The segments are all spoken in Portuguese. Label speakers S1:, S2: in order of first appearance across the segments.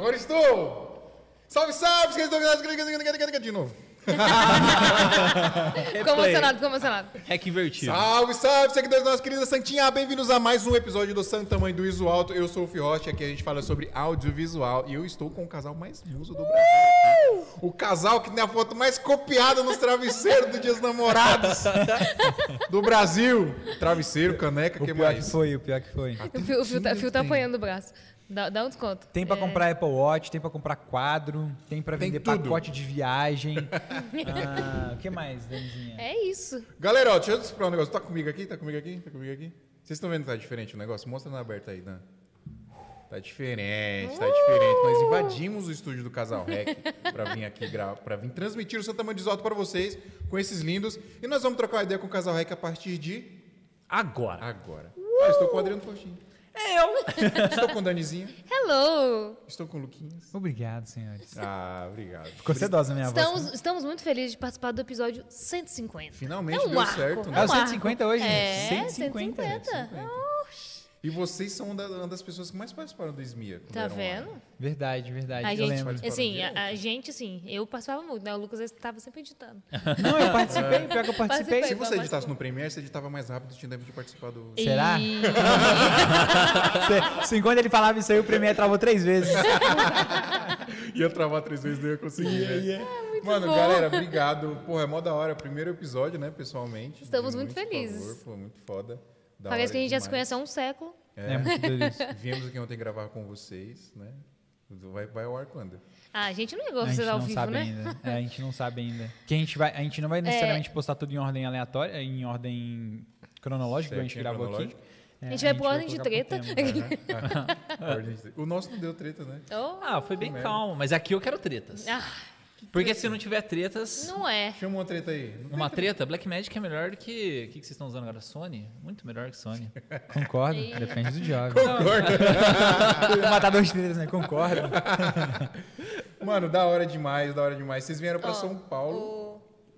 S1: Agora estou! Salve, salve! De novo.
S2: Ficou emocionado, ficou emocionado.
S3: Hack invertido.
S1: Salve, salve, seguidores da nossa querida Santinha. Bem-vindos a mais um episódio do Santo Tamanho do Iso Alto. Eu sou o Fiote, aqui a gente fala sobre audiovisual e eu estou com o casal mais muso do Brasil. O casal que tem a foto mais copiada nos travesseiros do Dia dos Namorados do Brasil. Travesseiro, caneca,
S4: O
S1: que
S4: pior
S1: mais?
S4: que foi, o pior que foi.
S2: O fio, o fio tá, o fio tá apanhando o braço. Dá, dá um desconto.
S4: Tem pra
S2: É.
S4: comprar Apple Watch, tem pra comprar quadro, tem pra
S1: Tem
S4: vender
S1: tudo.
S4: pacote de viagem. Ah, o que mais, Danizinha?
S2: É isso.
S1: Galera, ó, deixa eu te explicar um negócio. Tá comigo aqui? Tá comigo aqui? Tá comigo aqui? Vocês estão vendo que tá diferente o negócio? Mostra na aberta aí, Dan. Tá diferente, tá diferente. Nós invadimos o estúdio do Casal Rec pra vir aqui gravar, para vir transmitir o de Alto para vocês com esses lindos. E nós vamos trocar uma ideia com o Casal Rec a partir de
S3: Agora.
S1: agora. Ah, estou com o Adriano Faustinho.
S3: É eu.
S1: Estou com o Danizinho.
S2: Hello!
S1: Estou com o Luquinhas.
S4: Obrigado, senhores.
S1: Ah, obrigado.
S4: Ficou sedosa a minha voz.
S2: Estamos, estamos muito felizes de participar do episódio 150.
S1: Finalmente
S2: é um
S1: deu
S2: arco,
S1: certo, né?
S4: É o
S2: um arco.
S4: 150 hoje,
S2: É,
S4: gente.
S2: 150.
S4: 150.
S1: E vocês são uma da- uma das pessoas que mais participaram do SMIA.
S2: Tá
S1: eram lá.
S2: vendo?
S4: Verdade, verdade.
S2: A
S4: eu
S2: gente,
S4: lembro.
S2: assim, a, a gente, assim, eu participava muito, né? O Lucas estava sempre editando.
S4: Não, eu participei, pior que eu participei.
S2: Participei.
S1: Se você editasse no Premiere, você editava mais rápido e tinha tempo de participar do...
S4: Será?
S2: E...
S4: Se- enquanto ele falava isso aí, o Premiere travou três vezes.
S1: Ia travar três vezes, não ia conseguir. né? Mano,
S2: bom.
S1: galera, obrigado. Porra, é mó da hora. Primeiro episódio, né, pessoalmente.
S2: Estamos muito
S1: por
S2: felizes.
S1: favor, Foi muito foda. Da
S2: Parece
S1: hora
S2: que a gente já se
S1: demais.
S2: conhece há um século.
S4: É, muito doido isso.
S1: Viemos aqui ontem gravar com vocês, né? Vai, vai ao ar quando?
S2: Ah, a gente não
S4: gente
S2: vocês ao
S4: não
S2: vivo,
S4: sabe
S2: né?
S4: ainda. É, a gente não sabe ainda. Que a gente vai, a gente não vai necessariamente postar tudo em ordem aleatória, em ordem cronológica, igual a gente gravou aqui. É,
S2: A gente vai por ordem de treta.
S1: Ah, de- o nosso não deu treta, né?
S2: Oh,
S3: Ah, foi bem calmo. Mas aqui eu quero tretas.
S2: ah,
S3: Porque se não tiver tretas,
S2: não é.
S1: Chama uma treta aí. Não
S3: uma treta, Black Magic é melhor do que. O que, que vocês estão usando agora? Sony? Muito melhor que Sony.
S4: Concordo, depende do jogo.
S1: Concordo.
S4: Matador de trilhas, né? Concordo.
S1: Mano, da hora demais, da hora demais. Vocês vieram pra
S2: Ó,
S1: São Paulo.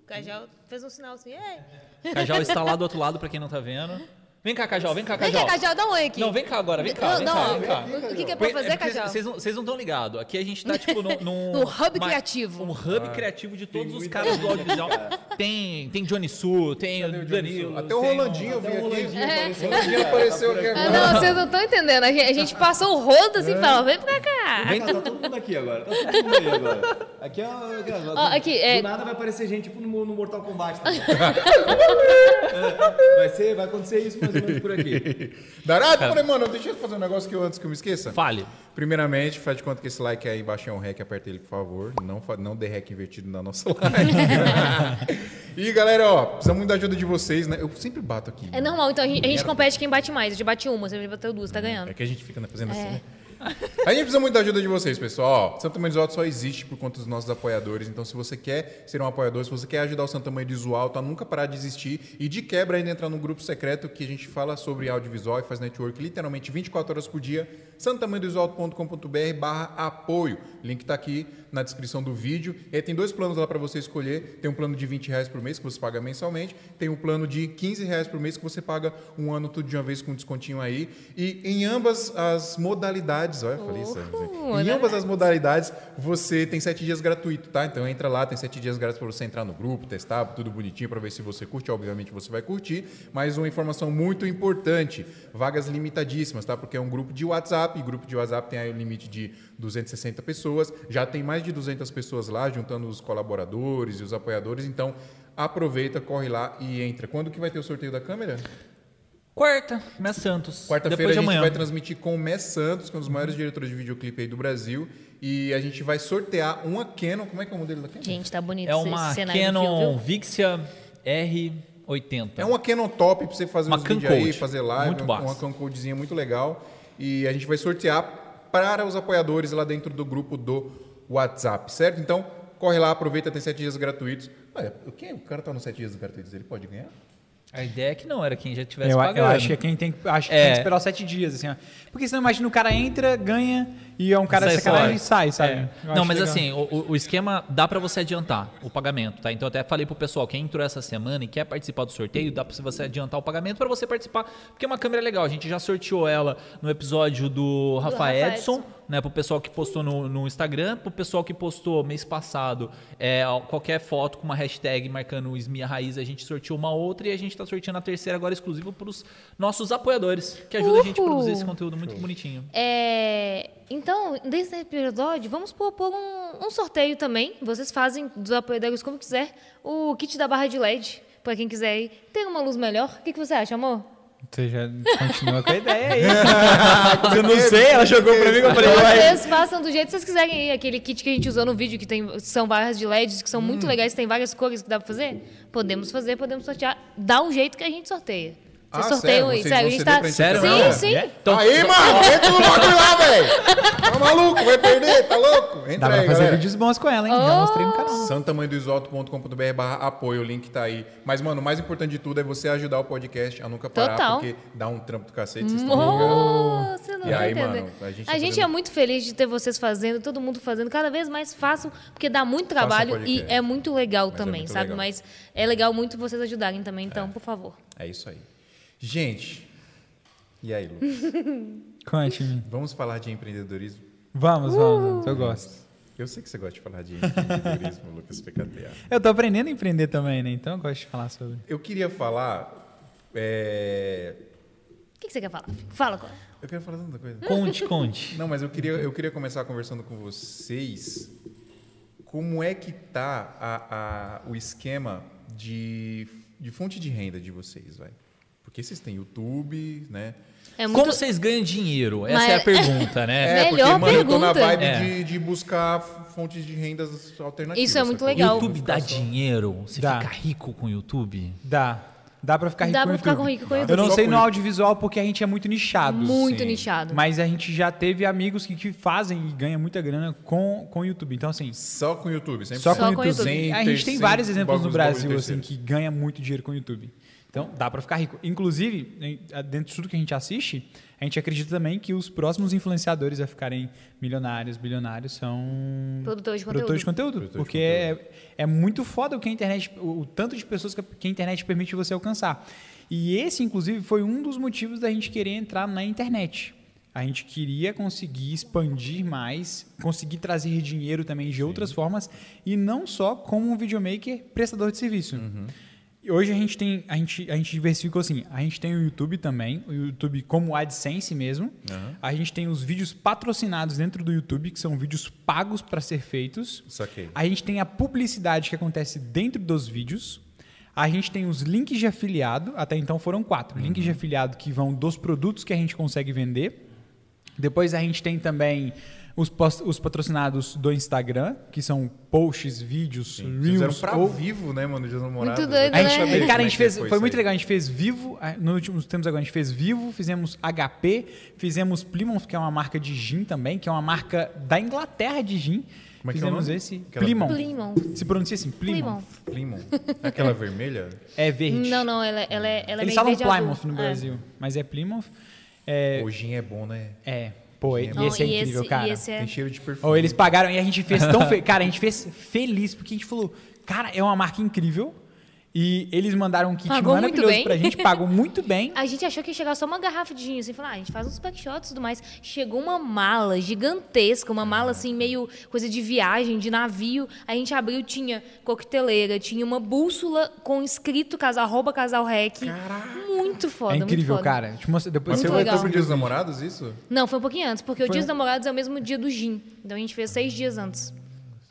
S2: O Cajal fez um sinal assim. Ei.
S3: Cajal está lá do outro lado, pra quem não tá vendo. Vem cá, Cajal, vem cá,
S2: Vem
S3: Cajal.
S2: cá, Cajal, dá um oi aqui.
S3: Não, vem cá agora, vem cá,
S2: Não,
S3: vem
S2: não,
S3: cá, vem cá.
S2: O que, que é pra
S3: Porque-
S2: fazer, Cajal?
S3: Vocês não estão ligados. Aqui a gente tá, tipo, num... num
S2: No hub
S3: uma-
S2: criativo.
S3: Um hub criativo de todos os caras do audiovisual. Tem, tem Johnny Su, tem o Danilo.
S1: Até o Rolandinho eu vi aqui.
S2: É.
S1: O Rolandinho apareceu aqui
S2: Ah,
S1: agora.
S2: não, vocês não estão entendendo. A gente, a gente passou o rodo assim e falou, vem pra cá.
S3: Vem
S5: Tá todo mundo aqui agora. Tá todo mundo aí agora. Aqui é. o-
S2: Ó, aqui, é-
S5: Do nada vai aparecer gente tipo no, Mortal Kombat. É, vai, ser, vai acontecer isso mais ou menos por aqui.
S1: Darado, porém, mano, deixa eu fazer um negócio que eu, antes que eu me esqueça.
S3: Fale.
S1: Primeiramente, faz de conta que esse like aí embaixo é um rec, aperta ele, por favor. Não, não dê rec invertido na nossa live. e galera, ó, precisamos muito da ajuda de vocês, né? Eu sempre bato aqui.
S2: É normal, então a gente, a gente compete quem bate mais. A gente bate uma, você bateu duas, tá ganhando.
S1: É que a gente fica né, fazendo assim,
S2: É.
S1: né? A gente precisa muito da ajuda de vocês, pessoal. Santo Tamanho do Alto só existe por conta dos nossos apoiadores. Então, se você quer ser um apoiador, se você quer ajudar o Santo Tamanho do Alto a nunca parar de existir e de quebra ainda entrar num grupo secreto que a gente fala sobre audiovisual e faz network literalmente 24 horas por dia, santotamanhodosalto.com.br barra apoio. Link tá aqui na descrição do vídeo. E aí tem dois planos lá para você escolher. Tem um plano de 20 reais por mês que você paga mensalmente. Tem um plano de 15 reais por mês que você paga um ano tudo de uma vez com um descontinho aí. E em ambas as modalidades, olha, eu falei isso.
S2: Uhul,
S1: Em ambas as modalidades, você tem sete dias gratuito, tá? Então entra lá, tem sete dias grátis para você entrar no grupo, testar, tudo bonitinho para ver se você curte. Obviamente você vai curtir. Mas uma informação muito importante: vagas limitadíssimas, tá? Porque é um grupo de WhatsApp, e grupo de WhatsApp tem aí o limite de 260 pessoas. Já tem mais de 200 pessoas lá, juntando os colaboradores e os apoiadores. Então aproveita, corre lá e entra. Quando que vai ter o sorteio da câmera?
S3: Quarta, Mess Santos.
S1: Quarta-feira a
S3: de
S1: gente
S3: amanhã.
S1: vai transmitir com o Mess Santos, que é um dos maiores diretores de videoclipe aí do Brasil. E a gente vai sortear uma Canon. Como é que é o modelo da Canon?
S2: Gente, tá bonito
S3: É
S2: esse
S3: uma
S2: cenário do
S3: Canon? Vixia R80.
S1: É uma Canon top pra você fazer
S3: Uma
S1: uns vídeos aí, fazer live.
S3: Muito
S1: uma
S3: massa.
S1: camcodezinha muito legal. E a gente vai sortear para os apoiadores lá dentro do grupo do WhatsApp, certo? Então, corre lá, aproveita, tem sete dias gratuitos. Olha, o que? O cara tá nos sete dias gratuitos, ele pode ganhar?
S3: A ideia é que não, era quem já tivesse
S4: Eu,
S3: pagando.
S4: eu acho que é quem tem, que- acho que
S3: É.
S4: tem que esperar os sete dias, assim, ó. Porque senão imagina o cara entra, ganha e é um cara de
S3: Sai
S4: sacanagem
S3: fora.
S4: e sai, sabe?
S3: É. Não, mas
S4: legal.
S3: assim, o, o- esquema dá pra você adiantar o pagamento, tá? Então eu até falei pro pessoal, quem entrou essa semana e quer participar do sorteio, dá pra você adiantar o pagamento pra você participar, porque é uma câmera legal. A gente já sorteou ela no episódio do Rafa
S2: Rafa
S3: Edson,
S2: Edson.
S3: né? Pro pessoal que postou no, no Instagram, pro pessoal que postou mês passado é, qualquer foto com uma hashtag marcando o Esmia Raiz, a gente sorteou uma outra e a gente tá sorteando a terceira agora exclusiva pros nossos apoiadores, que ajudam a gente a
S2: Uhul.
S3: produzir esse conteúdo muito bonitinho.
S2: É, então, nesse episódio, vamos propor um, um sorteio também. Vocês fazem dos apoiadores como quiser. O kit da barra de LED, para quem quiser ir ter uma luz melhor. O que, que você acha, amor?
S4: Você já continua com a ideia aí. eu não sei, ela jogou pra mim que eu falei, uai.
S2: Vocês façam do jeito que vocês quiserem ir. Aquele kit que a gente usou no vídeo, que tem, são barras de LEDs, que são
S1: Hum.
S2: muito legais, tem várias cores que dá pra fazer. Podemos fazer, podemos sortear. Dá um jeito que a gente sorteia. Vocês
S1: Ah,
S2: sorteiam
S1: sério?
S2: a
S1: vão
S2: gente tá.
S1: pra
S3: Sério
S2: sim, sim.
S3: Então,
S1: aí, mano, entra no bagulho lá, velho. Tá maluco, vai perder, tá louco? Entra
S4: Dá pra
S1: aí,
S4: fazer
S1: galera.
S4: vídeos bons com ela, hein? Já mostrei no canal.
S1: santamanhodoisoalto.com.br barra apoio, o link tá aí. Mas, mano, o mais importante de tudo é você ajudar o podcast a nunca parar,
S2: Total.
S1: porque dá um trampo do cacete, vocês estão ligados.
S2: Oh, você não
S1: E
S2: tá
S1: aí,
S2: entendendo.
S1: mano, a gente tá
S2: a gente
S1: fazendo-
S2: é muito feliz de ter vocês fazendo, todo mundo fazendo, cada vez mais fácil, porque dá muito trabalho e é muito legal
S1: Mas é
S2: também,
S1: muito
S2: sabe?
S1: legal.
S2: Mas é legal muito vocês ajudarem também, então, por favor.
S1: É isso aí. Gente, e aí, Lucas?
S4: Conte-me.
S1: Vamos falar de empreendedorismo?
S4: Vamos, vamos. Eu gosto.
S1: Eu sei que você gosta de falar de empreendedorismo, Lucas PKTA.
S4: Eu tô aprendendo a empreender também, né? Então eu gosto de falar sobre.
S1: Eu queria falar. é,
S2: O que, que você quer falar? Fala, Cora.
S1: Eu queria falar tanta coisa.
S3: Conte, conte.
S1: Não, mas eu queria, eu queria começar conversando com vocês. Como é que tá a, a- o esquema de, de fonte de renda de vocês, vai? Porque vocês têm YouTube, né?
S2: É muito...
S3: Como vocês ganham dinheiro? Essa
S2: Mas-
S3: é a pergunta, né?
S1: É, porque, mano, eu tô na
S2: pergunta.
S1: vibe
S3: É.
S1: de, de buscar fontes de rendas alternativas.
S2: Isso é muito legal.
S3: YouTube dá dinheiro? Você
S4: Dá.
S3: fica rico com o YouTube?
S4: Dá. Dá pra ficar rico
S2: Dá
S4: com
S2: pra ficar
S4: YouTube.
S2: com rico com o. YouTube.
S4: Eu não
S1: Só
S4: sei no
S1: o-
S4: audiovisual porque a gente é muito nichado.
S2: Muito
S1: Sim.
S2: nichado.
S4: Mas a gente já teve amigos que, que fazem e ganham muita grana com, com o YouTube. Então, assim,
S1: Só com o YouTube, sempre
S4: só com
S2: com
S4: o YouTube.
S2: YouTube.
S4: A gente tem vários exemplos no Brasil, assim,
S1: que...
S4: que ganha muito dinheiro com o YouTube. Então, dá pra ficar rico. Inclusive, dentro de tudo que a gente assiste, a gente acredita também que os próximos influenciadores a ficarem milionários, bilionários, são
S2: Produtores de conteúdo.
S4: produtores de conteúdo.
S1: Produtores de
S4: porque É, é muito foda o que a internet, o, o tanto de pessoas que a, que a internet permite você alcançar. E esse, inclusive, foi um dos motivos da gente querer entrar na internet. A gente queria conseguir expandir mais, conseguir trazer dinheiro também de outras formas, e não só como um videomaker prestador de serviço. E Hoje a gente tem, a gente, a gente diversificou assim, a gente tem o YouTube também, o YouTube como AdSense mesmo.
S1: Aham.
S4: A gente tem os vídeos patrocinados dentro do YouTube, que são vídeos pagos para ser feitos.
S1: Saquei.
S4: A gente tem a publicidade que acontece dentro dos vídeos. A gente tem os links de afiliado, até então foram quatro. Links de afiliado que vão dos produtos que a gente consegue vender. Depois a gente tem também os, os patrocinados do Instagram, que são posts, vídeos,
S1: Fizeram
S4: reels.
S1: pra
S4: ou-
S1: vivo, né, mano? Dia dos Namorados.
S2: Muito doido,
S4: a gente,
S2: né?
S1: É
S4: cara, a gente
S1: que
S4: fez, foi, muito legal. A gente fez Vivo, ah, nos últimos tempos agora, a gente fez Vivo, fizemos HP, fizemos Plymouth, que é uma marca de gin também, que é uma marca da Inglaterra de gin.
S1: Como é que é o
S4: fizemos
S1: nome?
S4: esse.
S1: Aquela-
S4: Plymouth.
S2: Plymouth.
S4: Se pronuncia assim, Plymouth.
S2: Plymouth.
S1: Plymouth. Aquela vermelha?
S4: É verde.
S2: Não, não, ela, ela, é- ela é
S4: Eles falam. Plymouth no
S2: É.
S4: Brasil, mas é Plymouth. É,
S1: O gin é bom, né?
S4: é pô, e
S2: Não,
S4: esse é
S2: e
S4: incrível,
S2: esse-
S4: cara.
S2: E esse é...
S1: Tem cheiro de perfume.
S4: Ou eles pagaram e a gente fez tão fe... cara, a gente fez feliz porque a gente falou, cara, é uma marca incrível e eles mandaram um kit
S2: Pagou muito
S4: maravilhoso
S2: bem.
S4: pra gente, pagou muito bem.
S2: A gente achou que ia chegar só uma garrafa de gin, assim, falar, ah, a gente faz uns packshots e tudo mais. Chegou uma mala gigantesca, uma mala assim, meio coisa de viagem, de navio. A gente abriu, tinha coqueteleira, tinha uma bússola com escrito casal, arroba casal rec. Muito foda,
S4: é
S2: muito
S4: incrível,
S2: foda.
S4: cara. Te mostro- depois
S1: Mas
S4: você
S1: foi,
S2: Muito
S4: vai
S2: legal.
S1: pro Dia dos Namorados, isso?
S2: Não, foi um pouquinho antes, porque o Dia dos Namorados é o mesmo dia do gin. Então a gente fez seis dias antes.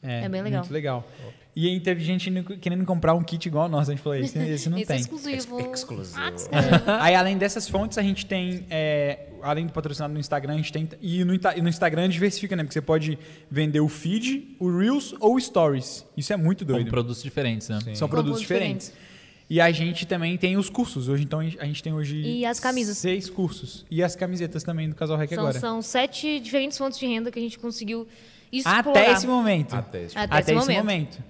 S2: É bem legal.
S4: Muito legal. E aí teve gente querendo comprar um kit igual ao nosso. A gente falou, esse, esse não
S2: Esse é
S4: tem.
S2: exclusivo.
S1: Exclusivo.
S2: Ah, exclusivo.
S4: Aí, além dessas fontes, a gente tem, é, além do patrocinado no Instagram, a gente tem. E no, e no Instagram diversifica, né? Porque você pode vender o feed, o Reels ou o Stories. Isso é muito doido.
S3: produtos diferentes, né?
S4: São
S2: Com
S4: produtos
S2: produtos
S4: diferentes. E a gente também tem os cursos. Hoje, então, a gente tem hoje.
S2: E as camisas.
S4: Seis cursos. E as camisetas também do Casal Rec
S2: São,
S4: agora.
S2: são sete diferentes fontes de renda que a gente conseguiu explorar.
S4: Até esse momento.
S1: Até esse
S2: Até
S4: Até,
S2: esse
S4: momento.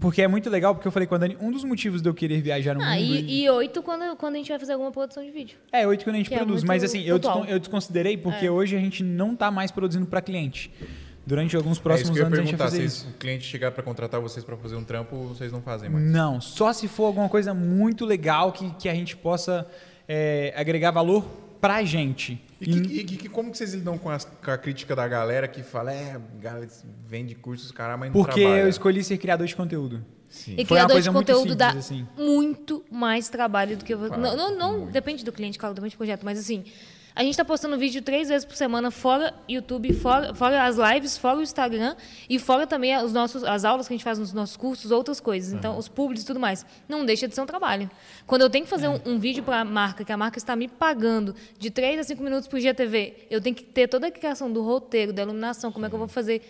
S4: Porque é muito legal, porque eu falei com a Dani, um dos motivos de eu querer viajar no
S2: Ah,
S4: mundo.
S2: e, e oito quando, quando a gente vai fazer alguma produção de vídeo.
S4: É, oito quando a gente
S2: Que é
S4: produz.
S2: muito
S4: mas assim, eu, descon- eu desconsiderei porque
S2: É.
S4: hoje a gente não tá mais produzindo para cliente. Durante alguns
S1: É isso
S4: próximos
S1: ia
S4: anos a gente vai
S1: perguntar.
S4: fazer
S1: Se
S4: isso.
S1: o cliente chegar pra contratar vocês pra fazer um trampo, vocês não fazem mais.
S4: Não, só se for alguma coisa muito legal que, que a gente possa é, agregar valor pra gente.
S1: E, que, e que- como que vocês lidam com, as- com a crítica da galera que fala, é, galera vende cursos, cara, mas não
S4: Porque
S1: trabalha.
S4: eu escolhi ser criador de conteúdo.
S1: Sim.
S2: E
S4: Foi uma
S2: criador de
S4: coisa muito
S2: conteúdo dá
S4: simples, assim.
S2: muito mais trabalho do que você.
S1: Claro,
S2: não, não, não depende do cliente, claro, depende do projeto, mas assim, a gente está postando vídeo três vezes por semana, fora YouTube, fora, fora as lives, fora o Instagram e fora também os nossos, as aulas que a gente faz nos nossos cursos, outras coisas. Então, os públicos e tudo mais. Não deixa de ser um trabalho. Quando eu tenho que fazer um, um vídeo para a marca, que a marca está me pagando de 3 a 5 minutos por GTV, eu tenho que ter toda a criação do roteiro, da iluminação, como é que eu vou fazer.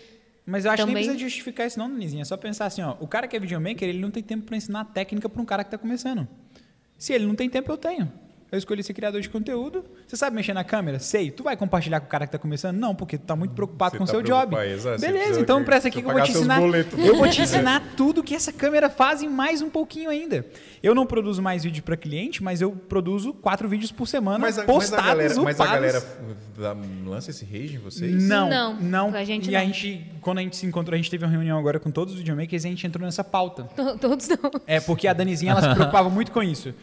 S4: Mas eu acho que nem
S2: Também-
S4: precisa justificar isso não, Denizinha. É só pensar assim, ó. O cara que é videomaker, ele não tem tempo pra ensinar técnica pra um cara que tá começando. Se ele não tem tempo, eu tenho. Eu escolhi ser criador de conteúdo. Você sabe mexer na câmera? Sei. Tu vai compartilhar com o cara que tá começando? Não, porque tu tá muito preocupado
S1: Você
S4: com o
S1: tá
S4: seu job.
S1: exato.
S4: Beleza, então
S1: que-
S4: presta aqui que eu vou te ensinar.
S1: boletos.
S4: Eu vou te ensinar tudo que essa câmera faz e mais um pouquinho ainda. Eu não produzo mais vídeo pra cliente, mas eu produzo quatro vídeos por semana
S1: Mas a, mas
S4: postados,
S1: a galera, mas a galera dá- lança esse rage em vocês?
S4: Não,
S2: Não,
S4: não.
S2: pra gente
S4: e
S2: não.
S4: a gente, quando a gente se encontrou, a gente teve uma reunião agora com todos os videomakers e a gente entrou nessa pauta.
S2: Todos não.
S4: É, porque a Danizinha, ela se preocupava muito com isso.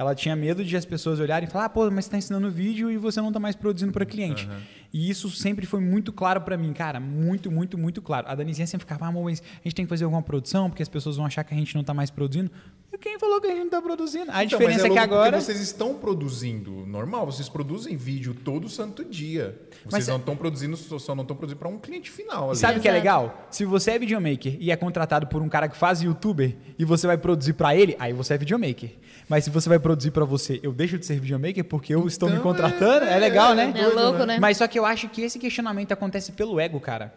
S4: Ela tinha medo de as pessoas olharem e falar, ah, pô, mas você tá ensinando vídeo e você não tá mais produzindo para cliente. E isso sempre foi muito claro para mim, cara, muito, muito, muito claro. A Danizinha sempre ficava, ah, mas a gente tem que fazer alguma produção, porque as pessoas vão achar que a gente não tá mais produzindo. E quem falou que a gente não tá produzindo? A
S1: Então,
S4: diferença
S1: mas
S4: é, que agora...
S1: Vocês estão produzindo normal, vocês produzem vídeo todo santo dia. Vocês
S4: Mas-
S1: não estão produzindo, só só não estão produzindo para um cliente final.
S4: E
S1: ali.
S4: sabe o que é legal? Se você é videomaker e é contratado por um cara que faz youtuber e você vai produzir pra ele, aí você é videomaker. Mas se você vai produzir pra você, eu deixo de ser videomaker porque eu estou me
S1: Então,
S4: contratando, é,
S1: é,
S4: legal, né?
S2: É louco, né?
S4: Mas só que eu acho que esse questionamento acontece pelo ego, cara.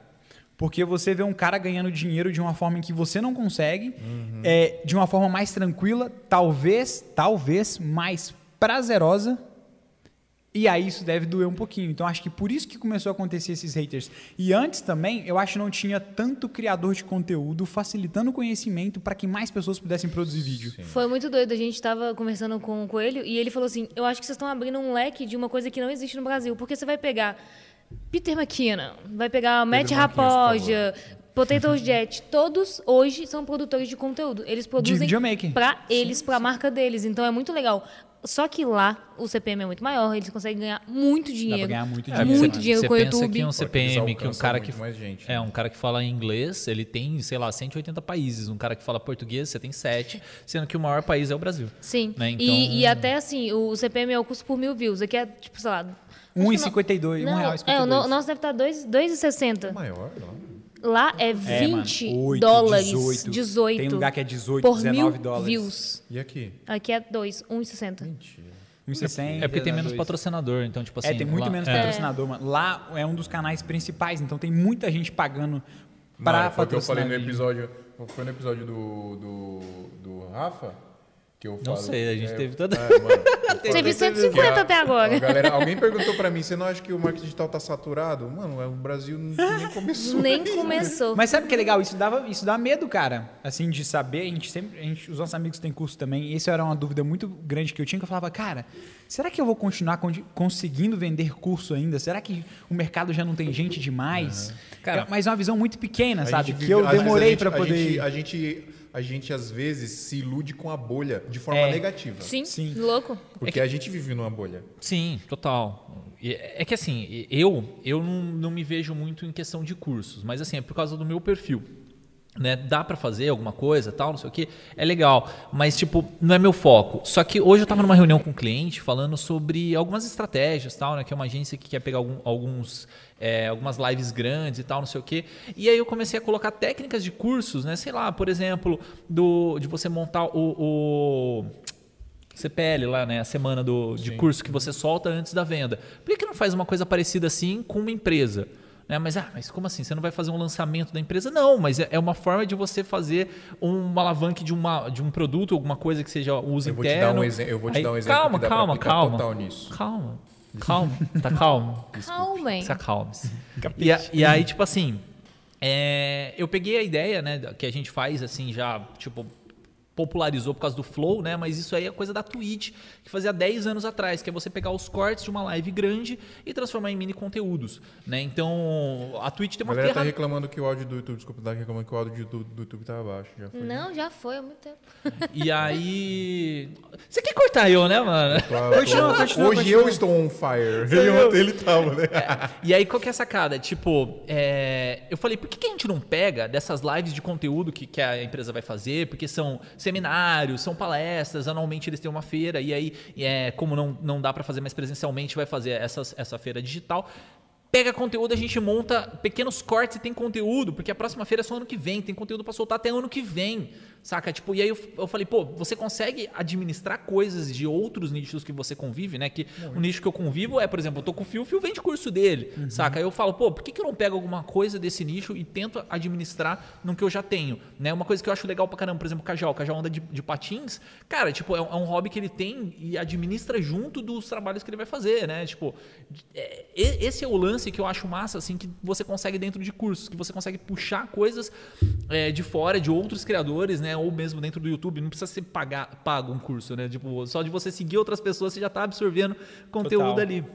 S4: Porque você vê um cara ganhando dinheiro de uma forma em que você não consegue,
S1: Uhum.
S4: é, de uma forma mais tranquila, talvez, talvez mais prazerosa. E aí isso deve doer um pouquinho. Então acho que por isso que começou a acontecer esses haters. E antes também, eu acho que não tinha tanto criador de conteúdo facilitando o conhecimento para que mais pessoas pudessem produzir vídeo.
S2: Foi muito doido. A gente estava conversando com o Coelho e ele falou assim: Eu acho que vocês estão abrindo um leque de uma coisa que não existe no Brasil. Porque você vai pegar Peter McKinnon, vai pegar Matt Rapoja, Potato Jet. Todos hoje são produtores de conteúdo. Eles produzem para eles, para a marca deles. Então é muito legal. Só que lá o CPM é muito maior, eles conseguem ganhar muito dinheiro.
S4: ganhar muito
S2: É,
S4: dinheiro,
S2: muito
S4: né?
S2: dinheiro
S3: você
S2: com o
S3: pensa
S2: YouTube.
S3: que um CPM, que um cara que é
S1: né?
S3: um cara que fala inglês, ele tem, sei lá, 180 países. Um cara que fala português, você tem 7, sendo que o maior país é o Brasil.
S2: Sim.
S3: Né? Então-
S2: E, e até assim, o CPM é o custo por mil views. Aqui é, tipo, sei lá.
S4: R$1,52,
S2: Não,
S4: R$1,52.
S2: é, o no- nosso deve estar dois-
S1: É
S2: 2,60.
S1: maior, não.
S2: Lá é
S4: É, mano,
S2: 20
S4: oito,
S2: dólares.
S4: 18.
S2: 18.
S4: Tem lugar que é 18,
S2: por
S4: 19
S2: mil
S4: dólares.
S2: views.
S1: E aqui?
S2: Aqui é 2, 1,60.
S1: Mentira.
S4: 1,60.
S3: É porque tem menos
S4: 2.
S3: patrocinador, então, tipo assim.
S4: É, tem muito
S3: lá-
S4: menos
S3: é.
S4: patrocinador, mano. Lá é um dos canais principais, então tem muita gente pagando
S1: Não,
S4: pra
S1: foi o que eu
S4: patrocinar.
S1: falei no episódio. Foi no episódio do, do, do Rafa que eu
S3: Não
S1: falo.
S3: sei, a gente teve toda-
S1: É, mano, eu
S2: Teve
S1: falei-
S2: 150
S1: que a-
S2: até agora.
S1: a galera, alguém perguntou pra mim, você não acha que o marketing digital tá saturado? Mano, é, o Brasil nem começou.
S2: Nem
S1: ainda.
S2: começou.
S4: Mas sabe o que é legal? Isso, dava, isso dá medo, cara. Assim, de saber, a gente sempre. A gente, os nossos amigos têm curso também. E isso era uma dúvida muito grande que eu tinha, que eu falava, cara, será que eu vou continuar con- conseguindo vender curso ainda? Será que o mercado já não tem gente demais?
S3: Cara,
S4: É, mas é uma visão muito pequena, sabe?
S1: gente
S4: Que
S1: vive-
S4: eu demorei
S1: gente-
S4: pra
S1: a
S4: poder.
S1: gente- A gente, a gente, às vezes, se ilude com a bolha de forma
S4: É.
S1: negativa.
S2: Sim,
S4: Sim.
S2: louco.
S1: Porque a gente vive numa bolha.
S3: Sim, total. É que assim, eu eu não, não me vejo muito em questão de cursos, mas assim, é por causa do meu perfil. Né? Dá pra fazer alguma coisa, tal, não sei o que, é legal, mas tipo, não é meu foco. Só que hoje eu tava numa reunião com um cliente falando sobre algumas estratégias, tal, né? Que é uma agência que quer pegar algum- alguns, é, algumas lives grandes e tal, não sei o que. E aí eu comecei a colocar técnicas de cursos, né? Sei lá, por exemplo, do, de você montar o- o CPL lá, né? A semana do, de curso que você solta antes da venda. Por que, que não faz uma coisa parecida assim com uma empresa? Né? Mas, ah, mas como assim? Você não vai fazer um lançamento da empresa? Não, mas é, é uma forma de você fazer um alavanque de, uma, de um produto, alguma coisa que seja uso
S1: Eu vou te
S3: interno.
S1: dar um eu vou te
S3: Aí-
S1: dar um exemplo
S3: Calma,
S1: que dá pra
S3: calma, calma.
S1: total nisso.
S3: Calma, calma. Tá calmo?
S2: Calma, hein?
S3: Se acalme-se. E, e aí, tipo assim, é, eu peguei a ideia, né, que a gente faz assim já, tipo, popularizou por causa do Flow, né? Mas isso aí é coisa da Twitch, que fazia 10 anos atrás, que é você pegar os cortes de uma live grande e transformar em mini conteúdos, né? Então, a Twitch tem
S1: A
S3: uma
S1: galera tá
S3: ferramenta...
S1: reclamando que o áudio do YouTube, desculpa, tá reclamando que o áudio do, do YouTube tá abaixo. Já foi.
S2: Não, já foi há muito tempo.
S3: E aí... Você quer cortar eu, né, mano?
S1: Claro,
S4: Continua, continua,
S1: Hoje
S4: continua.
S1: eu estou on fire. Ele, ontem ele tava, né?
S3: E aí, qual que é a sacada? Tipo, é, eu falei, por que, que a gente não pega dessas lives de conteúdo que, que a empresa vai fazer? Porque são seminários, são palestras, anualmente eles têm uma feira, e aí, é, como não, não dá para fazer mais presencialmente, vai fazer essas, essa feira digital. Pega conteúdo, a gente monta pequenos cortes e tem conteúdo, porque a próxima feira é só ano que vem, tem conteúdo para soltar até ano que vem, saca? Tipo, e aí eu, eu falei, pô, você consegue administrar coisas de outros nichos que você convive, né? Que o nicho que eu convivo é, por exemplo, eu tô com o Fio, o Fio vende curso dele, saca? Aí eu falo, pô, por que, que eu não pego alguma coisa desse nicho e tento administrar no que eu já tenho, né? Uma coisa que eu acho legal pra caramba, por exemplo, o Cajal, o Cajal anda de, de patins, cara, tipo, é um, é um hobby que ele tem e administra junto dos trabalhos que ele vai fazer, né? Tipo, é, esse é o lance que eu acho massa, assim, que você consegue dentro de cursos, que você consegue puxar coisas é, de fora, de outros criadores, né? Ou mesmo dentro do YouTube. Não precisa ser pagar, pago um curso, né? Tipo, só de você seguir outras pessoas, você já tá absorvendo conteúdo
S4: Total.
S3: ali.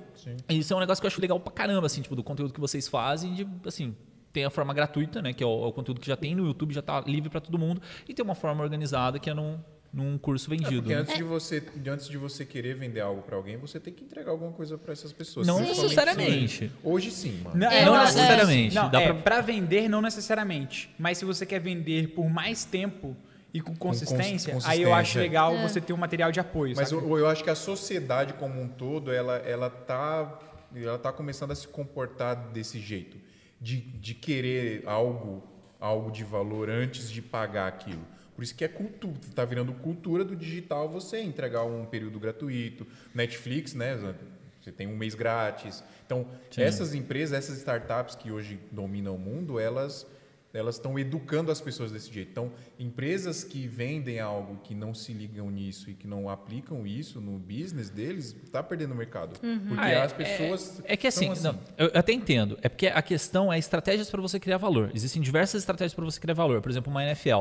S3: E isso é um negócio que eu acho legal pra caramba, assim, tipo, do conteúdo que vocês fazem, de, assim... Tem a forma gratuita, né? Que é o, é o conteúdo que já tem no YouTube, já tá livre para todo mundo. E tem uma forma organizada que é num, num curso vendido.
S1: Porque
S3: né?
S1: antes de você, antes de você querer vender algo pra alguém, você tem que entregar alguma coisa pra essas pessoas.
S3: Não necessariamente.
S1: hoje. Hoje sim, mano.
S4: Não,
S2: É,
S3: não
S2: não,
S3: necessariamente.
S4: Não,
S3: Dá
S4: é,
S3: pra-
S4: pra vender, não necessariamente. Mas se você quer vender por mais tempo e com consistência,
S1: cons-
S4: aí eu acho
S1: consistência.
S4: legal você ter um material de apoio.
S1: Mas eu, eu acho que a sociedade como um todo, ela, ela, tá, ela tá começando a se comportar desse jeito. De, de querer algo, algo de valor antes de pagar aquilo. Por isso que é cultura, tá virando cultura do digital você entregar um período gratuito. Netflix, né? Você tem um mês grátis. Então, essas empresas, essas startups que hoje dominam o mundo, elas elas estão educando as pessoas desse jeito. Então, empresas que vendem algo que não se ligam nisso e que não aplicam isso no business deles, tá perdendo o mercado. Porque
S3: Ah, é-
S1: as pessoas
S3: É, é que assim,
S1: são
S3: não, eu até entendo. É porque a questão é estratégias para você criar valor. Existem diversas estratégias para você criar valor. Por exemplo, uma NFL.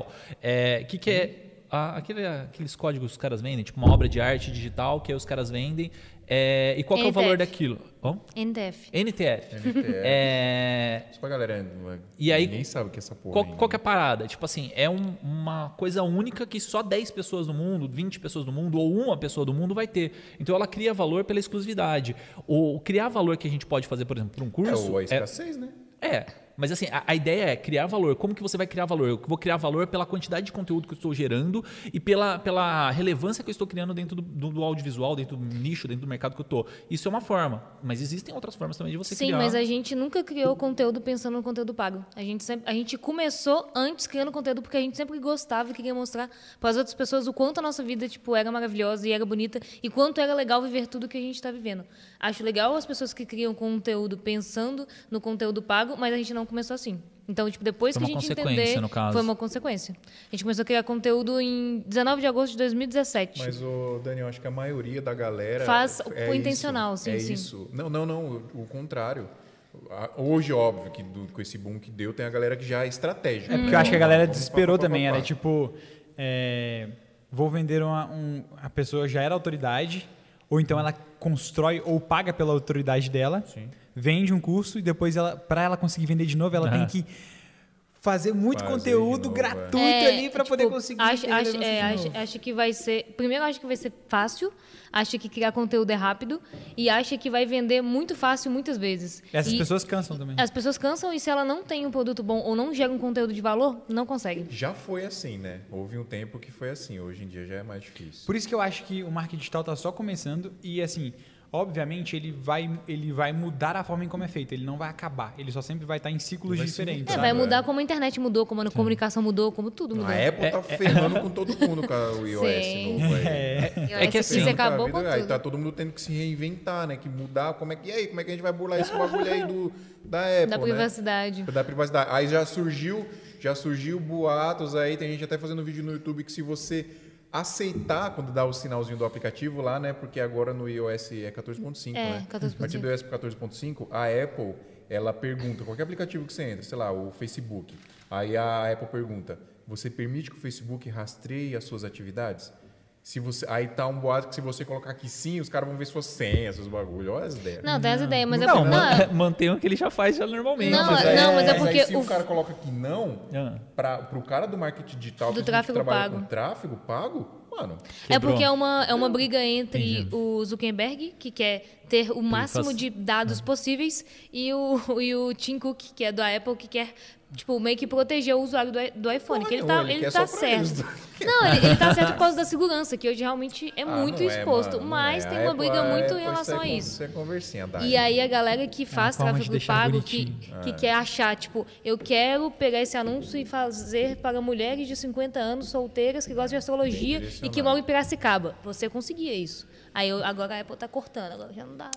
S3: O que, que é. a- aquele- aqueles códigos que os caras vendem, tipo uma obra de arte digital que aí os caras vendem. É, e qual que é o valor daquilo? Hã?
S2: NTF.
S3: NTF.
S1: NTF.
S3: É,
S1: Isso pra galera.
S3: E aí,
S1: ninguém sabe o que é essa porra.
S3: Qual, qual que é a parada? Tipo assim, é um- uma coisa única que só 10 pessoas no mundo, 20 pessoas no mundo ou uma pessoa do mundo vai ter. Então ela cria valor pela exclusividade. O criar valor que a gente pode fazer, por exemplo, para um
S1: É
S3: curso.
S1: o a
S3: é-
S1: escassez, né?
S3: é, mas assim, a, a ideia é criar valor. Como que você vai criar valor? Eu vou criar valor pela quantidade de conteúdo que eu estou gerando e pela, pela relevância que eu estou criando dentro do, do- do audiovisual, dentro do nicho, dentro do mercado que eu estou. Isso é uma forma, mas existem outras formas também de você
S2: Sim,
S3: criar.
S2: mas a gente nunca criou conteúdo pensando no conteúdo pago. A gente, sempre, a gente começou antes criando conteúdo porque a gente sempre gostava e queria mostrar para as outras pessoas o quanto a nossa vida tipo, era maravilhosa e era bonita e quanto era legal viver tudo que a gente está vivendo. Acho legal as pessoas que criam conteúdo pensando no conteúdo pago, mas a gente não começou assim. Então, tipo, depois
S3: Foi
S2: que a
S3: uma
S2: gente
S3: consequência,
S2: entender,
S3: no caso.
S2: foi uma consequência. A gente começou a criar conteúdo em 19 de agosto de 2017.
S1: Mas, o Daniel, acho que a maioria da galera.
S2: Faz
S1: é
S2: o
S1: isso,
S2: intencional, sim,
S1: é
S2: sim.
S1: isso. Não, não, não. O contrário. Hoje, óbvio, que do- com esse boom que deu, tem a galera que já é estratégica.
S4: É porque eu acho que a galera desesperou também. Era tipo, é, vou vender uma, um, a pessoa já era autoridade, ou então ela constrói ou paga pela autoridade dela, vende um curso e depois ela, para ela conseguir vender de novo, ela tem que fazer muito
S1: Fazer
S4: conteúdo
S1: novo, é.
S4: gratuito
S2: É,
S4: ali para
S2: tipo,
S4: poder conseguir.
S2: Acho, acho, é, acho, acho que vai ser. Primeiro, acho que vai ser fácil. Acho que criar conteúdo é rápido. E acho que vai vender muito fácil muitas vezes.
S4: Essas
S2: E
S4: pessoas cansam também.
S2: As pessoas cansam e se ela não tem um produto bom ou não gera um conteúdo de valor, não consegue.
S1: Já foi assim, né? Houve um tempo que foi assim. Hoje em dia já é mais difícil.
S4: Por isso que eu acho que o marketing digital está só começando e assim, obviamente ele vai, ele vai mudar a forma em como é feito, ele não vai acabar, ele só sempre vai estar em ciclos
S1: Vai
S4: diferentes.
S2: É, vai
S1: é.
S2: mudar como a internet mudou, como a comunicação mudou, como tudo mudou.
S1: A Apple tá ferrando com todo mundo com o iOS
S2: Sim.
S1: novo aí.
S3: É que assim,
S2: acabou com
S1: vida, Aí
S2: tudo.
S1: tá todo mundo tendo que se reinventar, né? Que mudar, como é que... E aí, como é que a gente vai burlar esse bagulho aí do, da Apple,
S2: Da
S1: né?
S2: privacidade.
S1: Da privacidade. Aí já surgiu, já surgiu boatos aí, tem gente até fazendo vídeo no YouTube que se você aceitar quando dá o sinalzinho do aplicativo lá, né? Porque agora no iOS é 14.5,
S2: É,
S1: né?
S2: 14.5.
S1: A partir do iOS 14.5, a Apple, ela pergunta, qualquer aplicativo que você entra, sei lá, o Facebook, aí a Apple pergunta, você permite que o Facebook rastreie as suas atividades? Se você, aí tá um boato que se você colocar que sim, os caras vão ver suas senhas, seus bagulhos. Olha as ideias.
S2: Não, tem as ideias, mas é
S3: Não,
S2: porque.
S3: man-
S2: Não,
S3: mantenha o que ele já faz já normalmente.
S2: Não,
S3: mas
S2: é- não, mas é
S1: aí
S2: porque
S1: se
S2: o-
S1: o cara coloca que não,
S3: Ah.
S1: para pro cara do marketing digital,
S2: Do tráfego
S1: trabalha
S2: pago.
S1: com tráfego pago, mano,
S2: É
S3: Quebrou.
S2: porque é uma, é uma briga entre o Zuckerberg, que quer ter o máximo
S3: faz-
S2: de dados possíveis, e o, e o Tim Cook, que é da Apple, que quer, tipo, meio que proteger o usuário do, do iPhone.
S1: Porra
S2: que ele tá,
S1: ele
S2: ele
S1: quer
S2: tá certo. Não, ele, ele tá certo por causa da segurança, que hoje realmente é
S1: Ah,
S2: muito
S1: é,
S2: exposto.
S1: mano, não
S2: mas
S1: é.
S2: tem uma
S1: Apple-
S2: briga
S1: a
S2: muito em
S1: Apple,
S2: relação
S1: é
S2: a isso.
S1: É
S2: E aí a galera que faz tráfego pago, que, que quer achar, tipo, eu quero pegar esse anúncio e fazer para mulheres de 50 anos solteiras que gostam de astrologia e que moram em Piracicaba. Você conseguia isso. Aí eu- agora a Apple tá cortando, agora já não dá.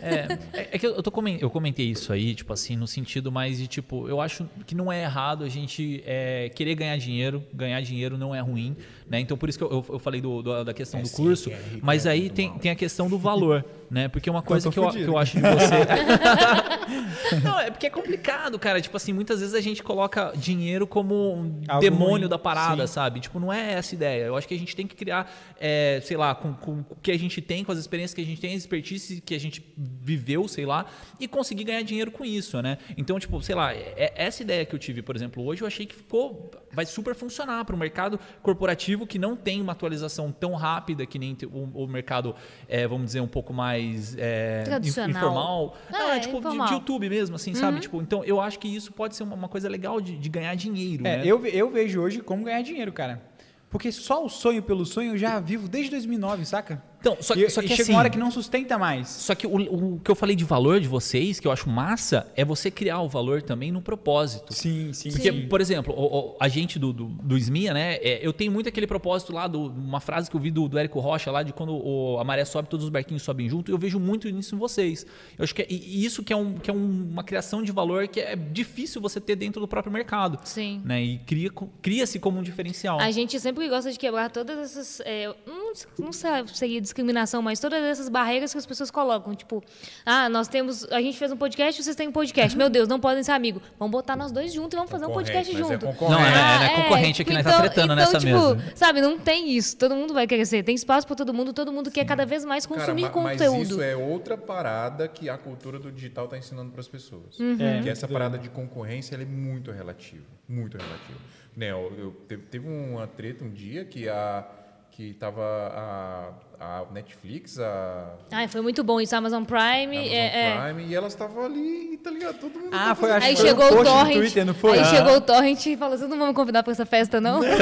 S3: É, é- é que eu, tô eu comentei isso aí, tipo assim, no sentido mais de, tipo, eu acho que não é errado a gente é, querer ganhar dinheiro, ganhar dinheiro não é ruim, né? Então, por isso que eu, eu- eu falei do- do- da questão do curso, mas aí tem, tem a questão do valor, né? Porque uma coisa que eu, que eu acho de você... não, é porque é complicado, cara. Tipo assim, muitas vezes a gente coloca dinheiro como um
S4: Algo
S3: demônio da parada,
S4: sim.
S3: sabe? Tipo, não é essa ideia. Eu acho que a gente tem que criar, é, sei lá, com, com o que a gente tem, com as experiências que a gente tem, a expertise que a gente viveu, sei lá, e conseguir ganhar dinheiro com isso, né? Então, tipo, sei lá, é- essa ideia que eu tive, por exemplo, hoje, eu achei que ficou. Vai super funcionar para o mercado corporativo que não tem uma atualização tão rápida que nem o, o mercado, é, vamos dizer, um pouco mais é,
S2: Tradicional.
S3: informal. Não,
S2: É,
S3: é tipo de-
S2: informal.
S3: de YouTube mesmo, assim, sabe? Tipo, então eu acho que isso pode ser uma, uma coisa legal de, de ganhar dinheiro.
S4: É,
S3: né?
S4: eu, eu vejo hoje como ganhar dinheiro, cara. Porque só o sonho pelo sonho eu já vivo desde 2009, saca?
S3: Então, só,
S4: e,
S3: só
S4: e
S3: que
S4: chega
S3: assim,
S4: uma hora que não sustenta mais.
S3: Só que o, o que eu falei de valor de vocês, que eu acho massa, é você criar o valor também no propósito.
S4: Sim, sim,
S3: Porque,
S4: sim.
S3: por exemplo, o, o- a gente do, do, do SMIA, né? é, eu tenho muito aquele propósito lá, do, uma frase que eu vi do, do Érico Rocha lá, de quando o- a maré sobe, todos os barquinhos sobem junto. Eu vejo muito nisso em vocês. Eu acho que é, e- e isso que é, um, que é um- uma criação de valor que é difícil você ter dentro do próprio mercado.
S2: Sim.
S3: Né? E cria, cria-se como um diferencial.
S2: A gente sempre gosta de quebrar todas essas. é, não, não sei se seria discriminação, mas todas essas barreiras que as pessoas colocam. Tipo, ah, nós temos. A gente fez um podcast, vocês têm um podcast. Meu Deus, não podem ser amigos. Vamos botar nós dois juntos e vamos fazer um podcast
S1: mas é
S2: junto.
S1: concorrente.
S3: Não, é,
S2: Ah,
S3: né? Concorrente aqui, nós tá tretando
S2: então,
S3: nessa
S2: tipo,
S3: mesa.
S2: Sabe, não tem isso. Todo mundo vai crescer. Tem espaço para todo mundo. Todo mundo quer cada vez mais consumir
S1: Cara, ma- mas
S2: conteúdo.
S1: isso é outra parada que a cultura do digital está ensinando para as pessoas.
S2: Uhum.
S4: É,
S1: que essa parada de concorrência ela é muito relativa. Muito relativa. Né, eu, eu- teve, teve uma treta um dia que a que tava a, a Netflix, a
S2: Ai, foi muito bom isso. Amazon Prime.
S1: Amazon
S2: é, é.
S1: Prime, e elas estavam ali, tá ligado? Todo mundo
S4: Ah, foi, acho
S2: Aí
S4: que foi um
S2: chegou o
S4: post no
S2: Torrent.
S4: Twitter, não foi?
S2: Aí
S4: Ah.
S2: chegou o Torrent e falou: vocês não vão me convidar para essa festa, não?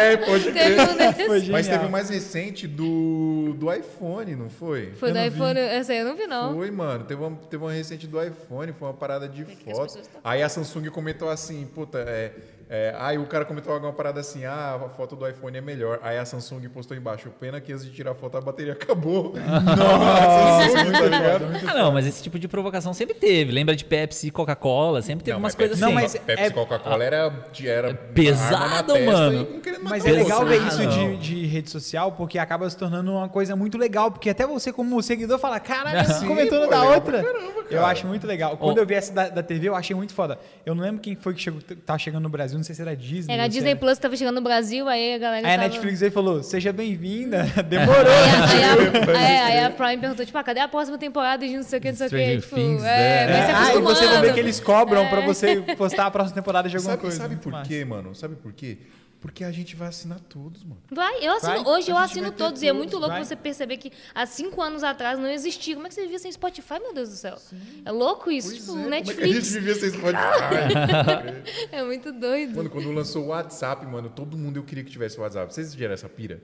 S1: É, pode
S2: Teve um desses.
S1: Mas teve o mais recente do, do iPhone, não foi?
S2: Foi do iPhone. Essa aí eu não vi, não.
S1: Foi, mano. Teve uma, teve uma recente do iPhone, foi uma parada de
S2: as
S1: foto. Aí a Samsung comentou assim, puta, é. É, aí o cara comentou alguma parada assim, ah, a foto do iPhone é melhor. Aí a Samsung postou embaixo, pena que antes de tirar a foto a bateria acabou. Nossa, Samsung, tá ligado?
S3: Ah, não, mas esse tipo de provocação sempre teve. Lembra de Pepsi e Coca-Cola? Sempre teve
S1: Não,
S3: umas
S1: mas
S3: coisas
S1: Pepsi,
S3: assim.
S4: Não, mas
S1: Pepsi
S4: é-
S1: e Coca-Cola era, era
S3: pesado,
S1: na testa
S3: mano.
S4: Mas é legal ver
S3: Ah,
S4: isso
S3: não.
S4: de, de rede social, porque acaba se tornando uma coisa muito legal. Porque até você, como seguidor, fala: caralho,
S1: Sim,
S4: comentando
S1: pô,
S4: da outra.
S1: caramba,
S4: eu
S1: cara.
S4: acho muito legal. Quando
S3: Ó.
S4: eu vi essa da, da TV, eu achei muito foda. Eu não lembro quem foi que chegou, tava chegando no Brasil, não sei se era Disney.
S2: Era a
S4: ou se
S2: Disney Plus que tava chegando no Brasil, aí a galera
S4: Aí a
S2: tava...
S4: Netflix aí falou: seja bem-vinda, demorou.
S2: Aí a, aí, a, é, aí a Prime perguntou, tipo, ah, cadê a próxima temporada de não sei o que, não sei o que. Tipo,
S3: Things,
S2: é,
S3: é.
S2: vai se
S4: Ah, e você vai ver que eles cobram
S2: É.
S4: pra você postar a próxima temporada de alguma
S1: Sabe,
S4: coisa.
S1: sabe por quê, mano? Sabe por quê? Porque a gente vai assinar todos, mano.
S2: Vai, eu assino,
S4: Vai,
S2: hoje eu assino todos, e é muito louco
S4: vai.
S2: você perceber que há cinco anos atrás não existia. Como é que você vivia sem Spotify, meu Deus do céu? É louco isso,
S1: Pois
S2: tipo,
S1: é, como é que a gente
S2: Netflix.
S1: vivia sem Spotify?
S2: É muito doido.
S1: Mano, quando lançou o WhatsApp, mano, todo mundo eu queria que tivesse o WhatsApp. Vocês tiveram essa pira?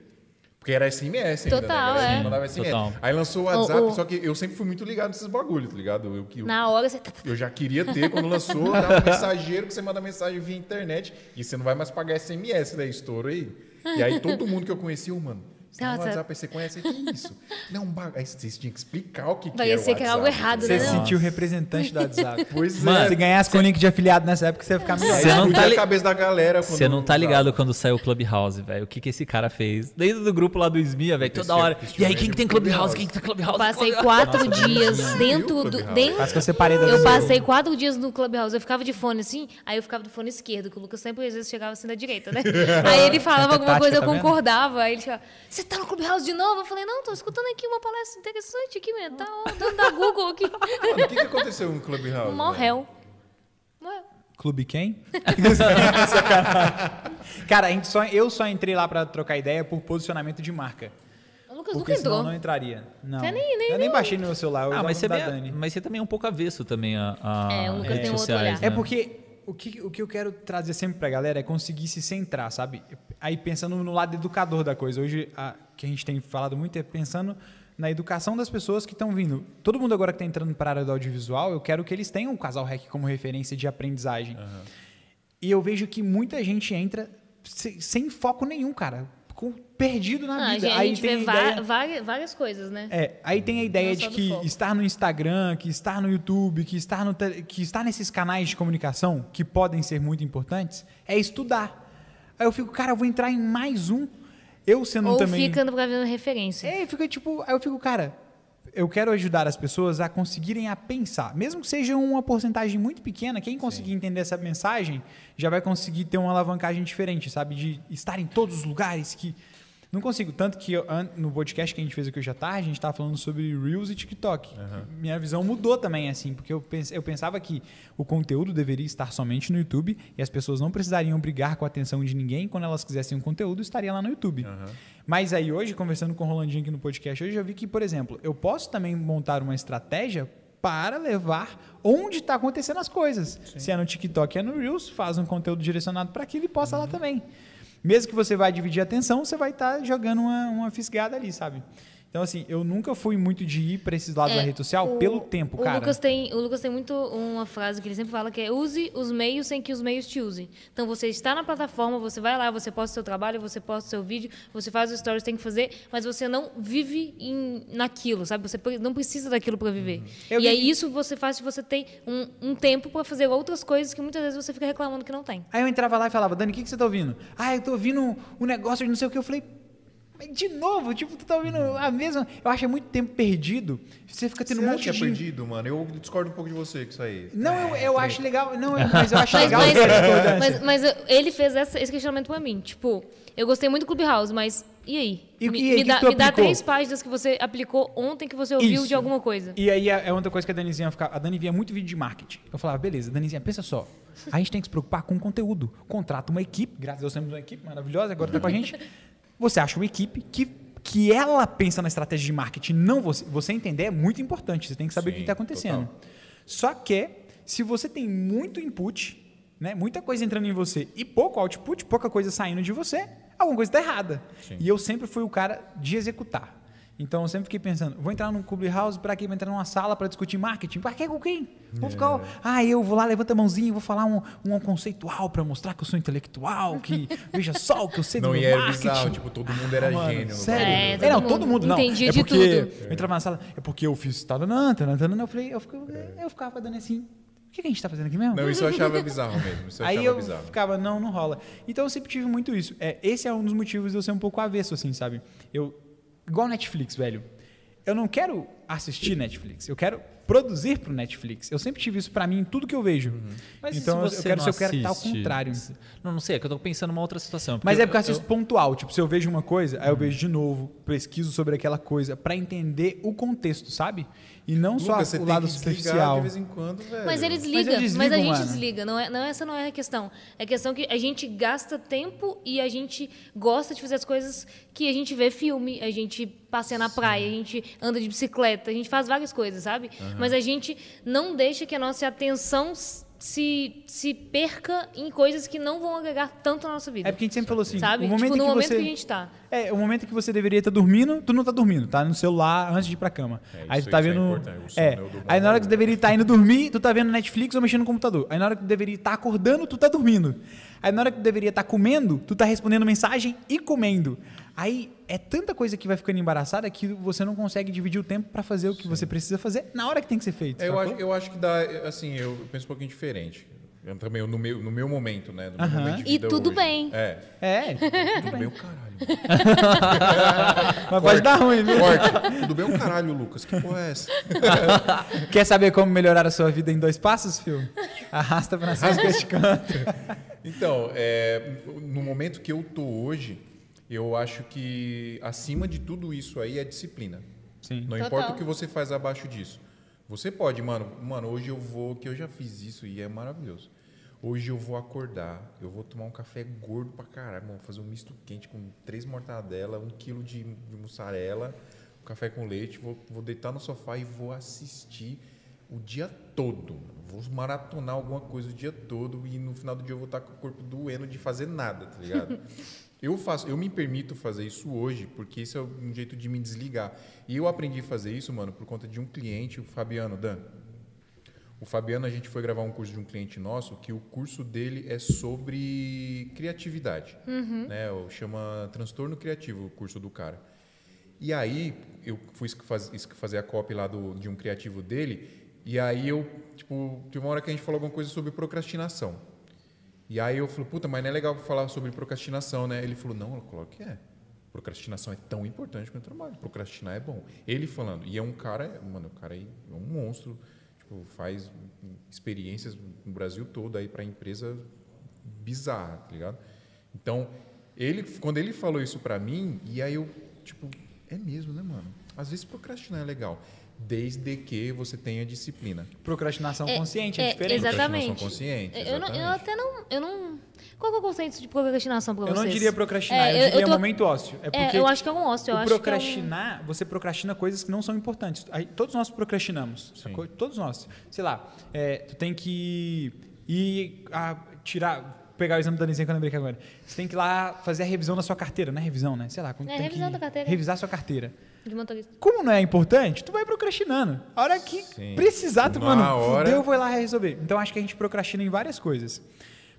S1: Porque era SMS ainda,
S2: Total,
S1: né?
S2: é.
S1: Mandava SMS.
S3: Total.
S1: Aí lançou o WhatsApp,
S2: O- o-
S1: só que eu sempre fui muito ligado nesses bagulhos, tá ligado? Eu, eu,
S2: Na hora você... tá,
S1: eu já queria ter, quando lançou, dava um mensageiro que você manda mensagem via internet e você não vai mais pagar SMS, né? Estouro aí. E aí todo mundo que eu conhecia, mano, Você tá no
S2: Nossa.
S1: WhatsApp, aí você conhece, que isso? Não, aí vocês tinham que explicar o que, que
S2: Parecia
S1: era o
S2: que era algo
S1: WhatsApp.
S2: errado,
S4: Você
S2: né?
S4: se
S2: não?
S4: sentiu representante do WhatsApp.
S1: Pois
S3: Mano,
S1: é.
S4: Se ganhasse com o link de afiliado nessa época, você ia ficar melhor.
S3: Você não tá li-
S1: a cabeça da galera.
S3: Você não tá ligado quando saiu o Clubhouse, velho. O que, que esse cara fez? Dentro do grupo lá do Esmia, velho, toda hora. E aí, quem
S1: é
S3: que tem Clubhouse? Quem que tem Clubhouse?
S2: Eu passei quatro dias dentro do.
S4: Quase que eu separei da
S2: eu passei quatro dias no Clubhouse. Eu ficava de fone assim, aí eu ficava do fone esquerdo, que o Lucas sempre às vezes chegava assim da direita, né? Aí ele falava alguma
S4: Tática,
S2: coisa, eu
S4: tá
S2: concordava. Aí ele você tá no Clubhouse de novo? Eu falei, não, tô escutando aqui uma palestra interessante aqui, mesmo. Tá ó, dando da Google aqui.
S1: O que, que aconteceu no Clubhouse?
S2: Morreu. Morreu.
S4: Clube quem? Cara, a gente só, eu só entrei lá pra trocar ideia por posicionamento de marca.
S2: O Lucas
S4: Porque
S2: nunca
S4: senão
S2: entrou.
S4: não entraria. Não.
S2: Você nem- nem
S4: eu nem baixei no meu celular, eu
S3: Ah, mas você,
S4: Dani.
S3: mas você também é um pouco avesso também a, a
S2: É, o Lucas
S3: redes
S2: tem um outro olhar.
S3: né?
S4: É porque o que, o que eu quero trazer sempre pra galera é conseguir se centrar, sabe? Aí pensando no lado educador da coisa. Hoje, a, que a gente tem falado muito é pensando na educação das pessoas que estão vindo. Todo mundo agora que está entrando para a área do audiovisual, eu quero que eles tenham o Casal Rec como referência de aprendizagem. E eu vejo que muita gente entra se- sem foco nenhum, cara. Com, perdido na
S2: Ah, a
S4: vida.
S2: gente, a
S4: Aí
S2: gente
S4: tem
S2: vê
S4: a ideia-
S2: várias, várias coisas, né?
S4: é, aí tem a ideia de que estar no Instagram, que estar no YouTube, que estar, no que estar nesses canais de comunicação, que podem ser muito importantes, é estudar. Aí eu fico, cara, eu vou entrar em mais um. Eu sendo
S2: Ou
S4: também.
S2: fica pra ver referência.
S4: É, fica tipo, aí eu fico, cara, eu quero ajudar as pessoas a conseguirem a pensar. Mesmo que seja uma porcentagem muito pequena, quem conseguir entender essa mensagem já vai conseguir ter uma alavancagem diferente, sabe? De estar em todos os lugares que. Não consigo. Tanto que eu- no podcast que a gente fez aqui hoje à tarde, a gente estava falando sobre Reels e TikTok. Minha visão mudou também, assim, porque eu, eu pensava que o conteúdo deveria estar somente no YouTube e as pessoas não precisariam brigar com a atenção de ninguém. Quando elas quisessem um conteúdo, estaria lá no YouTube. Mas aí hoje, conversando com o Rolandinho aqui no podcast, hoje eu vi que, por exemplo, eu posso também montar uma estratégia para levar onde está acontecendo as coisas. Se é no TikTok, é no Reels, faz um conteúdo direcionado para aquilo e posta lá também. Mesmo que você vai dividir a atenção, você vai estar jogando uma, uma fisgada ali, sabe? Então, assim, eu nunca fui muito de ir para esses lados
S2: É,
S4: da rede social
S2: o-
S4: pelo tempo,
S2: o
S4: cara.
S2: Lucas tem, o Lucas tem muito uma frase que ele sempre fala que é use os meios sem que os meios te usem. Então você está na plataforma, você vai lá, você posta o seu trabalho, você posta o seu vídeo, você faz os stories, tem que fazer, mas você não vive em, naquilo, sabe? Você não precisa daquilo para viver.
S4: Uhum.
S2: E
S4: vi-
S2: aí isso você faz se você tem um, um tempo para fazer outras coisas que muitas vezes você fica reclamando que não tem.
S4: Aí eu entrava lá e falava, Dani, o que, que você tá ouvindo? Ah, eu tô ouvindo um, negócio de não sei o que. Eu falei, de novo, tipo, tu tá ouvindo a mesma. Eu acho que é muito tempo perdido. Você fica tendo
S1: Você
S4: um
S1: acha
S4: monte
S1: que é
S4: de.
S1: perdido, mano? Eu discordo um pouco de você com isso aí.
S4: Não, eu, eu acho legal. Não, mas eu acho
S2: Mas,
S4: legal
S2: mas- mas- mas ele fez essa- esse questionamento pra mim. Tipo, eu gostei muito do Clubhouse, mas e aí?
S4: E o
S2: me
S4: que- e aí,
S2: me
S4: que
S2: dá,
S4: que tu
S2: me dá três páginas que você aplicou ontem que você ouviu
S4: Isso.
S2: de alguma coisa.
S4: E aí é é outra coisa que a Danizinha ficava. A Dani via muito vídeo de marketing. Eu falava, beleza, Danizinha, pensa só. A gente tem que se preocupar com o conteúdo. Contrata uma equipe, graças a Deus temos uma equipe maravilhosa, agora tá com a gente. Você acha uma equipe que, que ela pensa na estratégia de marketing, não você. Você entender é muito importante. Você tem que saber o que
S1: Sim,
S4: está acontecendo.
S1: total.
S4: Só que, se você tem muito input, né, muita coisa entrando em você e pouco output, pouca coisa saindo de você, alguma coisa está errada. E eu sempre fui o cara de executar. Então eu sempre fiquei pensando, vou entrar num Clubhouse para quê? Vou entrar numa sala para discutir marketing? Para quê com quem? Vou ficar, ah, eu vou lá, levanta a mãozinha, vou falar um, um conceitual para mostrar que eu sou intelectual, que veja só o que eu sei do
S1: Não,
S4: meu
S1: e era
S4: marketing.
S1: bizarro, tipo, todo mundo era
S4: Mano,
S1: gênio.
S4: Sério?
S2: É,
S4: É,
S2: todo
S4: não,
S2: mundo
S4: todo mundo não.
S2: entendia
S4: é
S2: de
S4: porque
S2: tudo.
S4: eu entrava na sala, é porque eu fiz taranã, taranã, taranã, eu falei, eu ficava, eu ficava dando assim, o que, que a gente tá fazendo aqui mesmo?
S1: Não, isso eu achava bizarro mesmo. Isso eu
S4: Aí
S1: achava
S4: eu
S1: bizarro.
S4: ficava, não, não rola. Então eu sempre tive muito isso. É, esse é um dos motivos de eu ser um pouco avesso, assim, sabe? Eu, igual Netflix, velho. Eu não quero assistir Netflix, eu quero produzir pro Netflix. Eu sempre tive isso pra mim em tudo que eu vejo.
S3: Mas e
S4: então eu- quero eu quero estar ao contrário.
S3: Não, não sei, é que eu tô pensando numa outra situação.
S4: Mas é porque eu
S3: eu,
S4: assisto pontual. Tipo, se eu vejo uma coisa, aí eu vejo de novo, pesquiso sobre aquela coisa pra entender o contexto, sabe? E não
S1: Lucas,
S4: só
S1: você
S4: o lado superficial.
S1: de vez em quando, velho.
S2: Mas ele
S4: Mas
S2: desliga,
S4: eu
S2: mas,
S4: desligo,
S2: a gente
S4: mano.
S2: desliga. Não é, não, essa não é a questão. É a questão que a gente gasta tempo e a gente gosta de fazer as coisas que a gente vê filme, a gente passeia na praia, a gente anda de bicicleta, a gente faz várias coisas, sabe? Mas a gente não deixa que a nossa atenção se, se perca em coisas que não vão agregar tanto na nossa vida.
S4: É porque a gente sempre falou assim,
S2: sabe?
S4: o momento
S2: tipo, no
S4: em que
S2: momento
S4: você...
S2: que a gente tá.
S4: É, o momento que você deveria estar dormindo, tu não tá dormindo, tá no celular antes de ir pra cama.
S1: É,
S4: aí
S1: isso-
S4: tu tá
S1: é
S4: vendo. É,
S1: é
S4: aí na hora que tu deveria estar indo dormir, tu tá vendo Netflix ou mexendo no computador. Aí na hora que tu deveria estar acordando, tu tá dormindo. Aí na hora que tu deveria estar comendo, tu tá respondendo mensagem e comendo. Aí é tanta coisa que vai ficando embaraçada que você não consegue dividir o tempo pra fazer o que você precisa fazer na hora que tem que ser feito.
S1: Eu, acho, eu acho que dá, assim, eu penso um pouquinho diferente. Eu também, no meu, no meu momento, né? No meu
S4: Aham.
S1: momento de
S2: E tudo
S1: hoje.
S2: bem.
S1: É.
S4: É,
S1: Tudo bem o caralho.
S4: mas pode dar ruim, viu?
S1: Corta. Tudo bem o caralho, Lucas. Que porra é essa?
S4: Quer saber como melhorar a sua vida em dois passos, Fio? Arrasta pra cima deste canto.
S1: Então, é, no momento que eu tô hoje, eu acho que acima de tudo isso aí é disciplina.
S4: Sim.
S1: Não
S2: Total.
S1: importa o que você faz abaixo disso. Você pode, mano, mano, hoje eu vou, que eu já fiz isso e é maravilhoso. Hoje eu vou acordar, eu vou tomar um café gordo pra caralho, vou fazer um misto quente com três mortadela, um quilo de, de mussarela, um café com leite, vou, vou deitar no sofá e vou assistir o dia todo. Vou maratonar alguma coisa o dia todo e no final do dia eu vou estar com o corpo doendo de fazer nada, tá ligado? Eu faço, eu me permito fazer isso hoje, porque isso é um jeito de me desligar. E eu aprendi a fazer isso, mano, por conta de um cliente, o Fabiano Dan. O Fabiano, a gente foi gravar um curso de um cliente nosso, que o curso dele é sobre criatividade. Né? O- Chama Transtorno Criativo, o curso do cara. E aí, eu fui faz- fazer a copy lá do, de um criativo dele, e aí eu, tipo, teve uma hora que a gente falou alguma coisa sobre procrastinação. E aí eu falei, puta, mas não é legal falar sobre procrastinação, né? Ele falou, não, claro que é. Procrastinação é tão importante quanto trabalho. Procrastinar é bom. Ele falando, e é um cara, mano, o cara é um monstro, tipo, faz experiências no Brasil todo aí para empresa bizarra, tá ligado? Então, ele, quando ele falou isso pra mim, e aí eu, tipo, é mesmo, né, mano? Às vezes procrastinar é legal, desde que você tenha disciplina.
S4: Procrastinação
S2: É,
S4: consciente é,
S2: é,
S4: diferente.
S2: Exatamente.
S1: Procrastinação consciente,
S2: Eu, não, eu
S1: exatamente.
S2: até não, eu não. Qual que é o conceito de procrastinação
S4: Eu
S2: vocês?
S4: não diria procrastinar,
S2: É,
S4: eu
S2: eu- eu
S4: diria
S2: tô-
S4: momento ócio. É
S2: É,
S4: porque
S2: eu acho que é um ócio. Eu
S4: o
S2: acho que é um-
S4: procrastinar, você procrastina coisas que não são importantes. Aí, todos nós procrastinamos, sacou? Todos nós. Sei lá, é, tu tem que ir a, tirar, pegar o exame da Nizinha que eu lembrei aqui agora. Você tem que ir lá fazer a revisão da sua carteira, não é revisão, né? Sei lá,
S2: É,
S4: tem
S2: revisão
S4: que
S2: da carteira.
S4: revisar sua carteira.
S2: De motorista.
S4: Como não é importante, tu vai procrastinando. A hora que
S1: Sim.
S4: precisar, tu,
S1: Na
S4: mano,
S1: hora-
S4: eu vou lá resolver. Então, acho que a gente procrastina em várias coisas.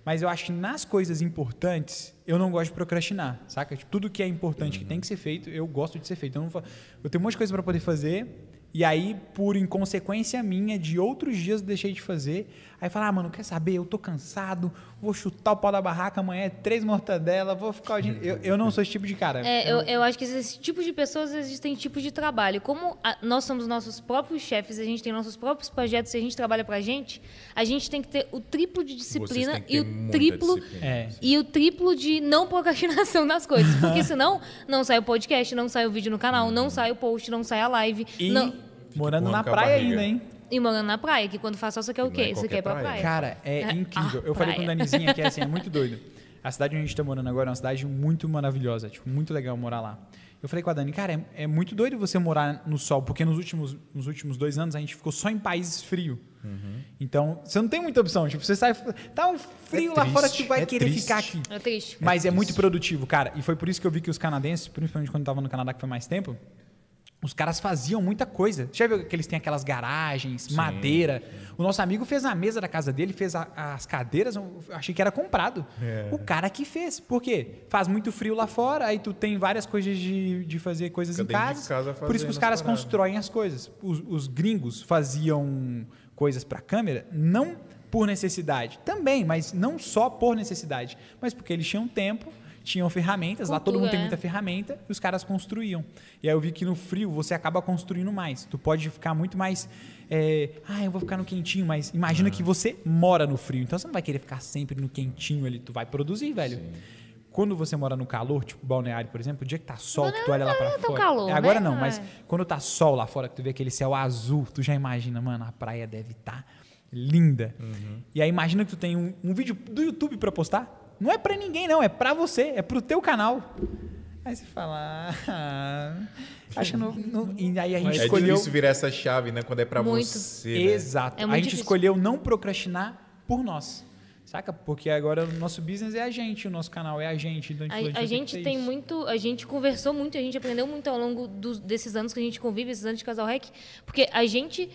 S4: Mas eu acho que nas coisas importantes, eu não gosto de procrastinar, saca? Tipo, tudo que é importante, que tem que ser feito, eu gosto de ser feito. Eu, não eu tenho um monte de coisa para poder fazer, e aí, por inconsequência minha, de outros dias eu deixei de fazer. Aí falar, ah, mano, quer saber? Eu tô cansado, vou chutar o pau da barraca amanhã, é três mortadela, vou ficar eu, eu não sou esse tipo de cara.
S2: É, eu, eu acho que esses tipos de pessoas existem tipos de trabalho. Como a- nós somos nossos próprios chefes, a gente tem nossos próprios projetos e a gente trabalha pra gente, a gente tem que ter o triplo de disciplina e o triplo.
S4: É.
S2: e o triplo de não procrastinação das coisas. Porque senão não sai o podcast, não sai o vídeo no canal, não sai o post, não sai a live.
S4: E
S2: não-
S4: morando na praia
S1: barriga.
S4: ainda, hein?
S2: E morando na praia, que quando faz só você quer o
S1: é
S2: quê? Você quer ir pra
S1: praia.
S2: praia.
S4: Cara, é
S2: É,
S4: incrível.
S2: a
S4: Eu falei com o
S2: praia.
S4: Danizinha que é assim, é muito doido. A cidade onde a gente tá morando agora é uma cidade muito maravilhosa, tipo, muito legal morar lá. Eu falei com a Dani, cara, é, é muito doido você morar no sol, porque nos últimos, nos últimos dois anos a gente ficou só em países frios. Então, você não tem muita opção. Tipo, você sai. Tá um frio
S1: É
S4: lá fora,
S1: triste,
S4: tu vai
S1: é
S4: querer
S1: triste.
S4: ficar aqui.
S2: É triste.
S4: Mas é,
S1: triste.
S4: muito produtivo, cara. E foi por isso que eu vi que os canadenses, principalmente quando eu tava no Canadá, que foi mais tempo, os caras faziam muita coisa. Já viu que eles têm aquelas garagens, madeira? O nosso amigo fez a mesa da casa dele, fez a- as cadeiras, achei que era comprado.
S1: É.
S4: O cara que fez. Por quê? Faz muito frio lá fora, aí tu tem várias coisas de, de fazer coisas em casa.
S1: casa
S4: por isso que os caras
S1: as paradas.
S4: constroem as coisas. Os, os gringos faziam coisas para câmera, não por necessidade, também, mas não só por necessidade, mas porque eles tinham tempo, tinham ferramentas, lá todo mundo tem
S2: Cultura,
S4: muita
S2: é.
S4: ferramenta, e os caras construíam. E aí eu vi que no frio você acaba construindo mais. Tu pode ficar muito mais. é, ah, eu vou ficar no quentinho, mas imagina que você mora no frio. Então você não vai querer ficar sempre no quentinho ali. Tu vai produzir, velho. Quando você mora no calor, tipo balneário, por exemplo, o dia que tá sol, que tu olha lá pra
S2: não é
S4: fora.
S2: calor,
S4: é, agora
S2: né?
S4: não, mas
S2: É.
S4: quando tá sol lá fora, que tu vê aquele céu azul, tu já imagina, mano, a praia deve estar linda. E aí imagina que tu tem um, um vídeo do YouTube pra postar. Não é pra ninguém, não, é pra você, é pro teu canal. Aí você fala, ah, acho que não, não- E aí a gente
S1: É
S4: escolheu.
S1: difícil virar essa chave, né? Quando é pra
S2: Muito.
S1: você. né?
S4: Exato.
S2: É
S4: a gente
S2: difícil.
S4: escolheu não procrastinar por nós. Saca? Porque agora o nosso business é a gente, o nosso canal é a gente. Então,
S2: A, a
S4: vai ter
S2: gente
S4: ter
S2: tem
S4: isso.
S2: muito, a gente conversou muito, a gente aprendeu muito ao longo dos- desses anos que a gente convive, esses anos de casal rec, porque a gente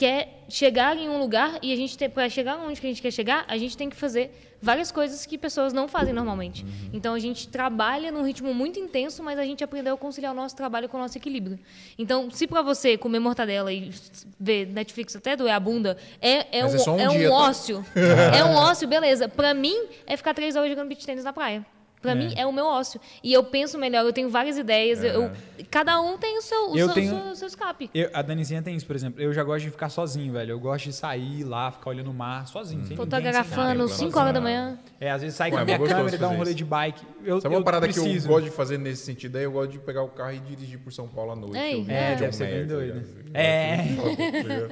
S2: quer chegar em um lugar e a gente tem para chegar onde que a gente quer chegar, a gente tem que fazer várias coisas que pessoas não fazem normalmente.
S1: Uhum.
S2: Então a gente trabalha num ritmo muito intenso, mas a gente aprendeu a conciliar o nosso trabalho com o nosso equilíbrio. Então, se para você comer mortadela e ver Netflix até doer a bunda é, é
S1: Mas
S2: um,
S1: é um
S2: é um
S1: tá?
S2: ócio. é um ócio, beleza. Para mim é ficar três horas jogando beach tênis na praia. Pra mim é o meu ócio. E eu penso melhor, eu tenho várias ideias. eu- eu- cada um tem o seu, o
S4: Eu
S2: seu,
S4: tenho-
S2: seu- seu escape.
S4: Eu- a Danizinha tem isso, por exemplo. Eu já gosto de ficar sozinho, velho. Eu gosto de sair lá, ficar olhando o mar sozinho. sem ninguém, sem nada.
S2: Fotografando
S1: nada.
S2: 5 horas da manhã.
S4: É, às vezes sai com a minha
S1: mas gostoso
S4: câmera e dá um rolê
S1: isso.
S4: de bike. Eu,
S1: Sabe uma
S4: eu
S1: parada que
S4: preciso.
S1: eu gosto de fazer nesse sentido aí? Eu gosto de pegar o carro e dirigir por São Paulo à noite.
S2: Ei,
S1: Eu-
S4: É,
S1: John
S4: deve ser bem doido.
S1: ligado?
S4: É.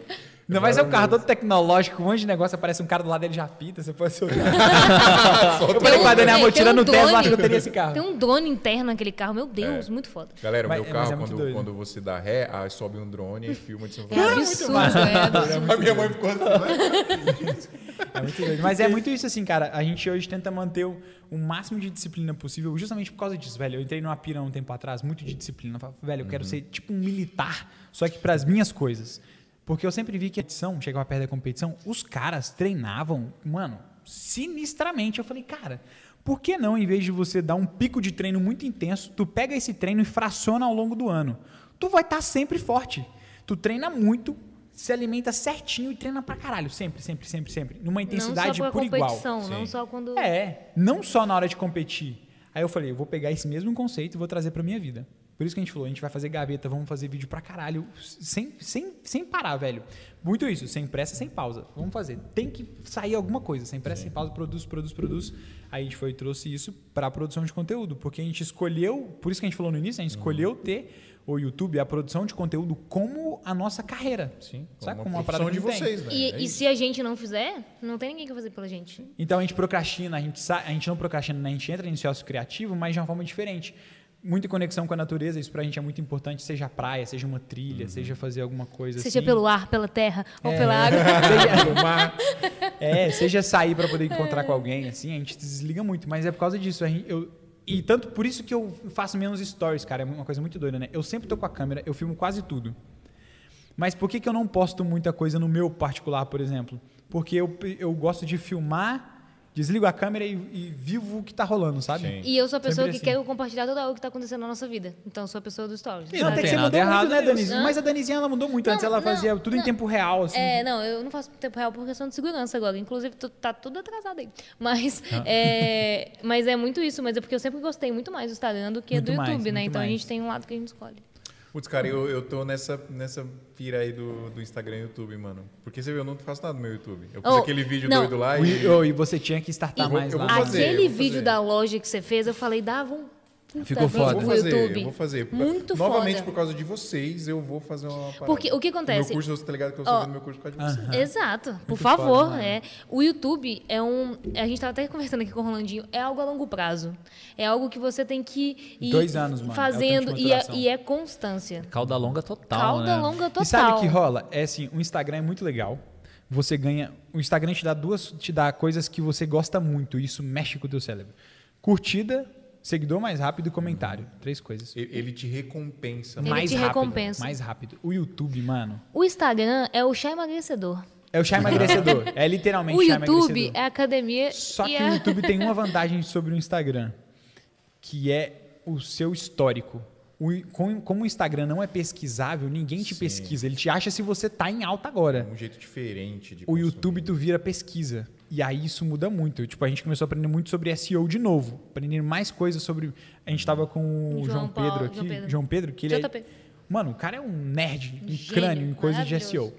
S4: Não, mas é um carro todo tecnológico, um monte de negócio, aparece um cara do lado dele já pita, você pode soltar. eu falei com a Dani, amor,
S2: tem
S4: tirando
S2: um
S4: o Tesla,
S2: drone.
S4: acho que eu teria esse carro.
S2: Tem um drone interno naquele carro, meu Deus, muito foda.
S1: Galera, o
S4: Mas-
S1: meu
S4: mas é
S1: carro,
S4: muito
S1: quando,
S4: doido.
S1: quando você dá ré, aí sobe um drone e filma de São
S2: É
S1: Paulo.
S2: absurdo, é absurdo.
S1: A minha mãe ficou assim?
S4: É muito doido. Mas é muito isso assim, cara. A gente hoje tenta manter o, o máximo de disciplina possível, justamente por causa disso, velho. Eu entrei numa pira um tempo atrás, muito de disciplina. Eu falava, velho, eu quero ser tipo um militar, só que pras minhas coisas. Porque eu sempre vi que a competição, chegava perto da competição, os caras treinavam, mano, sinistramente. Eu falei, cara, por que não, em vez de você dar um pico de treino muito intenso, tu pega esse treino e fraciona ao longo do ano? Tu vai estar sempre forte. Tu treina muito, se alimenta certinho e treina pra caralho. Sempre, sempre, sempre, sempre. Numa
S2: Não
S4: intensidade
S2: só pra
S4: por igual.
S2: não
S1: Sim.
S2: só quando...
S4: É, não só na hora de competir. Aí eu falei, eu vou pegar esse mesmo conceito e vou trazer pra minha vida. Por isso que a gente falou, a gente vai fazer gaveta, vamos fazer vídeo pra caralho, sem, sem, sem parar, velho. Muito isso, sem pressa, sem pausa. Vamos fazer. Tem que sair alguma coisa, sem pressa, sem pausa, produz, produz, produz. Aí a gente foi e trouxe isso pra produção de conteúdo, porque a gente escolheu, por isso que a gente falou no início, a gente escolheu ter o YouTube, a produção de conteúdo como a nossa carreira.
S1: Sim,
S4: Sabe? Como uma parada
S1: de vocês, né?
S2: E,
S1: É
S2: e se a gente não fizer, não tem ninguém que vai fazer pela gente.
S4: Então a gente procrastina, a gente, a gente não procrastina, né? a gente entra em sócio criativo, mas de uma forma diferente. Muita conexão com a natureza, isso pra gente é muito importante, seja a praia, seja uma trilha,
S1: Uhum.
S4: seja fazer alguma coisa
S2: Seja
S4: assim.
S2: pelo ar, pela terra ou
S4: É.
S2: pela água.
S4: Seja, mar. é, seja sair pra poder encontrar com alguém, assim, a gente se desliga muito, mas é por causa disso. a gente- eu, e tanto por isso que eu faço menos stories, cara, é uma coisa muito doida, né? Eu sempre tô com a câmera, eu filmo quase tudo. Mas por que, que eu não posto muita coisa no meu particular, por exemplo? Porque eu, eu gosto de filmar, desligo a câmera e, e vivo o que tá rolando, sabe?
S1: Sim.
S2: E eu sou a pessoa
S4: Sempre
S2: que
S4: assim.
S2: quer compartilhar toda hora o que tá acontecendo na nossa vida. Então eu sou a pessoa do stories.
S3: E
S4: Não, tem que ser
S3: nada
S4: mudou
S3: errado
S4: muito, né. Danizinha? Mas a Danizinha, ela mudou muito. Antes
S2: Não,
S4: ela
S2: não,
S4: fazia tudo em tempo real, assim.
S2: É, não, eu não faço tempo real por questão de segurança agora. Inclusive, tá tudo atrasado aí. Mas,
S4: Ah.
S2: é, mas é muito isso. Mas é porque eu sempre gostei muito mais do Instagram do que
S4: Muito
S2: do
S4: mais,
S2: YouTube, né?
S4: muito
S2: Então a
S4: mais.
S2: gente tem um lado que a gente escolhe.
S1: Putz, cara, eu, eu tô nessa, nessa pira aí do, do Instagram e YouTube, mano. Porque você viu, eu não faço nada no meu YouTube. Eu fiz
S2: Oh,
S1: aquele vídeo
S2: não.
S1: doido lá
S4: E,
S1: e.
S4: oh, e você tinha que startar
S1: Eu vou-
S4: mais
S1: eu
S4: lá.
S1: vou fazer,
S2: Aquele vídeo
S1: fazer.
S2: da loja que você fez, eu falei, dava um puta
S4: Ficou foda.
S1: Eu vou fazer,
S2: YouTube.
S1: eu vou fazer.
S2: Muito
S1: Novamente,
S2: foda.
S1: por causa de vocês, eu vou fazer uma parada.
S2: Porque o que acontece?
S1: Meu curso, você tá ligado que eu estou
S2: Ó,
S1: fazendo meu curso por causa de vocês.
S2: Exato, por
S4: Muito
S2: favor.
S4: foda,
S2: é. O YouTube é um. A gente estava até conversando aqui com o Rolandinho, é algo a longo prazo. É algo que você tem que ir
S4: Dois anos, mano, é
S2: fazendo
S4: de
S2: e, é, e é constância.
S3: Cauda longa total,
S2: Cauda
S3: né?
S2: longa total.
S4: E sabe o que rola? É assim, o Instagram é muito legal. Você ganha. O Instagram te dá duas, te dá coisas que você gosta muito. E isso mexe com o teu cérebro. Curtida, seguidor mais rápido e comentário. Três coisas.
S1: Ele te recompensa.
S2: Ele
S4: mais
S2: te
S4: rápido.
S2: recompensa.
S4: Mais rápido. O YouTube, mano.
S2: O Instagram é o chá emagrecedor.
S4: É o chá emagrecedor. É literalmente
S2: O
S4: chá
S2: YouTube
S4: emagrecedor.
S2: é a academia.
S4: Só que
S2: é...
S4: o YouTube tem uma vantagem sobre o Instagram, que é o seu histórico. O, com- como o Instagram não é pesquisável, ninguém te
S1: Sim.
S4: pesquisa. Ele te acha se você tá em alta agora.
S1: Um jeito diferente de
S4: O
S1: consumir.
S4: YouTube tu vira pesquisa. E aí isso muda muito. Tipo, a gente começou a aprender muito sobre SEO de novo. Aprendendo mais coisas sobre. A gente tava com o
S2: João
S4: João,
S2: Paulo-
S4: Pedro aqui.
S2: João Pedro.
S4: João Pedro, que ele é,
S2: JP.
S4: Mano, o cara é um nerd, um
S2: Gênio,
S4: crânio em coisas de. SEO.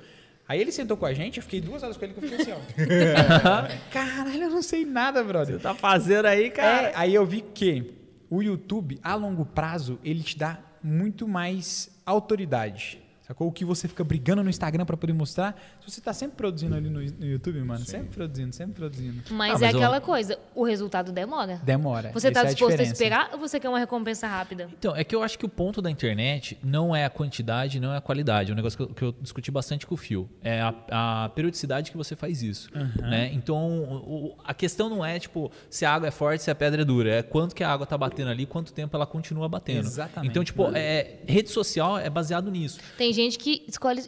S4: Aí ele sentou com a gente, eu fiquei duas horas com ele que eu fiquei assim, ó. Caralho, eu não sei nada, brother.
S3: Você tá fazendo aí, cara?
S4: É, aí eu vi que o YouTube, a longo prazo, ele te dá muito mais autoridade. Sacou? O que você fica brigando no Instagram pra poder mostrar, se você tá sempre produzindo ali no, no YouTube, mano, sempre produzindo, sempre produzindo.
S2: Mas,
S3: Ah,
S2: é
S3: mas eu-
S2: aquela coisa, o resultado demora.
S4: Demora.
S2: Você
S4: Essa
S2: está
S4: é
S2: disposto a,
S4: diferença.
S2: esperar ou você quer uma recompensa rápida?
S3: Então, é que eu acho que o ponto da internet não é a quantidade, não é a qualidade. É um negócio que eu, que eu discuti bastante com o Fio. É a, a periodicidade que você faz isso. Né? Então, o- a questão não é, tipo, se a água é forte, se a pedra é dura. É quanto que a água tá batendo ali, quanto tempo ela continua batendo.
S4: Exatamente.
S3: Então, tipo, é, rede social é baseado nisso.
S2: Tem gente que escolhe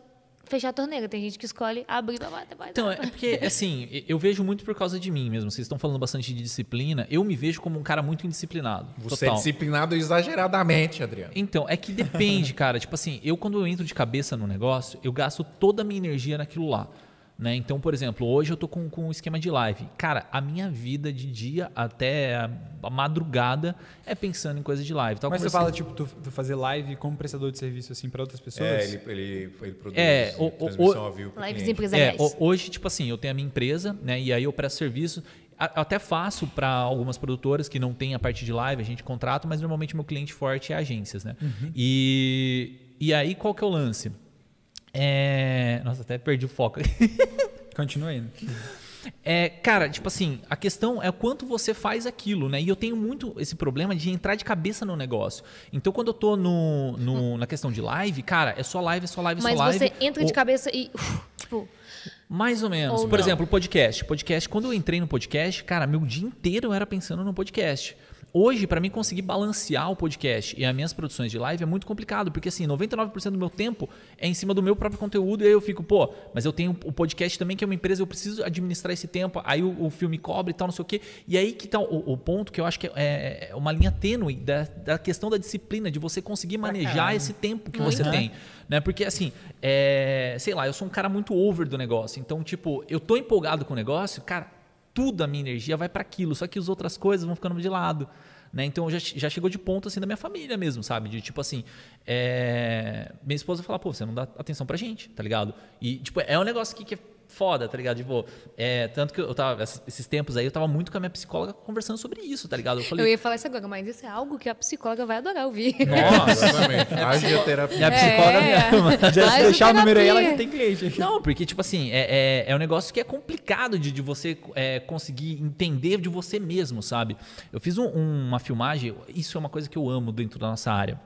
S2: fechar a torneira. Tem gente que escolhe abrir pra bater, bater.
S3: Então, é porque, assim, eu vejo muito por causa de mim mesmo. Vocês estão falando bastante de disciplina. Eu me vejo como um cara muito indisciplinado.
S1: Você é
S3: total.
S1: disciplinado exageradamente, Adriano.
S3: Então, é que depende, cara. Tipo assim, eu quando eu entro de cabeça no negócio, eu gasto toda a minha energia naquilo lá. Né? Então, por exemplo, hoje eu tô com, com um esquema de live. Cara, a minha vida de dia até a, madrugada é pensando em coisa de live. Tava
S4: Mas você fala, tipo, tu, tu fazer live como prestador de serviço, assim, pra outras pessoas?
S1: É, ele, ele, ele produz
S3: É, o- o-
S1: transmissão
S3: o-
S1: ao vivo
S2: Lives empresariais.
S3: É, ho- hoje, tipo assim, eu tenho a minha empresa, né? E aí eu presto serviço. Até faço para algumas produtoras que não tem a parte de live, a gente contrata, mas normalmente meu cliente forte é agências, né? E, e aí, qual que é o lance? É... Nossa, até perdi o foco.
S4: Continua aí.
S3: É, cara, tipo assim, a questão é o quanto você faz aquilo, né? E eu tenho muito esse problema de entrar de cabeça no negócio. Então, quando eu tô no, no- na questão de live, cara, é só live, é só live, é
S2: Mas
S3: só live.
S2: você entra de
S3: O-
S2: cabeça e. Tipo,
S3: Mais ou menos.
S2: Ou
S3: Por
S2: não.
S3: exemplo, podcast. Podcast, quando eu entrei no podcast, cara, meu dia inteiro eu era pensando no podcast. Hoje, para mim conseguir balancear o podcast e as minhas produções de live é muito complicado, porque assim, 99% do meu tempo é em cima do meu próprio conteúdo e aí eu fico, pô, mas eu tenho o podcast também que é uma empresa, eu preciso administrar esse tempo, aí o, o filme cobre e tal, não sei o quê. E aí que tá o, o ponto que eu acho que é, é uma linha tênue da, da questão da disciplina, de você conseguir manejar esse tempo que você tem né? Porque assim, é, sei lá, eu sou um cara muito over do negócio. Então, tipo, eu tô empolgado com o negócio, cara, tudo a minha energia vai para aquilo, só que as outras coisas vão ficando de lado. Né? Então já, já chegou de ponto assim da minha família mesmo, sabe? De tipo assim, é, minha esposa fala, pô, você não dá atenção pra gente, tá ligado? E tipo, é um negócio que, que é foda, tá ligado? Tipo, é, tanto que eu tava, esses tempos aí, eu tava muito com a minha psicóloga conversando sobre isso, tá ligado? Eu
S2: eu
S3: falei,
S2: ia falar isso agora, mas isso é algo que a psicóloga vai adorar ouvir.
S3: nossa,
S1: Exatamente. Agioterapia.
S3: minha psicóloga me ama.
S4: Já se deixar o número aí, ela
S2: terapia.
S4: já tem cliente aqui.
S3: Não, porque, tipo assim, é, é, é um negócio que é complicado de, de você é, conseguir entender de você mesmo, sabe? Eu fiz um- uma filmagem, isso é uma coisa que eu amo dentro da nossa área.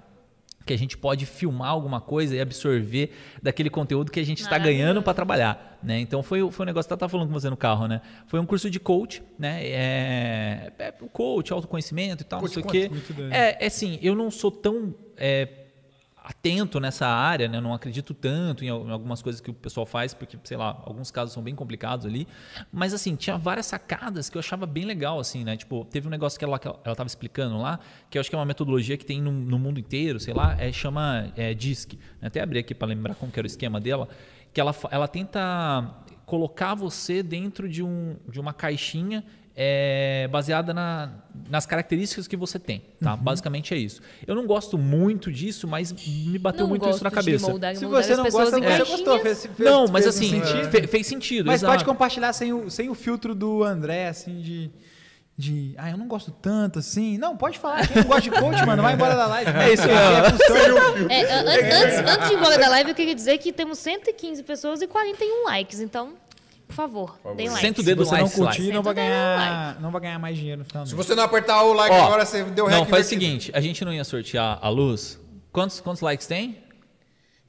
S3: Que a gente pode filmar alguma coisa e absorver daquele conteúdo que a gente está ganhando para trabalhar, né? Então foi, o- foi um negócio que eu estava falando com você no carro, né? Foi um curso de coach, né? É, é coach, autoconhecimento e tal,
S1: Coach
S3: não sei o quê. É, é assim, eu não sou tão é, atento nessa área, né? Eu não acredito tanto em al- em algumas coisas que o pessoal faz, porque, sei lá, alguns casos são bem complicados ali. Mas, assim, tinha várias sacadas que eu achava bem legal, assim, né? Tipo, teve um negócio que ela, que ela ela tava explicando lá, que eu acho que é uma metodologia que tem no, no mundo inteiro, sei lá, é, chama é, DISC. Até abri aqui para lembrar como que era o esquema dela, que ela, ela tenta colocar você dentro de, um, de uma caixinha é, baseada na- nas características que você tem, tá?
S4: Uhum.
S3: Basicamente é isso. Eu não gosto muito disso, mas me bateu
S2: Não
S3: muito isso na cabeça.
S2: moldar
S4: Se
S2: moldar
S4: você não gosta, você gostou. Fez, fez,
S3: não, mas
S4: fez
S3: assim,
S4: sentido.
S3: fe- fez sentido.
S4: Mas
S3: exato.
S4: pode compartilhar sem o, sem o filtro do André, assim, de. De, ah, eu não gosto tanto assim. Não, pode falar. Quem não gosta de coach, mano, vai embora da live. É isso aí.
S2: É, an- antes, antes de ir embora da live, eu queria dizer que temos 115 pessoas e 41 likes. Então, por favor, deem like.
S3: Senta o
S4: Se
S3: dedo
S4: você não
S3: like,
S4: curtir,
S3: like.
S4: não vai ganhar, não vai ganhar mais dinheiro no final.
S1: Se você não apertar o like
S3: Ó,
S1: agora, você deu
S3: Não, faz o seguinte, a gente não ia sortear a luz. Quantos, quantos likes tem?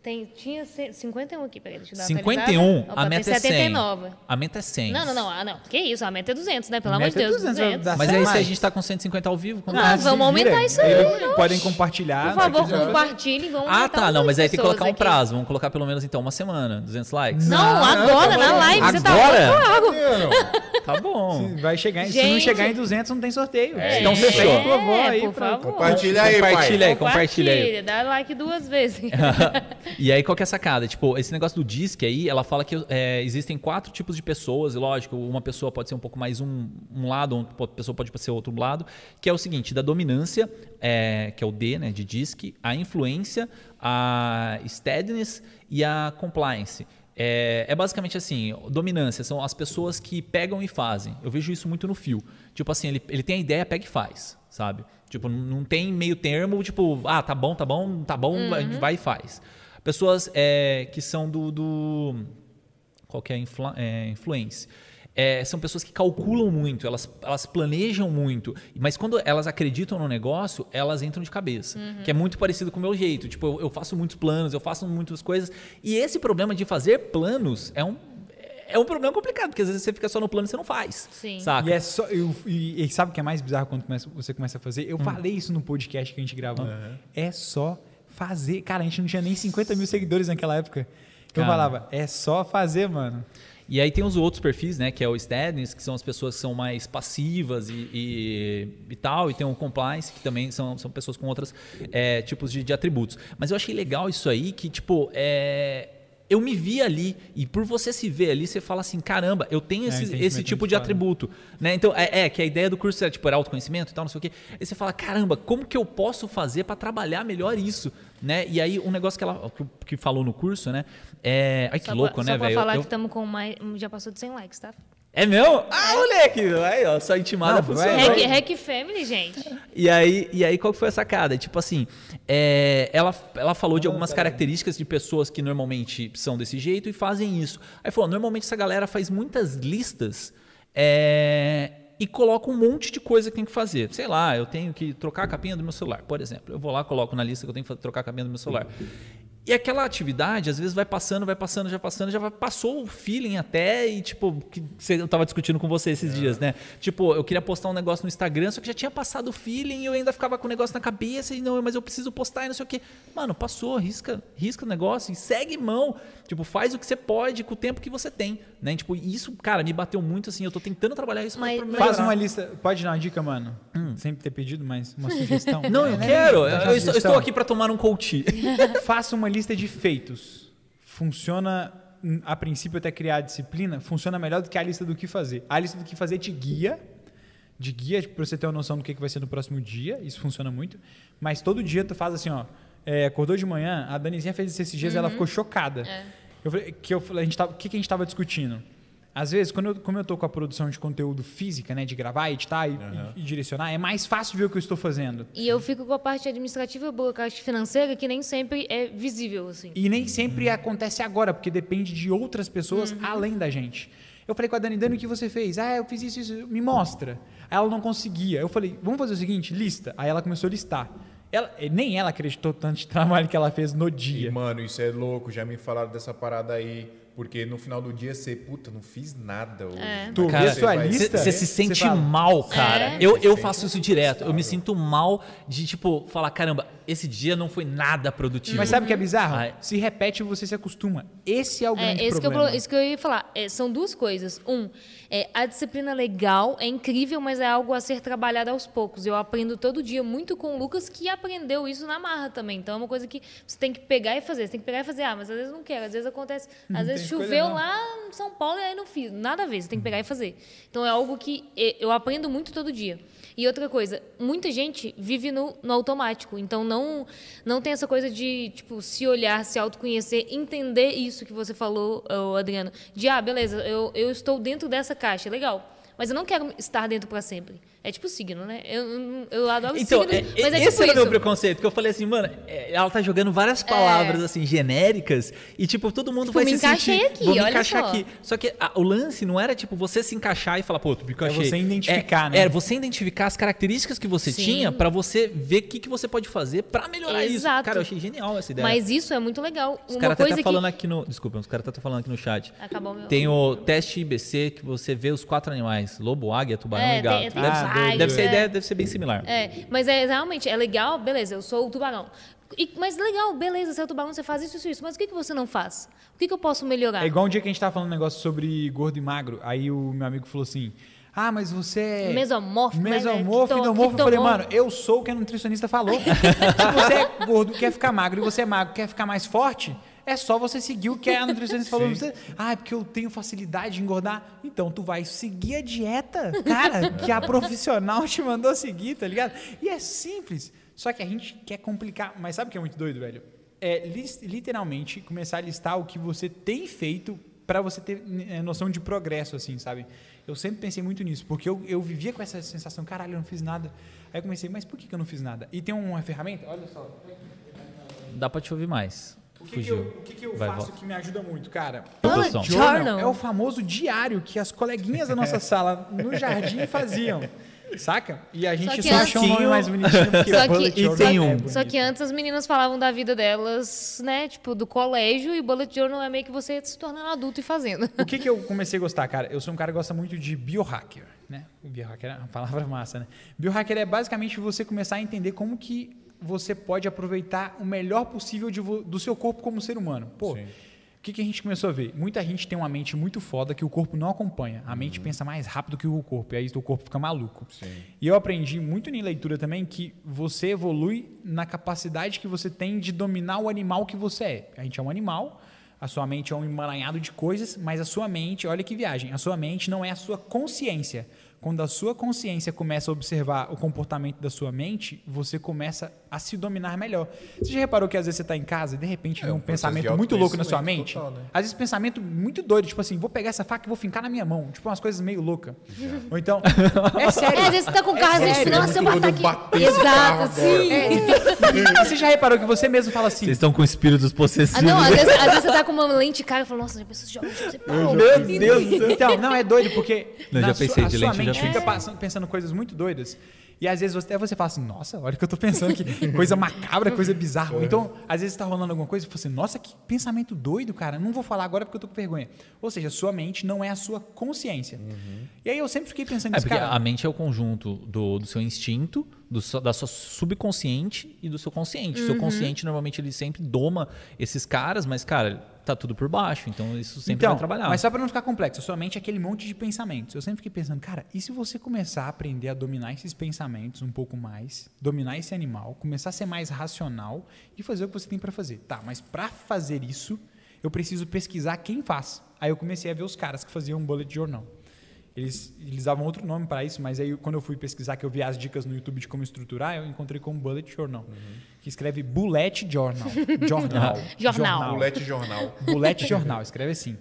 S2: Tem, tinha ce- 51 aqui, peraí, deixa eu dar uma
S3: 51,
S2: atualizada. Opa,
S3: a meta é 100.
S2: 79.
S3: A meta é 100.
S2: Não, não, não, ah, não. Que isso, a meta é 200, né? Pelo amor de
S4: é
S2: Deus,
S4: 200,
S2: 200.
S4: dá
S3: Mas
S4: certo
S3: aí se a gente tá com 150 ao vivo, como
S2: Não,
S3: é?
S4: Ah,
S2: vamos
S4: se
S2: aumentar isso aí.
S4: Podem compartilhar.
S2: Por favor,
S4: se quiser.
S2: compartilhem, vamos
S3: Ah, tá. Não, mas aí tem que colocar um
S2: aqui.
S3: prazo. Vamos colocar pelo menos então uma semana, 200 likes.
S2: Não,
S1: Não,
S2: agora,
S1: não,
S2: na live. Você tá
S3: Agora?
S2: louco.
S3: Tá bom.
S4: Vai chegar, em- se não chegar em 200, não tem sorteio.
S2: É,
S3: Então fechou.
S2: É,
S4: Tua avó aí
S2: por
S4: pra-
S2: favor.
S1: Compartilha aí,
S3: Compartilha
S1: pai.
S3: aí, compartilha aí.
S2: Compartilha, dá like duas vezes.
S3: e aí, qual que é a sacada? Tipo, esse negócio do DISC aí, ela fala que é, existem quatro tipos de pessoas, e lógico, uma pessoa pode ser um pouco mais um, um lado, outra pessoa pode ser outro lado, que é o seguinte, da dominância, é, que é o D, né, de DISC, a influência, a steadiness e a compliance. É, é basicamente assim, dominância são as pessoas que pegam e fazem. Eu vejo isso muito no fio. Tipo assim, ele, ele tem a ideia, pega e faz, sabe? Tipo, não- tem meio termo, tipo, ah, tá bom, tá bom, tá bom, vai, vai e faz. Pessoas é, que são do, do qual que é influ, é, influência. É, são pessoas que calculam muito, elas, elas planejam muito, mas quando elas acreditam no negócio, elas entram de cabeça. Que é muito parecido com o meu jeito. Tipo, eu, eu faço muitos planos, eu faço muitas coisas. E esse problema de fazer planos é um, é um problema complicado, porque às vezes você fica só no plano e você não faz.
S2: Sim.
S3: Saca?
S4: E, é só, eu- e, e sabe o que é mais bizarro quando começa- você começa a fazer?
S3: Hum.
S4: Eu falei isso no podcast que a gente gravou. É só fazer. Cara, a gente não tinha nem 50 mil seguidores naquela época. Eu
S3: Cara.
S4: falava, é só fazer, mano.
S3: E aí tem os outros perfis, né? Que é o Steadiness, que são as pessoas que são mais passivas e, e, e tal. E tem o Compliance, que também são, são pessoas com outros é, tipos de, de atributos. Mas eu achei legal isso aí, que, tipo, é, eu me vi ali. E por você se ver ali, você fala assim, caramba, eu tenho
S4: É,
S3: esse,
S4: entendimento
S3: esse tipo
S4: muito
S3: de
S4: foda.
S3: atributo. Né? Então, é, é, que a ideia do curso é, tipo, era autoconhecimento e tal, não sei o quê. Aí você fala, caramba, como que eu posso fazer para trabalhar melhor isso? Né? E aí, um negócio que ela que, que falou no curso, né? É... Ai, que
S2: Só
S3: louco,
S2: pra,
S3: né,
S2: Só pra
S3: velho?
S2: falar
S3: Eu-
S2: que estamos com mais. Já passou de 100 likes, tá?
S3: é meu? Ah, moleque! Aí, ó, sua intimada
S2: Hack, Hack Family, gente.
S3: E aí, e aí, qual que foi a sacada? Tipo assim, é, ela, ela falou de algumas características de pessoas que normalmente são desse jeito e fazem isso. Aí falou, normalmente essa galera faz muitas listas é, e coloca um monte de coisa que tem que fazer. Sei lá, eu tenho que trocar a capinha do meu celular, por exemplo. Eu vou lá, coloco na lista que eu tenho que trocar a capinha do meu celular. E aquela atividade, às vezes, vai passando, vai passando, já passando, já passou o feeling até e, tipo, que eu tava discutindo com você esses dias, né? Tipo, eu queria postar um negócio no Instagram, só que já tinha passado o feeling e eu ainda ficava com o negócio na cabeça e não, mas eu preciso postar e não sei o quê. Mano, passou, risca, risca o negócio e segue mão. Tipo, faz o que você pode com o tempo que você tem, né? Tipo, isso, cara, me bateu muito assim, eu tô tentando trabalhar isso
S2: Mas-
S3: pra.
S4: Faz uma lista. Pode dar uma dica, mano? Sempre ter pedido, mas uma sugestão.
S3: Hum. Não, eu
S4: É, né?
S3: quero. Eu, eu estou, eu
S4: sugestão.
S3: estou aqui pra tomar um coach.
S4: Faça uma lista de feitos. Funciona, a princípio, até criar a disciplina, funciona melhor do que a lista do que fazer. A lista do que fazer te guia, de guia para você ter uma noção do que vai ser no próximo dia, isso funciona muito. Mas todo dia tu faz assim, ó. é, acordou de manhã, a Danizinha fez isso esses dias e ela ficou chocada. Eu falei, que eu a gente tava, o que, que a gente estava discutindo? Às vezes, quando eu, como eu tô com a produção de conteúdo física, né, de gravar, editar e, e- e direcionar, é mais fácil ver o que eu estou fazendo.
S2: E eu fico com a parte administrativa e burocrática financeira que nem sempre é visível, assim.
S4: E nem sempre acontece agora, porque depende de outras pessoas além da gente. Eu falei com a Dani, Dani, o que você fez? Ah, eu fiz isso, isso, me mostra. Aí ela não conseguia. Eu falei, vamos fazer o seguinte, lista. Aí ela começou a listar. Ela, nem ela acreditou tanto de trabalho que ela fez no
S1: E,
S4: dia.
S1: mano, isso é louco. Já me falaram dessa parada aí. Porque no final do dia você, puta, não fiz nada hoje.
S2: É.
S4: Tu
S3: Cara,
S4: vê sua
S1: vai-
S4: lista,
S3: Você se sente
S4: fala,
S3: mal, cara.
S2: É.
S3: Eu, eu faço isso direto. Eu me sinto mal de, tipo, falar, caramba, esse dia não foi nada produtivo.
S4: Mas sabe o que é bizarro?
S3: Ai.
S4: Se repete, você se acostuma. Esse é o grande
S2: É, esse que é
S4: problema.
S2: pro- isso que eu ia falar. É, são duas coisas. Um, é, a disciplina legal é incrível, mas é algo a ser trabalhado aos poucos. Eu aprendo todo dia muito com o Lucas, que aprendeu isso na marra também. Então é uma coisa que você tem que pegar e fazer. Você tem que pegar e fazer. Ah, mas às vezes não quero. Às vezes acontece. Às vezes choveu
S4: não.
S2: lá em São Paulo e aí não fiz. Nada a ver. Você tem que pegar e fazer. Então é algo que eh, eu aprendo muito todo dia. E outra coisa, muita gente vive no, no automático. Então não não tem essa coisa de tipo se olhar, se autoconhecer, entender isso que você falou, Adriano. De ah, beleza, eu, eu estou dentro dessa caixa, legal. Mas eu não quero estar dentro para sempre. É tipo signo, né? Eu, eu, adoro
S3: Então,
S2: signos,
S3: é-
S2: mas é
S3: esse
S2: tipo
S3: era o meu
S2: isso.
S3: preconceito, que eu falei assim, mano, é, ela tá jogando várias palavras, assim, genéricas, e, tipo, todo mundo
S2: Tipo,
S3: vai
S2: me
S3: se
S2: encaixei
S3: sentir...
S2: aqui,
S3: vou me
S2: olha
S3: encaixar
S2: só.
S3: aqui. Só que a- o lance não era, tipo, você se encaixar e falar, pô, tu me encaixei.
S4: você identificar,
S3: é,
S4: né?
S3: É, você identificar as características que você
S2: Sim.
S3: tinha pra você ver o que, que você pode fazer pra melhorar isso.
S2: Exato.
S3: Cara, eu achei genial essa ideia.
S2: Mas isso é muito legal.
S3: os
S2: Uma
S3: caras
S2: coisa
S3: até
S2: que
S3: falando aqui no... Desculpa, os caras até falando aqui no chat.
S2: acabou meu
S3: Tem o teste IBC que você vê os quatro animais: lobo, águia, tubarão
S2: É,
S3: e gato.
S2: tem- tem
S3: deve, deve ser a
S2: é.
S3: ideia, deve ser bem similar.
S2: É, mas é realmente, é legal, beleza, eu sou o tubarão. E- mas legal, beleza, você é o tubarão, você faz isso, isso, isso. Mas o que, que você não faz? O que, que eu posso melhorar?
S4: É igual um dia que a gente tava falando um negócio sobre gordo e magro. Aí o meu amigo falou assim: Ah, mas você é.
S2: Mesomorfo, né,
S4: Mesomorfo,
S2: velho?
S4: endomorfo. Eu falei, mano, eu sou o que a nutricionista falou. Se você é gordo, quer ficar magro, e você é magro, quer ficar mais forte, é só você seguir o que a nutricionista falou. Você, ah, é porque eu tenho facilidade de engordar. Então, tu vai seguir a dieta, cara, que a profissional te mandou seguir, tá ligado? E é simples. Só que a gente quer complicar. Mas sabe o que é muito doido, velho? É literalmente começar a listar o que você tem feito para você ter eh, noção de progresso, assim, sabe? Eu sempre pensei muito nisso, porque eu, eu vivia com essa sensação, caralho, eu não fiz nada. Aí eu comecei, mas por que, que eu não fiz nada? E tem uma ferramenta, olha só.
S3: Dá pra te ouvir mais.
S4: O que, que eu, o que, que eu
S3: Vai,
S4: faço
S3: volta.
S4: que me ajuda muito, cara?
S3: Bullet
S4: Journal
S2: Journal.
S4: é o famoso diário que as coleguinhas da nossa sala no jardim faziam. Saca? E a gente
S2: que
S4: só, achou um nome mais bonitinho porque
S2: Só que-
S4: Bullet
S3: e
S4: Journal
S3: tem
S4: é
S3: um.
S4: bonito.
S2: Só que antes as meninas falavam da vida delas, né? Tipo, do colégio, e Bullet Journal é meio que você se tornando adulto e fazendo.
S4: O que, que eu comecei a gostar, cara? Eu sou um cara que gosta muito de biohacker, né? O biohacker é uma palavra massa, né? Biohacker é basicamente você começar a entender como que você pode aproveitar o melhor possível de do seu corpo como ser humano. Pô,
S1: Sim.
S4: o que, que a gente começou a ver? Muita gente tem uma mente muito foda que o corpo não acompanha. A
S1: Uhum.
S4: mente pensa mais rápido que o corpo, e aí o corpo fica maluco.
S1: Sim.
S4: E eu aprendi muito em leitura também que você evolui na capacidade que você tem de dominar o animal que você é. A gente é um animal, a sua mente é um emaranhado de coisas, mas a sua mente, olha que viagem, a sua mente não é a sua consciência. Quando a sua consciência começa a observar o comportamento da sua mente, você começa a se dominar melhor. Você já reparou que às vezes você está em casa e de repente
S1: É,
S4: vem
S1: um
S4: um
S1: de
S4: pensamento muito louco na sua mente?
S1: total, né?
S4: Às vezes pensamento muito doido, tipo assim, vou pegar essa faca e vou fincar na minha mão. Tipo umas coisas meio loucas. Ou então, é sério.
S2: É, às vezes você tá com o carro,
S4: É
S2: às vezes, nossa,
S1: é
S2: eu aqui.
S1: bater carro
S2: Exato, sim.
S4: É, você já reparou que você mesmo fala assim,
S3: Vocês estão com espíritos
S2: Ah,
S3: possessivos.
S2: não, às vezes, às vezes você tá com uma lente cara e fala, nossa, já pensou, já, já.
S4: Meu Deus! Então, não, é doido, porque
S3: Não,
S4: na
S3: já pensei
S4: sua,
S3: de lente, pensei.
S4: fica passando- pensando coisas muito doidas. E às vezes você, até você fala assim, nossa, olha o que eu tô pensando aqui. Coisa macabra, coisa bizarra. Então, às vezes tá rolando alguma coisa e você fala assim, nossa, que pensamento doido, cara. Não vou falar agora porque eu tô com vergonha. Ou seja, sua mente não é a sua consciência. E aí eu sempre fiquei pensando
S3: É
S4: nisso,
S3: porque
S4: cara.
S3: a mente é o conjunto do, do seu instinto, do da sua subconsciente e do seu consciente. O seu consciente normalmente ele sempre doma esses caras, mas cara, tá tudo por baixo, então isso sempre
S4: então,
S3: vai trabalhar.
S4: Mas só para não ficar complexo, a sua mente é aquele monte de pensamentos. Eu sempre fiquei pensando, cara, e se você começar a aprender a dominar esses pensamentos um pouco mais, dominar esse animal, começar a ser mais racional e fazer o que você tem para fazer? Tá, mas para fazer isso, eu preciso pesquisar quem faz. Aí eu comecei a ver os caras que faziam bullet journal. Eles, eles davam outro nome para isso, mas aí quando eu fui pesquisar, que eu vi as dicas no YouTube de como estruturar, eu encontrei com Bullet Journal, que escreve Bullet Journal. Jornal.
S2: Jornal.
S1: Bullet Jornal.
S4: Bullet Jornal, escreve assim.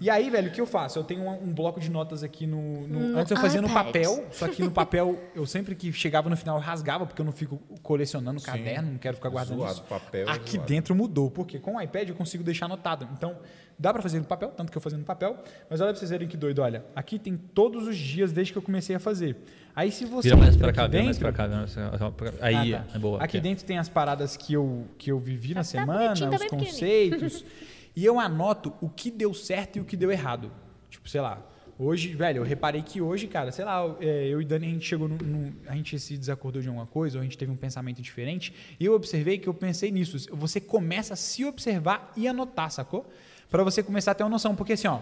S4: E aí, velho, o que eu faço? Eu tenho um, um bloco de notas aqui no. no-
S2: No
S4: antes eu fazia no
S2: iPad.
S4: papel, só que no papel eu sempre que chegava no final eu rasgava, porque eu não fico colecionando
S1: Sim.
S4: caderno, não quero ficar guardando
S1: Zoado,
S4: isso.
S1: papel é
S4: Aqui
S1: zoado.
S4: dentro mudou, porque com o iPad eu consigo deixar anotado. Então, dá pra fazer no papel, tanto que eu fazia no papel, mas olha pra vocês verem que doido, olha. Aqui tem todos os dias desde que eu comecei a fazer. Aí se você
S3: Vira mais pra cá, vira mais pra cá. vira mais pra cá. Aí,
S4: ah, tá.
S3: é boa.
S4: Aqui
S3: aqui.
S4: dentro tem as paradas que eu, que eu vivi na
S2: Tá
S4: semana,
S2: tá
S4: os conceitos. e eu anoto o que deu certo e o que deu errado. Tipo, sei lá. Hoje, velho, eu reparei que hoje, cara, sei lá, é, eu e Dani, a gente chegou no, no- A gente se desacordou de alguma coisa, ou a gente teve um pensamento diferente. E eu observei que eu pensei nisso. Você começa a se observar e anotar, sacou? Pra você começar a ter uma noção. Porque assim, ó.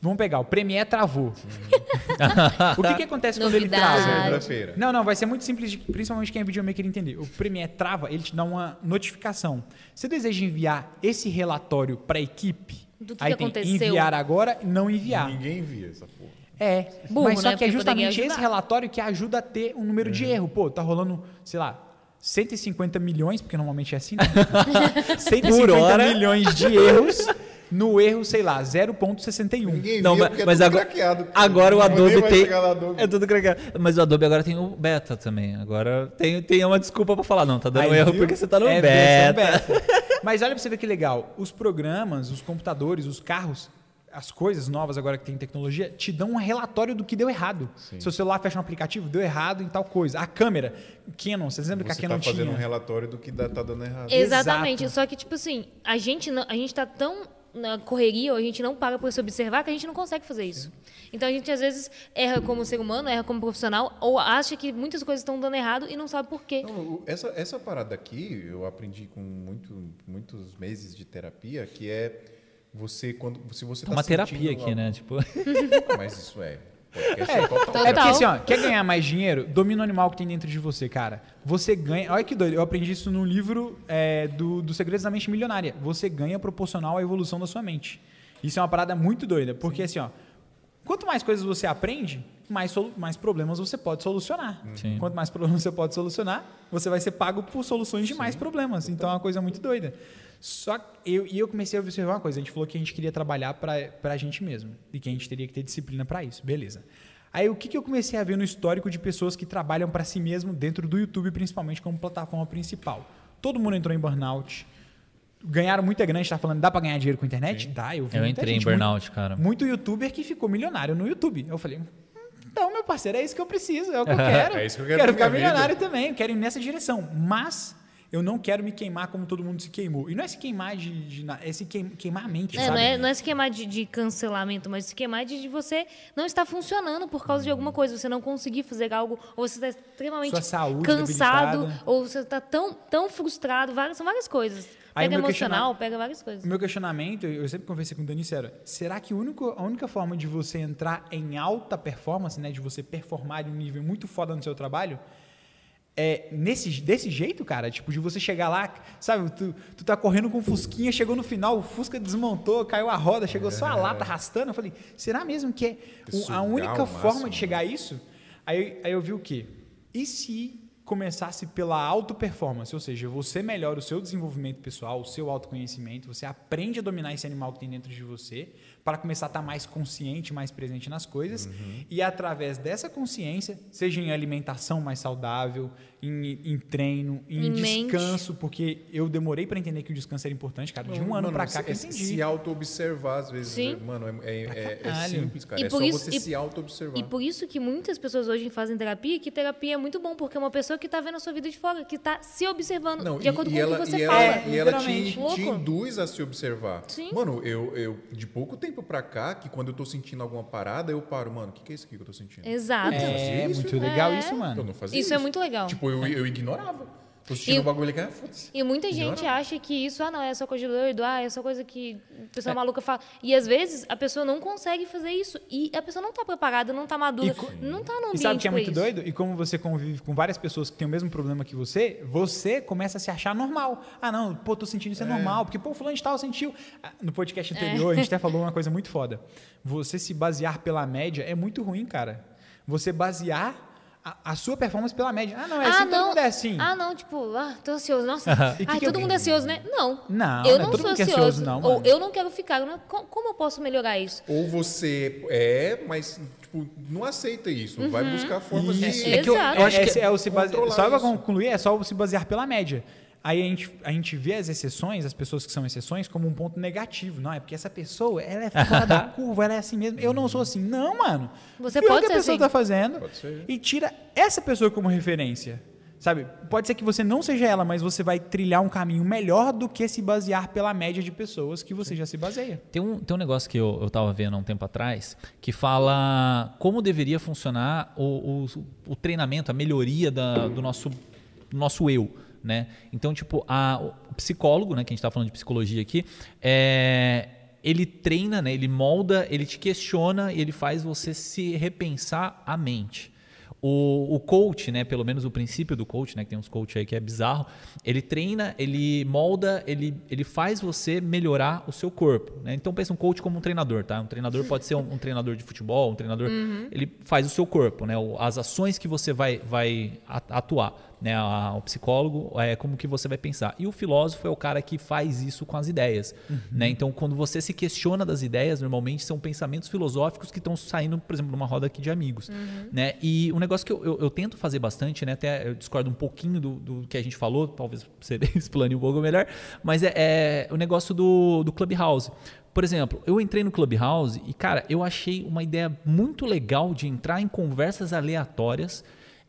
S4: Vamos pegar, o Premiere travou. o que, que acontece quando ele trava? Não, não, vai ser muito simples, de- principalmente quem é videomaker entender. O Premiere trava, ele te dá uma notificação. Você deseja enviar esse relatório para a equipe?
S2: Do que
S4: Aí
S2: que
S4: tem
S2: aconteceu.
S4: enviar agora e não enviar.
S1: Ninguém via essa porra.
S4: É,
S2: Burro,
S4: mas só
S2: né?
S4: que é justamente esse relatório que ajuda a ter um número
S1: É.
S4: de erro. Pô, tá rolando, sei lá, 150 milhões, porque normalmente é assim, né? 150
S3: Por hora.
S4: milhões de erros no erro, sei lá, 0.61.
S1: Ninguém
S3: Não, mas,
S1: é
S3: mas
S1: tudo
S3: agora,
S1: craqueado.
S3: agora o Adobe tem.
S1: Adobe.
S3: É tudo craqueado. Mas o Adobe agora tem o beta também. Agora tem, tem uma desculpa pra falar, não, tá dando
S4: Aí,
S3: erro
S4: viu?
S3: porque você tá no
S4: É,
S3: beta.
S4: versão beta. Mas olha pra você ver que legal. Os programas, os computadores, os carros, as coisas novas agora que tem tecnologia, te dão um relatório do que deu errado. Seu celular fecha um aplicativo, deu errado em tal coisa. A câmera, Canon, vocês lembram que
S1: Você
S4: a Canon
S1: tá fazendo
S4: tinha?
S1: um relatório do que dá- tá dando errado.
S2: Exatamente.
S4: Exato.
S2: Só que, tipo assim, a gente, não, a gente tá tão na correria, ou a gente não para para se observar, que a gente não consegue fazer isso. Então a gente às vezes erra como ser humano, erra como profissional, ou acha que muitas coisas estão dando errado e não sabe por quê.
S1: Não, essa, essa parada aqui, eu aprendi com muito, muitos meses de terapia, que é você, quando se você tá
S3: Uma terapia aqui,
S1: algo-
S3: né? Tipo,
S1: Não, mas isso é. Podcast é, total
S4: É porque assim, ó, quer ganhar mais dinheiro? Domina o animal que tem dentro de você, cara. Você ganha. Olha que doido, eu aprendi isso no livro é, do, do Segredos da Mente Milionária. Você ganha proporcional à evolução da sua mente. Isso é uma parada muito doida, porque assim, ó, quanto mais coisas você aprende, mais, solu- mais problemas você pode solucionar.
S3: Sim.
S4: Quanto mais problemas você pode solucionar, você vai ser pago por soluções de mais problemas. Então é uma coisa muito doida. Só eu, e eu comecei a observar uma coisa. A gente falou que a gente queria trabalhar para a gente mesmo e que a gente teria que ter disciplina para isso. Beleza. Aí o que, que eu comecei a ver no histórico de pessoas que trabalham para si mesmo dentro do YouTube, principalmente como plataforma principal? Todo mundo entrou em burnout. Ganharam muita grana, a gente tá falando, dá para ganhar dinheiro com a internet? Dá, eu vi
S3: eu entrei em
S4: gente,
S3: burnout, cara.
S4: Muito, muito youtuber que ficou milionário no YouTube. Eu falei, então, meu parceiro, é isso que eu preciso, é o que eu quero.
S1: É isso que eu quero pra
S4: ficar milionário também, quero ir nessa direção. Mas eu não quero me queimar como todo mundo se queimou. E não é se queimar de. de é se queim- queimar a mente,
S2: É,
S4: sabe?
S2: não, é, não é se queimar de, de cancelamento, mas se queimar de, de você não estar funcionando por causa de alguma coisa, você não conseguir fazer algo, ou você está extremamente
S4: saúde
S2: cansado,
S4: debilitada.
S2: ou você está tão, tão frustrado, várias, são várias coisas.
S4: Aí
S2: Pega emocional, pega várias coisas.
S4: O meu questionamento, eu sempre conversei com o Dani era, será que único, a única forma de você entrar em alta performance, né, de você performar de um nível muito foda no seu trabalho, é nesse, desse jeito, cara? Tipo, de você chegar lá, sabe, tu, tu tá correndo com o Fusquinha, chegou no final, o Fusca desmontou, caiu a roda, chegou só a lata arrastando. Eu falei, será mesmo que é o- a única forma
S1: máximo,
S4: de chegar a isso? Aí, aí eu vi o quê? E se começasse pela auto performance, ou seja, você melhora o seu desenvolvimento pessoal, o seu autoconhecimento, você aprende a dominar esse animal que tem dentro de você, para começar a estar mais consciente, mais presente nas coisas,
S1: Uhum.
S4: e através dessa consciência, seja em alimentação mais saudável, em, em treino, em,
S2: Em mente.
S4: descanso, porque eu demorei para entender que o descanso era importante, cara, de um ano para cá que eu
S1: se-
S4: entendi.
S1: Se auto-observar, às vezes,
S2: Sim.
S1: mano, é, é- é- é simples, cara.
S2: E
S1: é
S2: por
S1: só
S2: isso-
S1: você
S2: e-
S1: se auto-observar.
S2: E por isso que muitas pessoas hoje fazem terapia, que terapia é muito bom, porque é uma pessoa que está vendo a sua vida de fora, que está se observando
S1: Não,
S2: de
S1: e,
S2: acordo
S1: e
S2: com
S1: ela,
S2: o que você
S1: e
S2: fala.
S1: ela, e ela te, te induz a se observar.
S2: Sim.
S1: Mano, eu, eu, de pouco tempo pra cá, que quando eu tô sentindo alguma parada, eu paro, mano, o que, que é isso aqui que eu tô sentindo?
S2: Exato.
S4: É, muito legal
S2: É.
S4: isso,
S1: Eu
S4: mano.
S1: não fazia isso.
S2: Isso é muito legal.
S1: Tipo, eu, eu ignorava. Tô assistindo
S2: E-
S1: um bagulho aqui, ah, foda-se.
S2: E muita gente
S1: Ignora.
S2: acha que isso, ah, não, é só coisa de doido, ah, é só coisa que a pessoa maluca fala. E às vezes a pessoa não consegue fazer isso. E a pessoa não tá preparada, não tá madura,
S4: E co-
S2: não tá no
S4: E
S2: ambiente
S4: sabe o que é muito
S2: isso.
S4: doido? E como você convive com várias pessoas que têm o mesmo problema que você, você começa a se achar normal. Ah, não, pô, tô sentindo isso é, normal. Porque, pô, fulano de tal sentiu. Ah, No podcast anterior, a gente até falou uma coisa muito foda. Você se basear pela média é muito ruim, cara. Você basear a, a sua performance pela média. Ah, não, é assim,
S2: ah,
S4: todo
S2: não.
S4: mundo é assim.
S2: Ah, não, tipo, ah, tô ansioso. Nossa,
S4: E que
S2: ai,
S4: que
S2: todo
S4: eu-
S2: mundo é ansioso, né? Não.
S4: Não,
S2: eu
S4: não é
S2: não
S4: todo
S2: sou
S4: é
S2: ansioso.
S4: ansioso, não,
S2: ou eu não quero ficar. não- co- Como eu posso melhorar isso?
S1: Ou você é, mas tipo, não aceita isso. Vai buscar formas de.
S4: É
S2: que eu- eu
S4: acho que é o se base...
S1: controlar
S4: Só para
S1: isso.
S4: concluir, é só se basear pela média. Aí a gente, a gente vê as exceções, as pessoas que são exceções, como um ponto negativo. Não, é porque essa pessoa, ela é fora da curva, ela é assim mesmo. Eu não sou assim. Não, mano.
S2: Você
S4: o
S2: pode
S4: que a pessoa
S2: assim.
S4: tá fazendo
S1: Pode ser.
S4: e tira essa pessoa como referência. Sabe? Pode ser que você não seja ela, mas você vai trilhar um caminho melhor do que se basear pela média de pessoas que você já se baseia.
S3: Tem um, tem um negócio que eu, eu tava vendo há um tempo atrás que fala como deveria funcionar o, o, o treinamento, a melhoria da- do, nosso, do nosso eu. Né? Então, tipo, a, o psicólogo, né, que a gente tá falando de psicologia aqui, é, ele treina, né, ele molda, ele te questiona e ele faz você se repensar a mente. O, o coach, né, pelo menos o princípio do coach, né, que tem uns coach aí que é bizarro, ele treina, ele molda, ele, ele faz você melhorar o seu corpo. Né? Então pensa um coach como um treinador, tá? Um treinador pode ser um, um treinador de futebol, um treinador, ele faz o seu corpo, né? As ações que você vai, vai atuar. Né, o psicólogo é como que você vai pensar. E o filósofo é o cara que faz isso com as ideias. Né? Então, quando você se questiona das ideias, normalmente são pensamentos filosóficos que estão saindo, por exemplo, numa roda aqui de amigos. Né? E um negócio que eu, eu- eu tento fazer bastante, né? até eu discordo um pouquinho do, do que a gente falou, talvez você explane um pouco melhor, mas é, é o negócio do, do Clubhouse. Por exemplo, eu entrei no Clubhouse e, cara, eu achei uma ideia muito legal de entrar em conversas aleatórias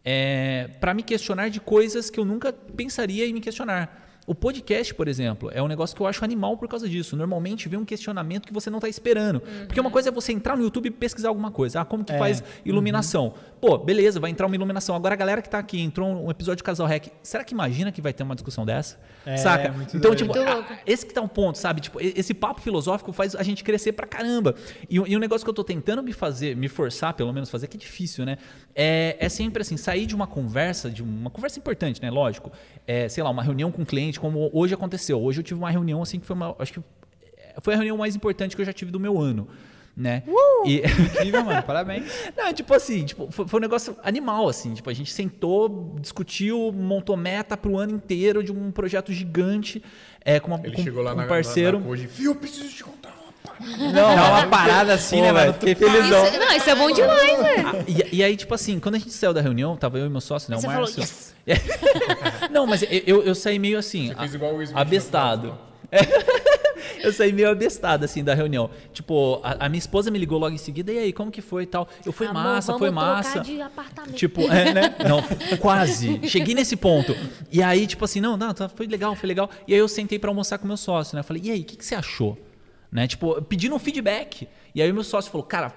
S3: é, para me questionar de coisas que eu nunca pensaria em me questionar. O podcast, por exemplo, é um negócio que eu acho animal por causa disso. Normalmente vem um questionamento que você não está esperando. Porque uma coisa é você entrar no YouTube e pesquisar alguma coisa. Ah, como que faz iluminação? Pô, beleza, vai entrar uma iluminação. Agora a galera que está aqui, entrou um episódio de Casal Rec, será que imagina que vai ter uma discussão dessa?
S4: É,
S3: Saca?
S4: muito
S3: Então,
S4: doido.
S3: tipo,
S2: Muito
S3: a-
S2: louco.
S3: esse que tá um ponto, sabe? Tipo, esse papo filosófico faz a gente crescer pra caramba. E, o- e um negócio que eu tô tentando me fazer, me forçar, pelo menos, fazer, que é difícil, né? É, é sempre assim, sair de uma conversa, de uma conversa importante, né? Lógico. É, sei lá, uma reunião com um cliente, como hoje aconteceu. Hoje eu tive uma reunião, assim, que foi uma. Acho que foi a reunião mais importante que eu já tive do meu ano. Né? E,
S4: Incrível, mano. Parabéns.
S3: não, tipo assim, tipo, foi, foi um negócio animal, assim. Tipo, a gente sentou, discutiu, montou meta pro ano inteiro de um projeto gigante é, com, uma,
S1: Ele
S3: com,
S1: chegou lá
S3: com
S1: na,
S3: um parceiro.
S1: na, na Koji, Fio, eu preciso te contar uma parada.
S3: Não,
S4: É uma parada assim,
S3: Pô,
S4: né,
S3: velho,
S4: mano?
S3: fiquei felizão.
S2: Isso, não, isso é bom demais, né?
S3: Ah, e, e aí, tipo assim, quando a gente saiu da reunião, tava eu e meu sócio, né, o
S2: Você falou,
S3: Márcio.
S2: yes!
S3: Não, mas eu, eu, eu saí meio assim,
S1: fez
S3: a-
S1: igual
S3: abestado. eu saí meio abestado, assim, da reunião. Tipo, a, a minha esposa me ligou logo em seguida, e aí, como que foi e tal? Eu fui
S2: Amor,
S3: massa, foi massa.
S2: de apartamento.
S3: Tipo, é, né? Não, quase. Cheguei nesse ponto. E aí, tipo assim, não, não, tá, foi legal, foi legal. E aí eu sentei pra almoçar com meu sócio, né? Eu falei, e aí, o que, que você achou? Né? Tipo, pedindo um feedback. E aí o meu sócio falou, cara,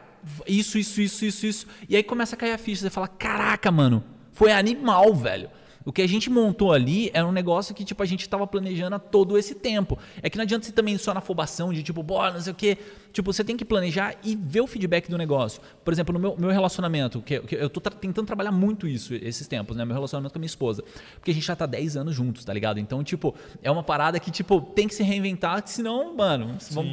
S3: isso, isso, isso, isso, isso. E aí começa a cair a ficha. Você fala, caraca, mano, foi animal, velho. O que a gente montou ali era um negócio que, tipo, a gente tava planejando há todo esse tempo. É que não adianta você também só na afobação de, tipo, bora, não sei o quê. Tipo, você tem que planejar e ver o feedback do negócio. Por exemplo, no meu, meu relacionamento, que, que eu tô tra- tentando trabalhar muito isso esses tempos, né? Meu relacionamento com a minha esposa. Porque a gente já tá 10 anos juntos, tá ligado? Então, tipo, é uma parada que, tipo, tem que se reinventar, senão, mano, vão,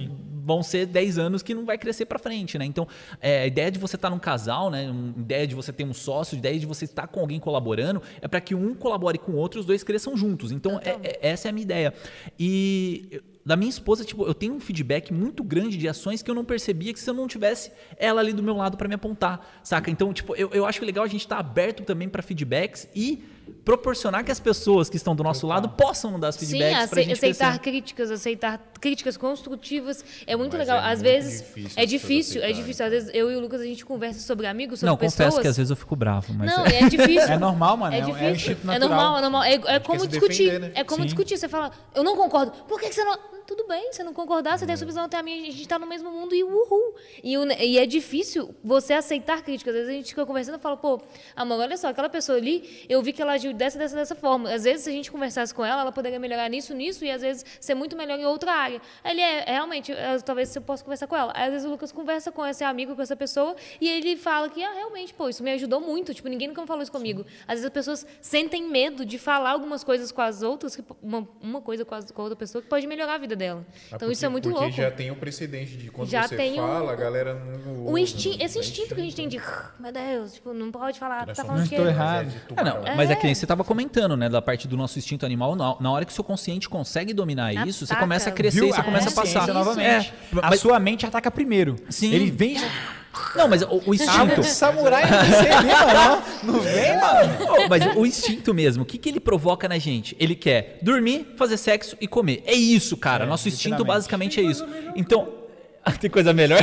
S3: vão ser 10 anos que não vai crescer pra frente, né? Então, é, a ideia de você estar num casal, né? Um- A ideia de você ter um sócio, a ideia de você estar com alguém colaborando, é para que um colabore com o outro, os dois cresçam juntos. Então, é- é- essa é a minha ideia. E eu- da minha esposa, tipo, eu tenho um feedback muito grande de ações que eu não percebia que se eu não tivesse ela ali do meu lado para me apontar, saca? Então, tipo, eu, eu acho legal a gente estar aberto também para feedbacks e proporcionar que as pessoas que estão do nosso lado possam dar os
S2: Sim,
S3: feedbacks pra
S2: ace-
S3: gente
S2: aceitar
S3: crescer.
S2: críticas, aceitar críticas construtivas é muito
S1: Mas
S2: legal.
S1: é
S2: às
S1: muito
S2: vezes
S1: difícil
S2: é difícil, é difícil. Às vezes eu e o Lucas a gente conversa sobre amigos, sobre
S3: Não,
S2: pessoas.
S3: confesso que às vezes eu fico bravo, mas
S2: Não,
S3: é-
S2: é difícil.
S4: É normal, mano.
S2: É
S4: É, um- é um
S2: difícil.
S4: instinto
S2: É
S4: natural.
S2: normal, é normal. É, é como discutir.
S1: defender, né?
S2: É como
S4: Sim.
S2: discutir. Você fala, eu não concordo. Por que, que você não. Tudo bem, você não concordar, você tem a sua visão, eu tenho a minha, a gente tá no mesmo mundo e uhul. E, e é difícil você aceitar críticas. Às vezes a gente fica conversando e fala, pô, amor, olha só, aquela pessoa ali, eu vi que ela agiu dessa, dessa, dessa forma. Às vezes, se a gente conversasse com ela, ela poderia melhorar nisso, nisso, e às vezes ser muito melhor em outra área. Ele é, é, realmente, é, talvez eu possa conversar com ela. Às vezes o Lucas conversa com esse amigo, com essa pessoa, e ele fala que, ah, realmente, pô, isso me ajudou muito. Tipo, ninguém nunca falou isso comigo. Às vezes as pessoas sentem medo de falar algumas coisas com as outras, uma, uma coisa com, as, com a outra pessoa, que pode melhorar a vida dela.
S1: Ah,
S2: Então isso é
S1: porque-
S2: muito
S1: porque
S2: louco.
S1: já tem o precedente de quando
S2: Já
S1: você fala, a galera não
S2: O
S1: ouve,
S2: instin
S1: né?
S2: esse
S1: É
S2: instinto que a gente tem de, meu Deus, tipo, não pode falar, tá falando
S4: Não
S2: que
S4: estou
S2: é-
S4: errado.
S1: Mas é
S3: Ah, não,
S1: tubarão.
S3: mas é que nem você estava comentando, né, da parte do nosso instinto animal. Na, na hora que o seu consciente consegue dominar isso, você
S2: Ataca.
S3: começa a crescer,
S4: Viu?
S3: você
S4: A
S3: começa a passar.
S4: novamente.
S3: É,
S4: a
S3: mas-
S4: sua mente ataca primeiro.
S3: Sim.
S4: Ele vem.
S3: Não, mas o, o
S4: Ah,
S3: instinto.
S4: o samurai não sei mano. Não vem, mano.
S3: Ô, mas o instinto mesmo, o que, que ele provoca na gente? Ele quer dormir, fazer sexo e comer. É isso, cara.
S4: É,
S3: Nosso instinto basicamente é isso. Então. Tem coisa melhor?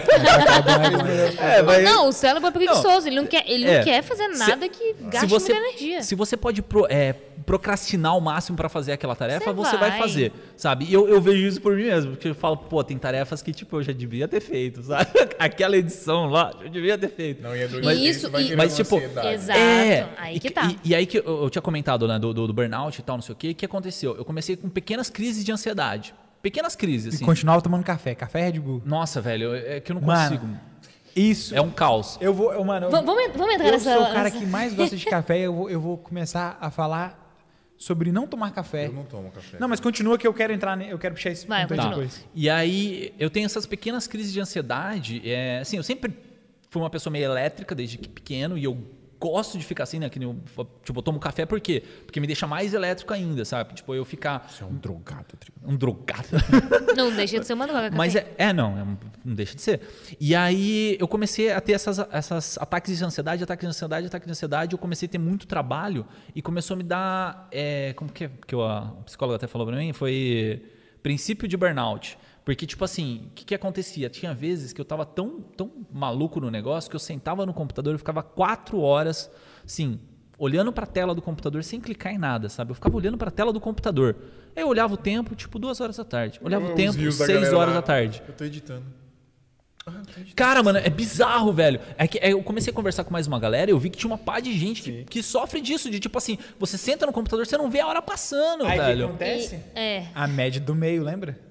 S3: é, mas-
S2: Não, o cérebro é preguiçoso, ele não quer, ele
S3: É.
S2: não quer fazer
S3: Se-
S2: nada que gaste
S3: se você,
S2: muita energia.
S3: Se você pode pro- é, procrastinar o máximo pra fazer aquela tarefa,
S2: Você
S3: você vai.
S2: vai.
S3: fazer, sabe? E eu, eu vejo isso por mim mesmo, porque eu falo, pô, tem tarefas que, tipo, eu já devia ter feito, sabe? Aquela edição lá, eu devia ter feito.
S1: Não, e é doido,
S2: Mas isso-
S1: vai
S2: e-
S3: mas, tipo,
S1: ansiedade.
S2: Exato. aí
S3: e,
S2: que tá.
S3: E, e aí que eu, eu tinha comentado, né, do, do, do burnout e tal, não sei o quê, o que aconteceu? Eu comecei com pequenas crises de ansiedade. Pequenas crises,
S4: E
S3: assim.
S4: continuava tomando café. Café Red Bull.
S3: Nossa, velho, é que eu não
S4: Mano,
S3: consigo.
S4: Isso.
S3: É um caos.
S4: Eu vou, eu, mano. eu-
S2: vamos, vamos entrar
S4: eu
S2: nessa.
S4: sou o cara que mais gosta de café. Eu vou, eu vou começar a falar sobre não tomar café.
S1: Eu não tomo café.
S4: Não, mas continua que eu quero entrar, eu quero puxar esse
S2: Vai,
S4: ponto
S2: continua.
S4: depois.
S3: E aí eu tenho essas pequenas crises de ansiedade. É, assim, eu sempre fui uma pessoa meio elétrica desde que pequeno e eu gosto de ficar assim, né? Que nem eu, tipo, eu tomo café por quê? Porque me deixa mais elétrico ainda, sabe? Tipo, eu ficar
S1: Você é um drogado, Trigo.
S3: um drogado.
S2: Não deixa de ser uma droga.
S3: Mas é, é não, é um- não deixa de ser. E aí eu comecei a ter essas, essas ataques de ansiedade, ataques de ansiedade, ataques de ansiedade. Eu comecei a ter muito trabalho e começou a me dar. é, como que, é que eu- a psicóloga até falou pra mim? Foi princípio de burnout. Porque, tipo assim, o que, que acontecia? Tinha vezes que eu tava tão, tão maluco no negócio que eu sentava no computador e ficava quatro horas, assim, olhando pra tela do computador sem clicar em nada, sabe? Eu ficava olhando pra tela do computador. Aí eu olhava o tempo, tipo, duas horas da tarde. Olhava o
S1: Os
S3: tempo,
S1: rios da
S3: seis horas
S1: lá.
S3: da tarde.
S1: Eu tô editando.
S3: Cara, mano, é bizarro, velho. É que é, eu comecei a conversar com mais uma galera e eu vi que tinha uma pá de gente que, que sofre disso, de tipo assim, você senta no computador, você não vê a hora passando,
S4: Aí o que
S3: velho.
S4: acontece?
S2: É.
S4: A média do meio, lembra?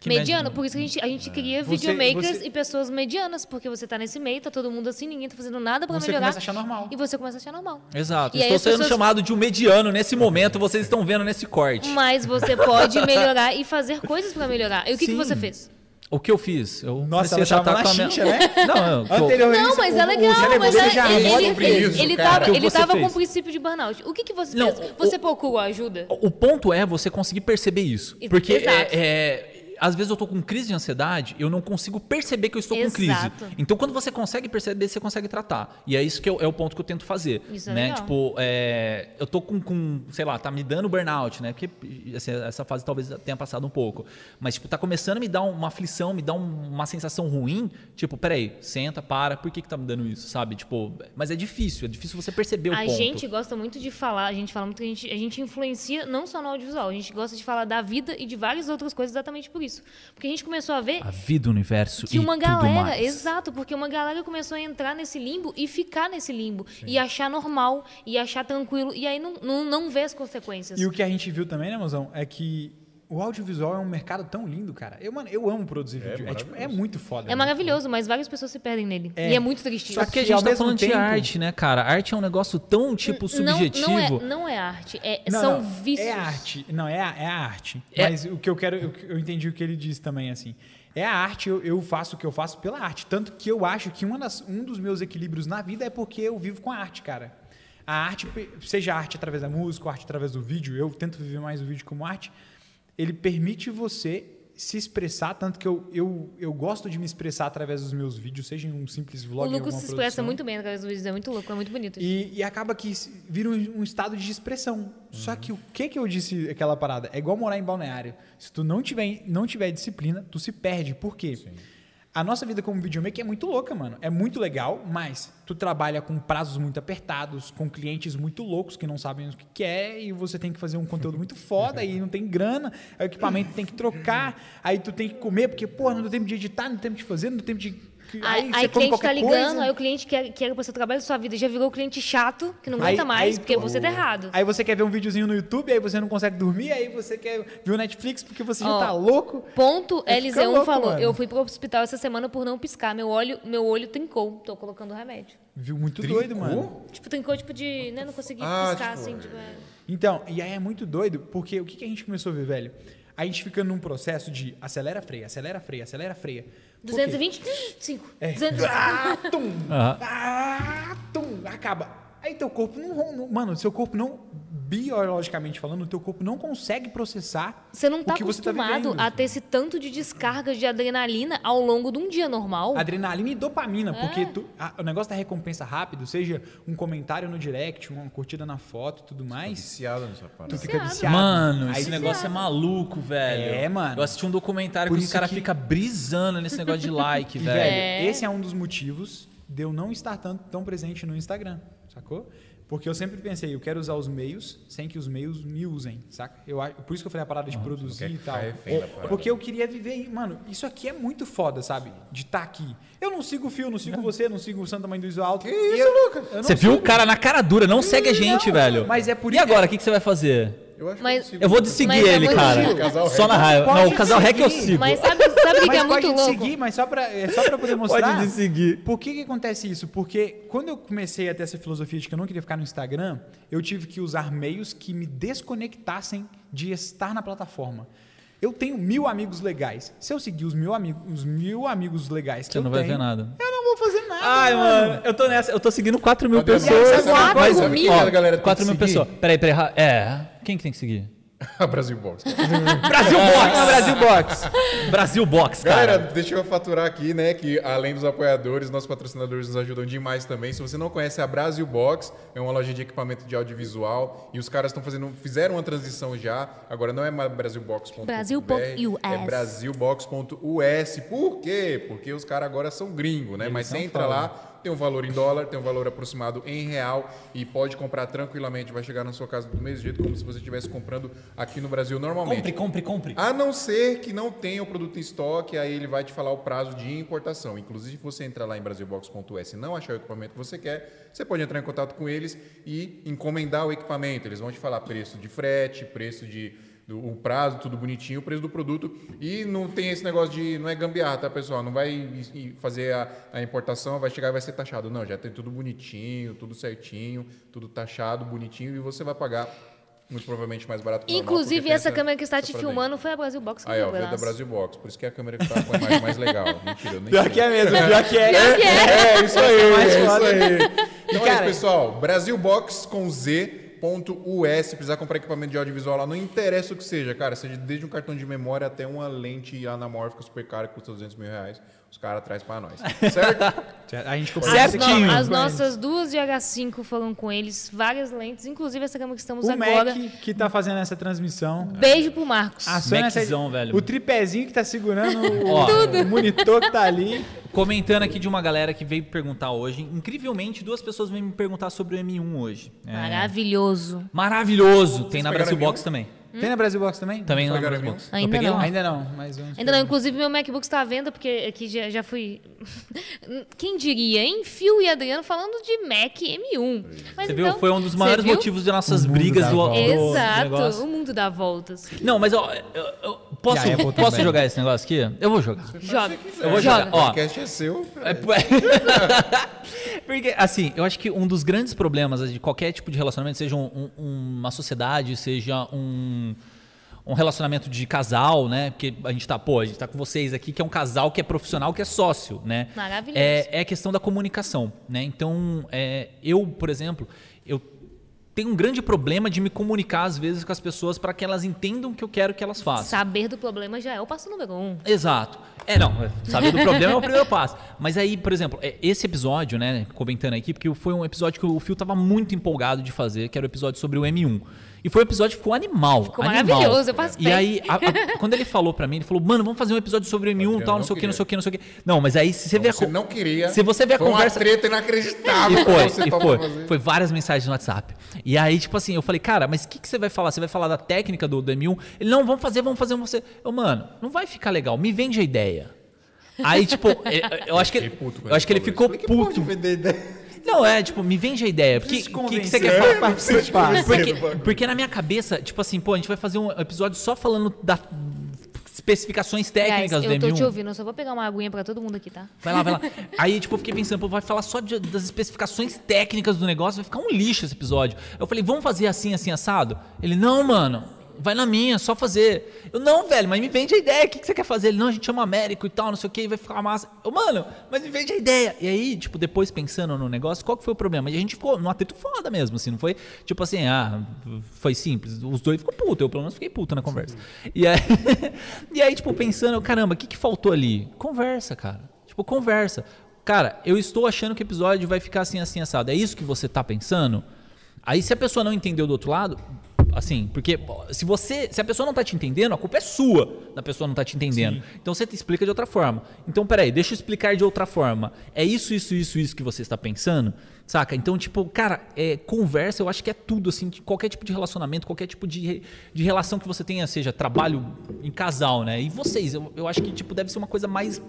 S3: Que
S2: Mediano,
S3: média-
S2: por isso que a gente, a gente cria
S4: Você-
S2: videomakers
S4: você-
S2: e pessoas medianas, porque você tá nesse meio, tá todo mundo assim, ninguém tá fazendo nada pra
S4: Você
S2: melhorar.
S4: começa a achar normal.
S2: E você começa a achar normal.
S3: Exato.
S2: E
S3: Estou sendo
S2: pessoas-
S3: chamado de um mediano nesse momento, vocês estão vendo nesse corte.
S2: Mas você pode melhorar e fazer coisas pra melhorar. E o que, que você fez?
S3: O que eu fiz? Eu
S4: Nossa,
S3: comecei a tratar
S4: tava
S3: com a minha...
S4: xincha, né?
S3: Não, eu, eu-
S4: Anterior a
S2: Não, mas
S4: o-
S2: é
S4: o
S2: legal,
S4: cérebro
S2: mas
S4: você
S2: é,
S4: já
S2: ele, ele,
S1: isso,
S2: ele
S1: cara.
S2: tava,
S3: O que
S2: ele
S3: você
S2: tava com o princípio de burnout. O que, que você
S3: Não,
S2: fez?
S3: o-
S2: Você procurou ajuda?
S3: O ponto é você conseguir perceber isso. Porque
S2: exato.
S3: é, é, às vezes eu tô com crise de ansiedade, eu não consigo perceber que eu estou com crise.
S2: Exato.
S3: Então, quando você consegue perceber, você consegue tratar. E é isso que eu- é o ponto que eu tento fazer.
S2: Isso é
S3: né?
S2: legal.
S3: Tipo, é, eu tô com, com, sei lá, tá me dando burnout, né? Porque assim, essa fase talvez tenha passado um pouco. Mas, tipo, tá começando a me dar uma aflição, me dar um- uma sensação ruim. Tipo, peraí, senta, para, por que que tá me dando isso, sabe? Tipo, mas é difícil, é difícil você perceber o
S2: A
S3: ponto.
S2: gente gosta muito de falar, a gente fala muito que a gente, a gente influencia não só no audiovisual, a gente gosta de falar da vida e de várias outras coisas exatamente por isso. Isso. Porque a gente começou a ver
S3: A vida, o universo
S2: que
S3: e
S2: uma
S3: tudo
S2: galera,
S3: mais.
S2: exato, porque uma galera começou a entrar nesse limbo e ficar nesse limbo e achar normal e achar tranquilo e aí não, não, não vê as consequências.
S4: E o que a gente viu também, né, mozão, é que o audiovisual é um mercado tão lindo, cara. Eu, mano, eu amo produzir vídeo. É, tipo, é muito foda.
S2: É maravilhoso, mas várias pessoas se perdem nele.
S4: É.
S2: E é muito triste
S4: Só
S3: a
S4: que, ao
S3: gente tá
S4: mesmo
S3: falando de
S4: tempo-
S3: arte, né, cara? Arte é um negócio tão, tipo,
S2: Não,
S3: subjetivo.
S2: não, é, não é arte, é,
S4: Não,
S2: são
S4: não,
S2: vícios.
S4: É arte. Não, é a, é a arte.
S3: É-
S4: Mas o que eu quero, eu, eu entendi o que ele disse também, assim. É a arte, eu, eu faço o que eu faço pela arte. Tanto que eu acho que uma das, um dos meus equilíbrios na vida é porque eu vivo com a arte, cara. A arte, seja arte através da música, ou arte através do vídeo, eu tento viver mais o vídeo como arte, ele permite você se expressar, tanto que eu, eu, eu gosto de me expressar através dos meus vídeos, seja em um simples
S2: O
S4: vlog, em
S2: Lucas
S4: alguma
S2: se expressa
S4: produção.
S2: muito bem através dos vídeos, é muito louco, é muito bonito.
S4: E, e acaba que vira um, um estado de expressão. Só que o que que eu disse aquela parada? É igual morar em balneário. Se tu não tiver, não tiver disciplina, tu se perde. Por quê? A nossa vida como videomaker é muito louca, mano. É muito legal, mas tu trabalha com prazos muito apertados, com clientes muito loucos que não sabem o que quer e você tem que fazer um conteúdo muito foda e não tem grana, o equipamento tem que trocar, aí tu tem que comer porque, porra, não deu tempo de editar, não deu tempo de fazer, não deu tempo de...
S2: Aí, aí o cliente tá ligando,
S4: coisa.
S2: aí o cliente quer, quer que você trabalhe sua vida. Já virou o cliente chato, que não
S4: Aí-
S2: aguenta mais,
S4: aí
S2: porque
S4: tu-
S2: você tá errado.
S4: Aí você quer ver um videozinho no YouTube, aí você não consegue dormir, aí você quer ver o Netflix porque você já
S2: Ó,
S4: tá louco.
S2: Ponto
S4: É, fica
S2: LZ1
S4: louco,
S2: falou:
S4: mano.
S2: Eu fui pro hospital essa semana por não piscar. Meu olho, meu olho trincou. Tô colocando remédio.
S4: Viu? Muito
S1: Trincou?
S4: doido, mano.
S2: Tipo, trincou, tipo, de. Né, não consegui
S1: Ah,
S2: piscar
S1: tipo,
S2: assim, tipo. é.
S4: Então, e aí é muito doido, porque o que, que a gente começou a ver, velho? A gente fica num processo de acelera, freia, acelera, freia, acelera, freia. Por quê?
S2: 225.
S4: É.
S2: 200.
S4: Ah, tum!
S3: Aham.
S4: Ah, tum! Acaba. Aí teu corpo não, não. Mano, seu corpo não. Biologicamente falando, o teu corpo não consegue processar.
S2: Você não tá
S4: o que você tá
S2: acostumado
S4: vivendo.
S2: a ter esse tanto de descarga de adrenalina ao longo de um dia normal.
S4: Adrenalina e dopamina,
S2: É.
S4: porque tu- a- o negócio da recompensa rápido, seja um comentário no direct, uma curtida na foto e tudo mais,
S1: Viciado nessa parada.
S4: tu fica
S2: Viciado.
S4: viciado.
S3: Mano,
S4: Aí
S3: esse
S4: tu-
S3: negócio é maluco, velho.
S4: É, mano.
S3: Eu assisti um documentário
S4: Por
S3: que os
S4: isso
S3: caras
S4: que-
S3: ficam brisando nesse negócio de like,
S4: E,
S3: velho.
S4: velho,
S2: É.
S4: esse é um dos motivos de eu não estar tanto, tão presente no Instagram, sacou? Porque eu sempre pensei, eu quero usar os meios sem que os meios me usem, saca? Eu, por isso que eu falei a parada de produzir
S1: quer
S4: e
S1: ficar
S4: tal. Porque eu queria viver, mano, isso aqui é muito foda, sabe? De estar aqui. Eu não sigo o Fio, não sigo você, não sigo o Santa Mãe do Iso Alto. Que isso, Lucas?
S3: Você viu o cara na cara dura, não segue a gente,
S4: Não,
S3: velho.
S4: mas é por
S3: E
S4: isso-
S3: agora, o que, que você vai fazer?
S1: Eu acho
S2: Mas-
S1: que consigo.
S3: Eu vou de seguir
S2: Mas é
S3: ele,
S2: muito
S3: cara. Só na raiva.
S4: Pode
S3: Não, o casal rec eu
S4: seguir,
S3: sigo.
S2: Mas sabe, sabe o que, que é muito
S4: pode
S2: louco?
S4: seguir, mas só pra, é só pra poder mostrar.
S3: Pode seguir.
S4: Por que, que acontece isso? Porque quando eu comecei a ter essa filosofia de que eu não queria ficar no Instagram, eu tive que usar meios que me desconectassem de estar na plataforma. Eu tenho mil amigos legais. Se eu seguir os mil, amigos, os mil amigos legais que
S3: Você
S4: eu
S3: não vai
S4: tenho,
S3: ver nada.
S4: eu não vou fazer nada.
S3: Ai, mano, eu tô nessa. Eu tô seguindo 4 mil pessoas.
S1: sabe uma
S2: Quatro
S1: coisa? Sabe
S2: mil?
S1: quem a galera tem
S3: 4
S1: que
S3: mil pessoas. Peraí, peraí. ra- É. Quem que tem que seguir?
S1: A Brasil Box.
S3: Brasil Box! Brasil Box! Brasil Box, cara.
S1: Galera, deixa eu faturar aqui, né, que além dos apoiadores, nossos patrocinadores nos ajudam demais também. Se você não conhece a Brasil Box, é uma loja de equipamento de audiovisual e os caras estão fazendo, fizeram uma transição já. Agora não é mais brasilbox.us.
S2: Brasil.us.
S1: É brasilbox.us. Por quê? Porque os caras agora são gringos, né? Mas você entra lá, tem um valor em dólar, tem um valor aproximado em real e pode comprar tranquilamente, vai chegar na sua casa do mesmo jeito como se você estivesse comprando aqui no Brasil normalmente.
S3: Compre, compre, compre.
S1: A não ser que não tenha o produto em estoque, aí ele vai te falar o prazo de importação. Inclusive, se você entrar lá em brasilbox.us e não achar o equipamento que você quer, você pode entrar em contato com eles e encomendar o equipamento. Eles vão te falar preço de frete, preço de o prazo, tudo bonitinho, o preço do produto. E não tem esse negócio de. Não é gambiarra, tá, pessoal? Não vai fazer a, a importação, vai chegar e vai ser taxado. Não, já tem tudo bonitinho, tudo certinho, tudo taxado, bonitinho, e você vai pagar. Muito provavelmente mais barato que
S2: Inclusive, essa câmera que está te filmando foi a Brasil Box que
S1: Aí, ó,
S2: deu,
S1: veio da. Brasil Box. Por isso que é a câmera que tá com a imagem mais legal. Mentira, eu nem
S4: Pior
S1: sei.
S4: que é mesmo, pior que é.
S2: Pior que é.
S1: É, isso aí,
S4: Mais
S1: é isso aí. Então é
S4: cara-
S1: isso, pessoal. Brasilbox com Z. Ponto US, se precisar comprar equipamento de audiovisual lá, não interessa o que seja, cara, seja desde um cartão de memória até uma lente anamórfica super cara que custa 200 mil reais, os caras trazem pra nós, certo?
S4: A gente comprou
S2: As,
S3: Certinho.
S2: no- as
S4: com
S2: nossas duas de H5 foram com eles, várias lentes, inclusive essa câmera que estamos
S4: O
S2: agora.
S4: Mac que tá fazendo essa transmissão.
S2: Beijo pro Marcos.
S4: A Sônia,
S3: Maczão,
S4: essa-
S3: velho.
S4: O tripézinho que tá segurando o, o monitor que tá ali.
S3: Comentando aqui de uma galera que veio perguntar hoje. Incrivelmente, duas pessoas vêm me perguntar sobre o M1 hoje. É,
S2: Maravilhoso.
S3: Maravilhoso. Tem na
S1: pegaram
S3: Brasil
S1: M1?
S3: Box também.
S4: Tem na Brasil Box também?
S3: Também não.
S1: Garmin?
S3: Eu
S2: Ainda
S3: peguei
S2: não.
S3: lá.
S4: Ainda não, mas
S2: Ainda não, inclusive meu MacBook está à venda, porque aqui já, já fui. Quem diria, hein? Phil e Adriano falando de Mac M1. Mas
S3: Você
S2: então,
S3: viu? Foi um dos maiores motivos de nossas brigas do, do
S2: Exato,
S3: negócio.
S2: o mundo dá voltas.
S3: Não, mas ó, eu, eu posso, posso
S4: também.
S3: jogar esse negócio aqui? Eu vou jogar.
S2: Joga.
S3: Eu vou
S2: Joga.
S3: jogar.
S1: O podcast é seu.
S3: É, Porque, assim, eu acho que um dos grandes problemas de qualquer tipo de relacionamento, seja um- um- uma sociedade, seja um, um relacionamento de casal, né? Porque a gente tá, pô, a gente tá com vocês aqui, que é um casal que é profissional, que é sócio, né?
S2: Maravilhoso.
S3: É, é a questão da comunicação, né? Então, é, eu, por exemplo, eu tenho um grande problema de me comunicar, às vezes, com as pessoas para que elas entendam o que eu quero que elas façam.
S2: Saber do problema já é o passo número um.
S3: Exato. É, não, saber do problema é o primeiro passo. Mas aí, por exemplo, é, esse episódio, né, comentando aqui, porque foi um episódio que o Phil tava muito empolgado de fazer, que era o episódio sobre o M1. E foi um episódio que ficou animal.
S2: Ficou
S3: animal.
S2: maravilhoso, eu participei.
S3: E aí, a- a- quando ele falou pra mim, ele falou, mano, vamos fazer um episódio sobre o M1 e tal, não
S1: não
S3: sei o que, não sei o que, não sei o que. Não, mas aí se você vê a
S1: Você não queria.
S3: Se você vê a
S1: foi
S3: conversa-
S1: uma treta inacreditável.
S3: e foi,
S1: você
S3: e foi.
S1: fazer.
S3: Foi várias mensagens no WhatsApp. E aí, tipo assim, eu falei, cara, mas o que, que você vai falar? Você vai falar da técnica do, do M1? Ele, não, vamos fazer, vamos fazer, vamos fazer. Eu, mano, não vai ficar legal, me vende a ideia. Aí, tipo, eu, eu acho que ele,
S1: Fiquei puto quando
S3: eu acho que ele ficou
S1: que
S3: puto. Não, é, tipo, me vende a ideia. Porque, o que, que você quer falar?
S4: participar.
S3: Porque, porque na minha cabeça, tipo assim, pô, a gente vai fazer um episódio só falando da especificações
S2: Guys,
S3: técnicas do
S2: eu tô
S3: M1.
S2: te ouvindo, eu só vou pegar uma aguinha pra todo mundo aqui, tá?
S3: Vai lá, vai lá. Aí, tipo, eu fiquei pensando, pô, vai falar só de- das especificações técnicas do negócio, vai ficar um lixo esse episódio. Eu falei, vamos fazer assim, assim, assado? Ele, não, mano, vai na minha, só fazer. Eu, não, velho, mas me vende a ideia, o que, que você quer fazer? Ele, não, a gente chama Américo e tal, não sei o que, vai ficar massa. Eu, mano, mas me vende a ideia. E aí, tipo, depois pensando no negócio, qual que foi o problema? E a gente ficou num atrito foda mesmo, assim, não foi tipo assim, ah, foi simples. Os dois ficou puto, eu pelo menos fiquei puto na conversa. E aí, e aí, tipo, pensando, caramba, o que, que faltou ali? Conversa, cara. Tipo, conversa. Cara, eu estou achando que o episódio vai ficar assim, assim, assado. É isso que você tá pensando? Aí, se a pessoa não entendeu do outro lado, assim, porque se você, se a pessoa não tá te entendendo, a culpa é sua da pessoa não tá te entendendo. Então você te explica de outra forma. Então, peraí, deixa eu explicar de outra forma. É isso, isso, isso, isso que você está pensando? Saca? Então, tipo, cara, é, conversa, eu acho que é tudo, assim, qualquer tipo de relacionamento, qualquer tipo de, de relação que você tenha, seja trabalho em casal, né? E vocês, eu, eu acho que, tipo, deve ser uma coisa mais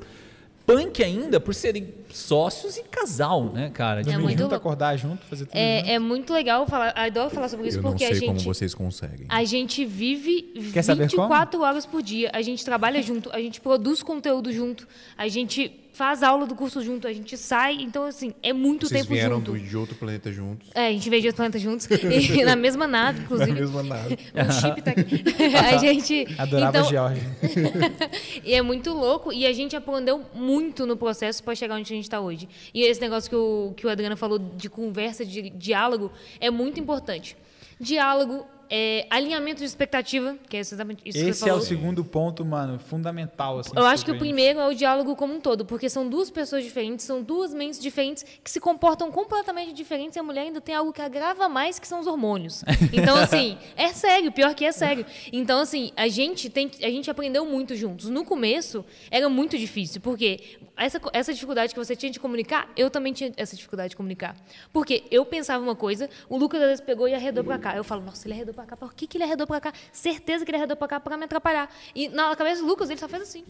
S3: punk ainda por serem sócios e casal, né, cara?
S2: É
S3: Tipo,
S2: muito
S4: junto, acordar junto, fazer tudo junto.
S2: É, é muito legal falar, adoro falar sobre isso
S1: Eu não
S2: porque
S1: sei
S2: a gente.
S1: como vocês conseguem.
S2: A gente vive
S4: Quer saber
S2: 24 horas por dia. A gente trabalha junto, a gente produz conteúdo junto, a gente faz aula do curso junto, a gente sai. Então, assim, é muito
S1: Vocês
S2: tempo
S1: vieram
S2: junto.
S1: do- de outro planeta juntos.
S2: É, a gente veio de outro planeta juntos. E na mesma nave, inclusive.
S1: mesma nave.
S2: Um chip tá aqui. a gente.
S4: Adorava
S2: então,
S4: Georgia.
S2: e é muito louco e a gente aprendeu muito no processo para chegar onde a gente está hoje. E esse negócio que o, que o Adriano falou de conversa, de diálogo, é muito importante. Diálogo, é, alinhamento de expectativa, que é exatamente isso que você
S4: Esse é
S2: falou.
S4: o segundo ponto, mano, fundamental. Assim,
S2: Eu acho que o primeiro é o diálogo como um todo, porque são duas pessoas diferentes, são duas mentes diferentes que se comportam completamente diferentes e a mulher ainda tem algo que agrava mais, que são os hormônios. Então, assim, é sério, pior que é sério. Então, assim, a gente tem a gente aprendeu muito juntos. No começo era muito difícil, porque essa, essa dificuldade que você tinha de comunicar, eu também tinha essa dificuldade de comunicar. Porque eu pensava uma coisa, o Lucas às vezes pegou e arredou pra cá. Eu falo, nossa, ele arredou pra cá, por que, que ele arredou pra cá? Certeza que ele arredou pra cá pra me atrapalhar. E na cabeça do Lucas, ele só fez assim.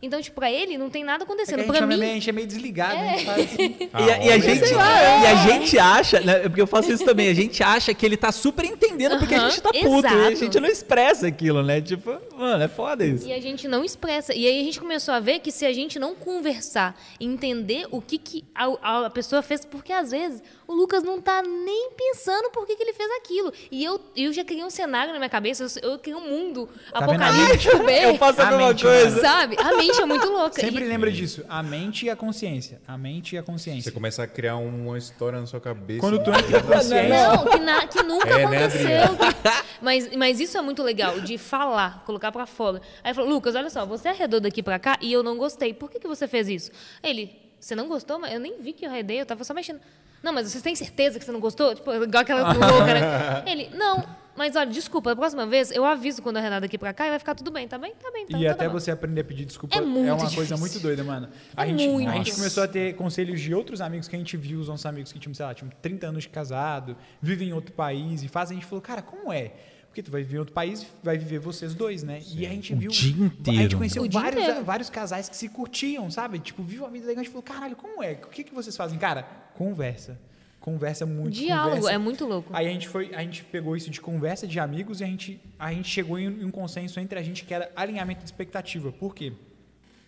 S2: Então, tipo, pra ele não tem nada
S4: É
S2: acontecendo.
S4: a, gente
S2: pra
S4: é
S2: mim.
S4: meio, a gente é meio desligado, faz assim.
S3: E, a, e a gente, e a gente acha, né, porque eu faço isso também, a gente acha que ele tá super entendendo porque a gente tá puto e a gente não expressa aquilo, né? Tipo, mano, é foda isso.
S2: E a gente não expressa. E aí a gente começou a ver que se a gente não conversar, entender o que, que a, a pessoa fez, porque às vezes o Lucas não tá nem pensando por que, que ele fez aquilo. E eu, eu já criei um cenário na minha cabeça, eu, eu criei um mundo
S4: Tá
S2: apocalíptico.
S3: Eu faço a
S4: A
S3: mesma
S4: mente,
S3: coisa.
S2: Sabe? A mente é muito louca.
S4: Sempre
S2: E-
S4: lembra disso. A mente e a consciência. A mente e a
S1: Você
S4: consciência.
S1: começa a criar uma história na sua cabeça.
S4: Quando tu entra em consciência,
S2: Não, que, na- que nunca
S1: É, né,
S2: aconteceu. que- mas, mas isso é muito legal, de falar, colocar pra fora. Aí falou, Lucas, olha só, você arredou daqui pra cá e eu não gostei. Por que, que você fez isso? Ele, você não gostou? Mas eu nem vi que eu arredei, eu tava só mexendo. Não, mas você tem certeza que você não gostou? Tipo, igual aquela louca, né? Ele, não, mas olha, desculpa, da próxima vez eu aviso quando eu arredar daqui pra cá e vai ficar tudo bem, tá bem? Tá bem, tá,
S4: E até você aprender a pedir desculpa
S2: É
S4: é, uma
S2: difícil.
S4: coisa muito doida, mano. A,
S2: É
S4: gente,
S2: muito.
S4: a gente começou a ter conselhos de outros amigos que a gente viu, os nossos amigos que tinham, sei lá, tinham 30 anos de casado, vivem em outro país e fazem. A gente falou, cara, como é? Porque tu vai viver em outro país, vai viver vocês dois, né? E a gente
S3: O
S4: viu.
S3: dia
S4: A gente
S3: inteiro.
S4: conheceu
S2: O dia
S4: vários,
S2: inteiro.
S4: vários casais que se curtiam, sabe? Tipo, viu a vida legal. A gente falou, caralho, como é? O que, que vocês fazem? Cara, conversa. Conversa muito.
S2: Diálogo,
S4: conversa.
S2: é muito louco.
S4: Aí a gente foi, a gente pegou isso de conversa de amigos e a gente, a gente chegou em um consenso entre a gente que era alinhamento de expectativa. Por quê?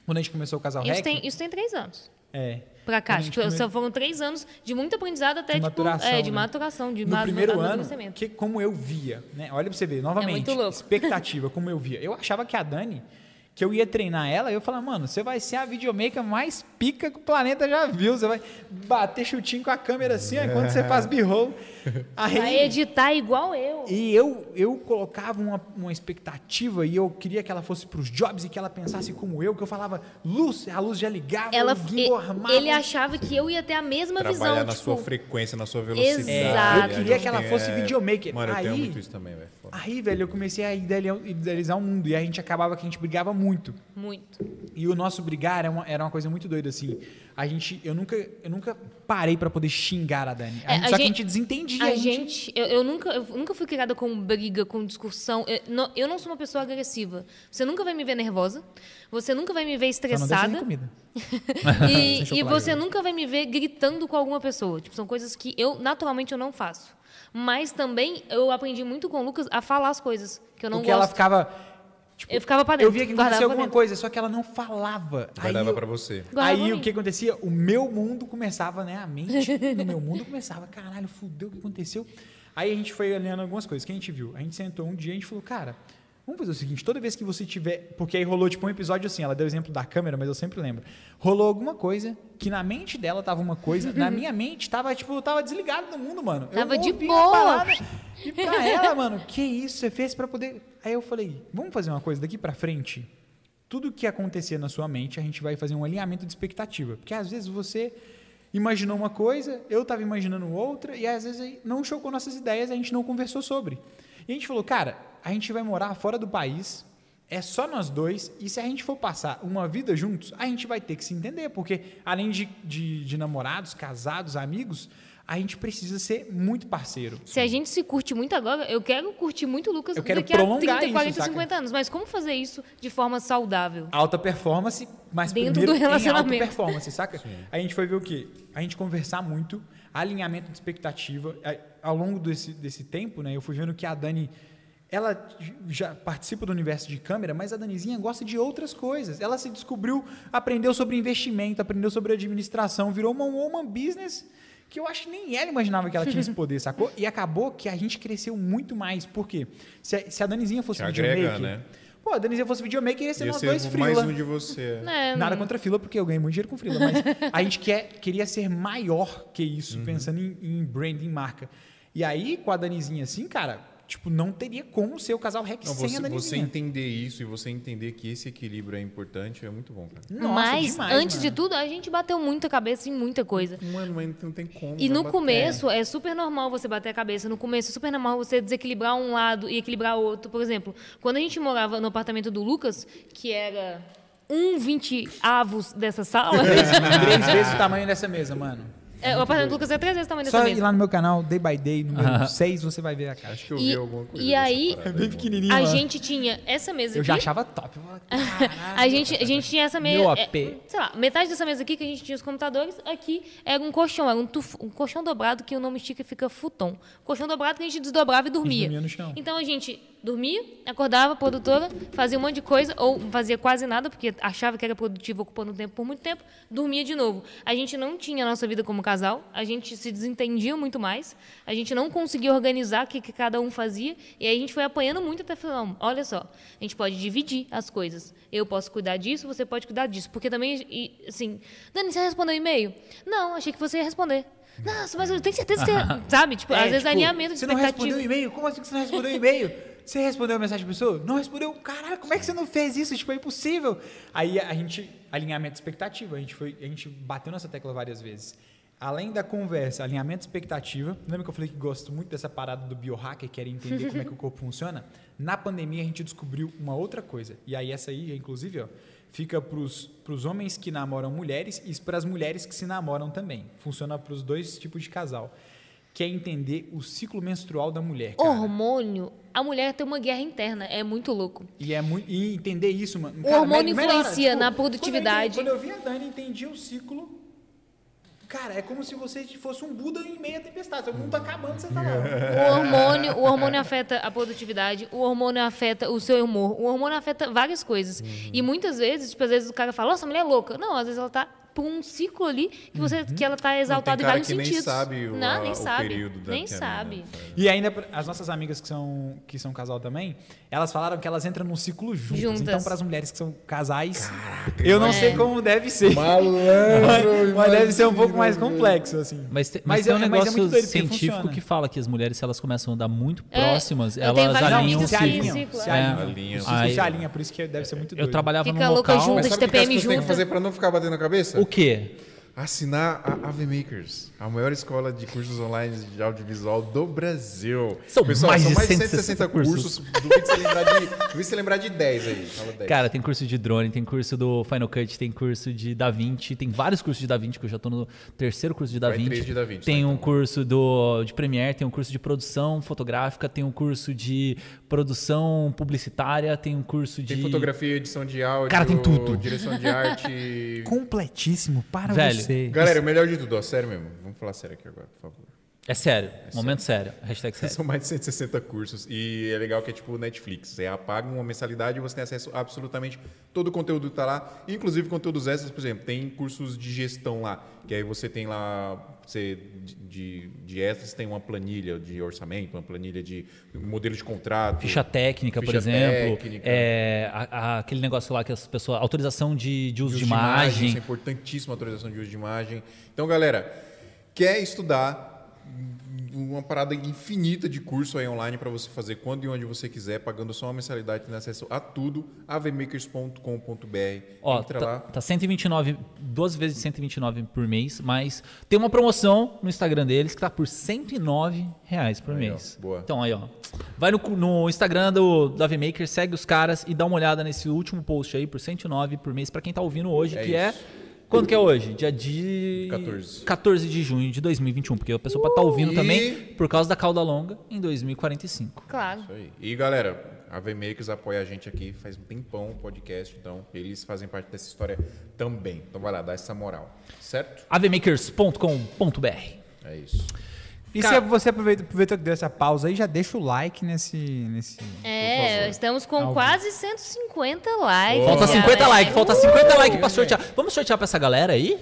S4: Quando a gente começou o casal
S2: Isso
S4: Rec,
S2: tem, isso tem três anos.
S4: É,
S2: Pra cá.
S4: Quando a gente
S2: Tipo,
S4: come-
S2: só foram três anos de muito aprendizado até,
S4: de
S2: tipo,
S4: maturação,
S2: é, de
S4: né?
S2: maturação, de
S4: no primeiro ano, que, como eu via, né? Olha pra você ver, novamente,
S2: louco.
S4: expectativa, como eu via. Eu achava que a Dani, que eu ia treinar ela, eu falava, mano, você vai ser a videomaker mais pica que o planeta já viu. Você vai bater chutinho com a câmera assim, ó, enquanto você faz. Aí,
S2: Vai editar igual eu.
S4: e eu, eu colocava uma, uma expectativa e eu queria que ela fosse para os jobs e que ela pensasse como eu, que eu falava, luz, a luz já ligava,
S2: Ela,
S4: o gimbal
S2: e-
S4: armava.
S2: ele achava que eu ia ter a mesma
S1: Trabalhar
S2: visão.
S1: na
S2: tipo,
S1: sua frequência, na sua velocidade.
S2: Exato.
S4: Eu queria que ela fosse
S1: é-
S4: videomaker.
S1: Mano, eu tenho
S4: Aí-
S1: muito isso também, velho.
S4: Aí, velho, eu comecei a idealizar, idealizar o mundo e a gente acabava que a gente brigava muito.
S2: Muito.
S4: E o nosso brigar era uma, era uma coisa muito doida, assim. A gente, eu nunca, eu nunca parei para poder xingar a Dani. A
S2: É,
S4: gente-
S2: a
S4: só que a
S2: gente-
S4: gente desentendia.
S2: A gente, eu, eu nunca, eu nunca fui criada com briga, com discussão. Eu não, eu não sou uma pessoa agressiva. Você nunca vai me ver nervosa. Você nunca vai me ver
S4: Só não
S2: estressada.
S4: comida.
S2: E, e você nunca vai me ver gritando com alguma pessoa. Tipo, são coisas que eu, naturalmente, eu não faço. Mas também eu aprendi muito com o Lucas a falar as coisas que eu não
S4: Porque ela
S2: gosto.
S4: ficava. Tipo,
S2: Eu ficava pra dentro.
S4: Eu via que acontecia alguma coisa, só que ela não falava. Aí,
S1: Guardava pra você.
S2: Guardava
S4: aí
S2: pra
S4: o que acontecia? O meu mundo começava, né? A mente no meu mundo começava, caralho, fudeu o que aconteceu. Aí a gente foi olhando algumas coisas que a gente viu. A gente sentou um dia e a gente falou, cara, vamos fazer o seguinte, toda vez que você tiver. Porque aí rolou tipo um episódio assim, ela deu o exemplo da câmera, mas eu sempre lembro. Rolou alguma coisa que na mente dela tava uma coisa, na minha mente tava, tipo, eu tava desligado do mundo, mano. Eu
S2: Tava
S4: não
S2: de boa.
S4: E pra ela, mano, que isso você fez pra poder. Aí eu falei, vamos fazer uma coisa daqui pra frente? Tudo que acontecer na sua mente, a gente vai fazer um alinhamento de expectativa. Porque às vezes você imaginou uma coisa, eu estava imaginando outra, e às vezes aí não chocou nossas ideias, a gente não conversou sobre. E a gente falou, cara, a gente vai morar fora do país, é só nós dois, e se a gente for passar uma vida juntos, a gente vai ter que se entender, porque além de, de, de namorados, casados, amigos, a gente precisa ser muito parceiro.
S2: Se a gente se curte muito agora, eu quero curtir muito o Lucas
S4: Eu quero
S2: daqui a
S4: prolongar
S2: 30,
S4: isso,
S2: 40,
S4: saca?
S2: 50 anos. Mas como fazer isso de forma saudável?
S4: alta performance, mas
S2: Dentro
S4: primeiro
S2: do
S4: em alta
S2: relacionamento.
S4: performance, saca? A gente foi ver o quê? A gente conversar muito, alinhamento de expectativa. A- Ao longo desse, desse tempo, né, eu fui vendo que a Dani, ela já participa do universo de câmera, mas a Danizinha gosta de outras coisas. Ela se descobriu, aprendeu sobre investimento, aprendeu sobre administração, virou uma woman business que eu acho que nem ela imaginava que ela tinha esse poder, sacou? E acabou que a gente cresceu muito mais. Por quê? Se a, se a Danizinha fosse
S1: agrega,
S4: videomaker...
S1: né?
S4: Pô, a Danizinha fosse videomaker, ia ser
S1: Ia
S4: nós
S1: ser
S4: dois
S1: mais
S4: frila.
S1: um de você.
S2: É,
S4: Nada contra fila, porque eu ganhei muito dinheiro com frila, mas a gente quer, queria ser maior que isso, pensando em, em branding, marca. E aí, com a Danizinha assim, cara, tipo, não teria como ser o casal REC
S1: Não,
S4: sem a
S1: você, você
S4: Danizinha.
S1: entender isso e você entender que esse equilíbrio é importante é muito bom, cara.
S4: Nossa,
S2: Mas,
S4: demais,
S2: antes de
S4: mano.
S2: tudo, a gente bateu muita cabeça em muita coisa.
S1: Mano, mas não tem como.
S2: E no
S1: bater.
S2: começo, é super normal você bater a cabeça. No começo, é super normal você desequilibrar um lado e equilibrar o outro. Por exemplo, quando a gente morava no apartamento do Lucas, que era um vinte avos dessa sala,
S4: Três vezes o tamanho dessa mesa, mano.
S2: É, o apartamento do Lucas é três vezes o tamanho
S4: Só
S2: dessa
S4: ir
S2: mesa.
S4: lá no meu canal, Day by Day, número 6, você vai ver a cara.
S1: Acho que eu
S2: E-
S1: vi alguma coisa.
S2: e
S1: dessa
S2: aí-
S1: parada,
S4: Bem
S1: irmão.
S4: pequenininho,
S2: A gente tinha essa mesa
S4: Eu
S2: aqui.
S4: já achava top. Eu falava, "Caralho."
S2: A gente, a gente tinha essa mesa.
S3: Meu
S2: é,
S3: AP.
S2: sei lá, metade dessa mesa aqui que a gente tinha os computadores, aqui era um colchão, era um, tuf- um colchão dobrado que o nome estica e fica futon. Colchão dobrado que a gente desdobrava e dormia.
S4: dormia no chão.
S2: Então a gente dormia, acordava, produtora, fazia um monte de coisa, ou fazia quase nada, porque achava que era produtivo ocupando tempo por muito tempo, dormia de novo. A gente não tinha a nossa vida como casal, a gente se desentendia muito mais, a gente não conseguia organizar o que, que cada um fazia, e aí a gente foi apanhando muito até falar, olha só, a gente pode dividir as coisas. Eu posso cuidar disso, você pode cuidar disso. Porque também, e, assim, Dani, você respondeu e-mail? Não, achei que você ia responder. Nossa, mas eu tenho certeza que você. Sabe? Tipo,
S4: É,
S2: às vezes
S4: tipo,
S2: alinhamento de
S4: Você não respondeu o
S2: expectativa.
S4: e-mail? Como assim que você não respondeu o e-mail? Você respondeu a mensagem da pessoa? Não respondeu? Caralho, como é que você não fez isso? Tipo, é impossível. Aí a gente, alinhamento de expectativa, a gente, foi, a gente bateu nessa tecla várias vezes. Além da conversa, alinhamento de expectativa. Lembra que eu falei que gosto muito dessa parada do biohacker, quer entender como é que o corpo funciona? Na pandemia a gente descobriu uma outra coisa. E aí essa aí, inclusive, ó, fica para os homens que namoram mulheres e para as mulheres que se namoram também. Funciona para os dois tipos de casal que é entender o ciclo menstrual da mulher, cara.
S2: Hormônio, a mulher tem uma guerra interna, é muito louco.
S4: E é muito e entender isso, mano.
S2: O hormônio
S4: me- melhora.
S2: influencia na
S4: quando eu
S2: produtividade.
S4: Quando eu, vi a Dani entendi o ciclo. Cara, é como se você fosse um Buda em meia tempestade. O mundo tá acabando, você tá lá.
S2: O hormônio, o hormônio afeta a produtividade, o hormônio afeta o seu humor, o hormônio afeta várias coisas. E muitas vezes, tipo, às vezes o cara fala, nossa, a mulher é louca. Não, às vezes ela tá por um ciclo ali que, você, que ela tá exaltada em vários
S1: que nem
S2: sentidos.
S1: sabe o-
S2: Não,
S1: a-
S2: nem
S1: o
S2: sabe.
S1: período da
S2: nem
S1: é
S2: sabe.
S1: mina faz.
S4: E ainda, as nossas amigas que são, que são casal também, elas falaram que elas entram num ciclo juntas.
S2: Juntas.
S4: Então, para as mulheres que são casais, eu não sei como deve ser.
S1: Malandro,
S4: Mas deve ser um pouco mais complexo, assim.
S3: Mas, te-
S4: Mas
S3: mas tem
S4: é-
S3: um
S4: mas é
S3: negócio
S4: porque
S3: científico que fala que as mulheres, se elas começam a andar muito
S2: É,
S3: próximas, elas alinham o
S4: se
S3: ciclo.
S4: alinham. Se
S2: é.
S4: alinham.
S1: Alinham.
S4: O ciclo
S3: Aí-
S4: se alinha, por isso que deve ser muito doido.
S3: Eu trabalhava
S2: Fica
S3: num
S2: louca
S3: local...
S1: Mas sabe o que as pessoas têm que fazer pra não ficar batendo a cabeça?
S3: O quê?
S1: Assinar a AV Makers, a maior escola de cursos online de audiovisual do Brasil.
S3: São
S1: Pessoal,
S3: mais
S1: são
S3: de
S1: mais de
S3: 160
S1: 160 cursos. Duvido você lembrar de, duvido você lembrar de 10 aí. Fala 10.
S3: Cara, tem curso de drone, tem curso do Final Cut, tem curso de DaVinci, tem vários cursos de DaVinci, que eu já tô no terceiro curso de DaVinci.
S1: três de DaVinci,
S3: tem
S1: tá,
S3: um
S1: então.
S3: curso do, de Premiere, tem um curso de produção fotográfica, tem um curso de produção publicitária, tem um curso de...
S1: Tem fotografia, edição de áudio,
S3: Cara, tem tudo.
S1: direção de arte.
S4: Completíssimo para
S3: Velho,
S4: você.
S1: Galera, o melhor de tudo, ó, sério mesmo. Vamos falar sério aqui agora, por favor.
S3: É sério, momento sério. Hashtag sério.
S1: São mais de 160 cursos e é legal que é tipo Netflix. Você paga uma mensalidade e você tem acesso a absolutamente todo o conteúdo que tá lá, inclusive conteúdos extras, por exemplo, tem cursos de gestão lá, que aí você tem lá, você de, de, extras tem uma planilha de orçamento, uma planilha de modelo de contrato.
S3: Ficha técnica, por
S1: Ficha
S3: exemplo.
S1: técnica.
S3: É, a- a- aquele negócio lá que as pessoas. Autorização de, de uso
S1: de
S3: de,
S1: uso
S3: imagem.
S1: Isso é importantíssimo, a autorização de uso de imagem. Então, galera, quer estudar uma parada infinita de curso aí online para você fazer quando e onde você quiser, pagando só uma mensalidade, tendo acesso a tudo, avmakers.com.br.
S3: Ó,
S1: Entra
S3: tá,
S1: lá.
S3: tá 129, duas vezes 129 por mês, mas tem uma promoção no Instagram deles que tá por 109 reais por
S1: Aí, ó,
S3: mês.
S1: boa.
S3: Então aí, ó. Vai no, no Instagram do, do AVMaker, segue os caras e dá uma olhada nesse último post aí por 109 por mês para quem tá ouvindo hoje,
S1: É
S3: que é
S1: isso.
S3: Quando que é hoje? Dia de
S1: 14.
S3: 14 de junho de 2021, porque a pessoa pode estar ouvindo
S1: E-
S3: também por causa da cauda longa em 2045.
S2: Claro.
S1: Isso aí. E galera, a VMakers apoia a gente aqui faz um tempão o podcast, então eles fazem parte dessa história também. Então vai lá, dá essa moral, certo?
S3: avmakers.com.br.
S1: É isso.
S4: E
S3: Cara-
S4: se você aproveita, aproveita que deu essa pausa aí, já deixa o like nesse. nesse...
S2: É, estamos com
S4: Ao
S2: quase 150 likes.
S3: Falta
S2: já,
S3: 50
S2: né?
S3: likes, falta 50 likes pra sortear. Vamos sortear pra essa galera aí?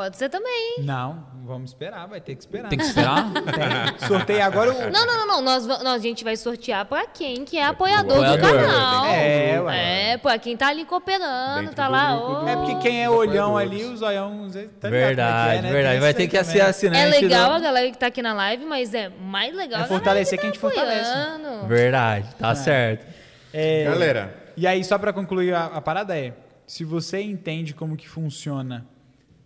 S2: Pode ser também.
S4: Não, vamos esperar, vai ter que esperar.
S3: Tem que esperar?
S4: Tem. Sorteio agora o.
S2: Não, não, não, não. Nós, nós- a gente vai sortear pra quem que é apoiador,
S3: Apoiador.
S2: do canal.
S4: É, ué.
S2: É, pra quem tá ali cooperando,
S1: Dentro
S2: tá lá.
S1: grupo do-
S4: É porque quem é olhão ali, os olhão. Tá é
S3: Verdade,
S4: é, né?
S3: verdade. Vai ter que ser assinante.
S2: É legal
S3: do-
S2: a galera que tá aqui na live, mas é mais legal
S4: É fortalecer
S2: que
S4: quem
S2: tá
S4: te fortalece.
S3: Verdade, tá certo.
S4: É,
S1: Galera,
S4: E aí, só pra concluir, a, a parada é: se você entende como que funciona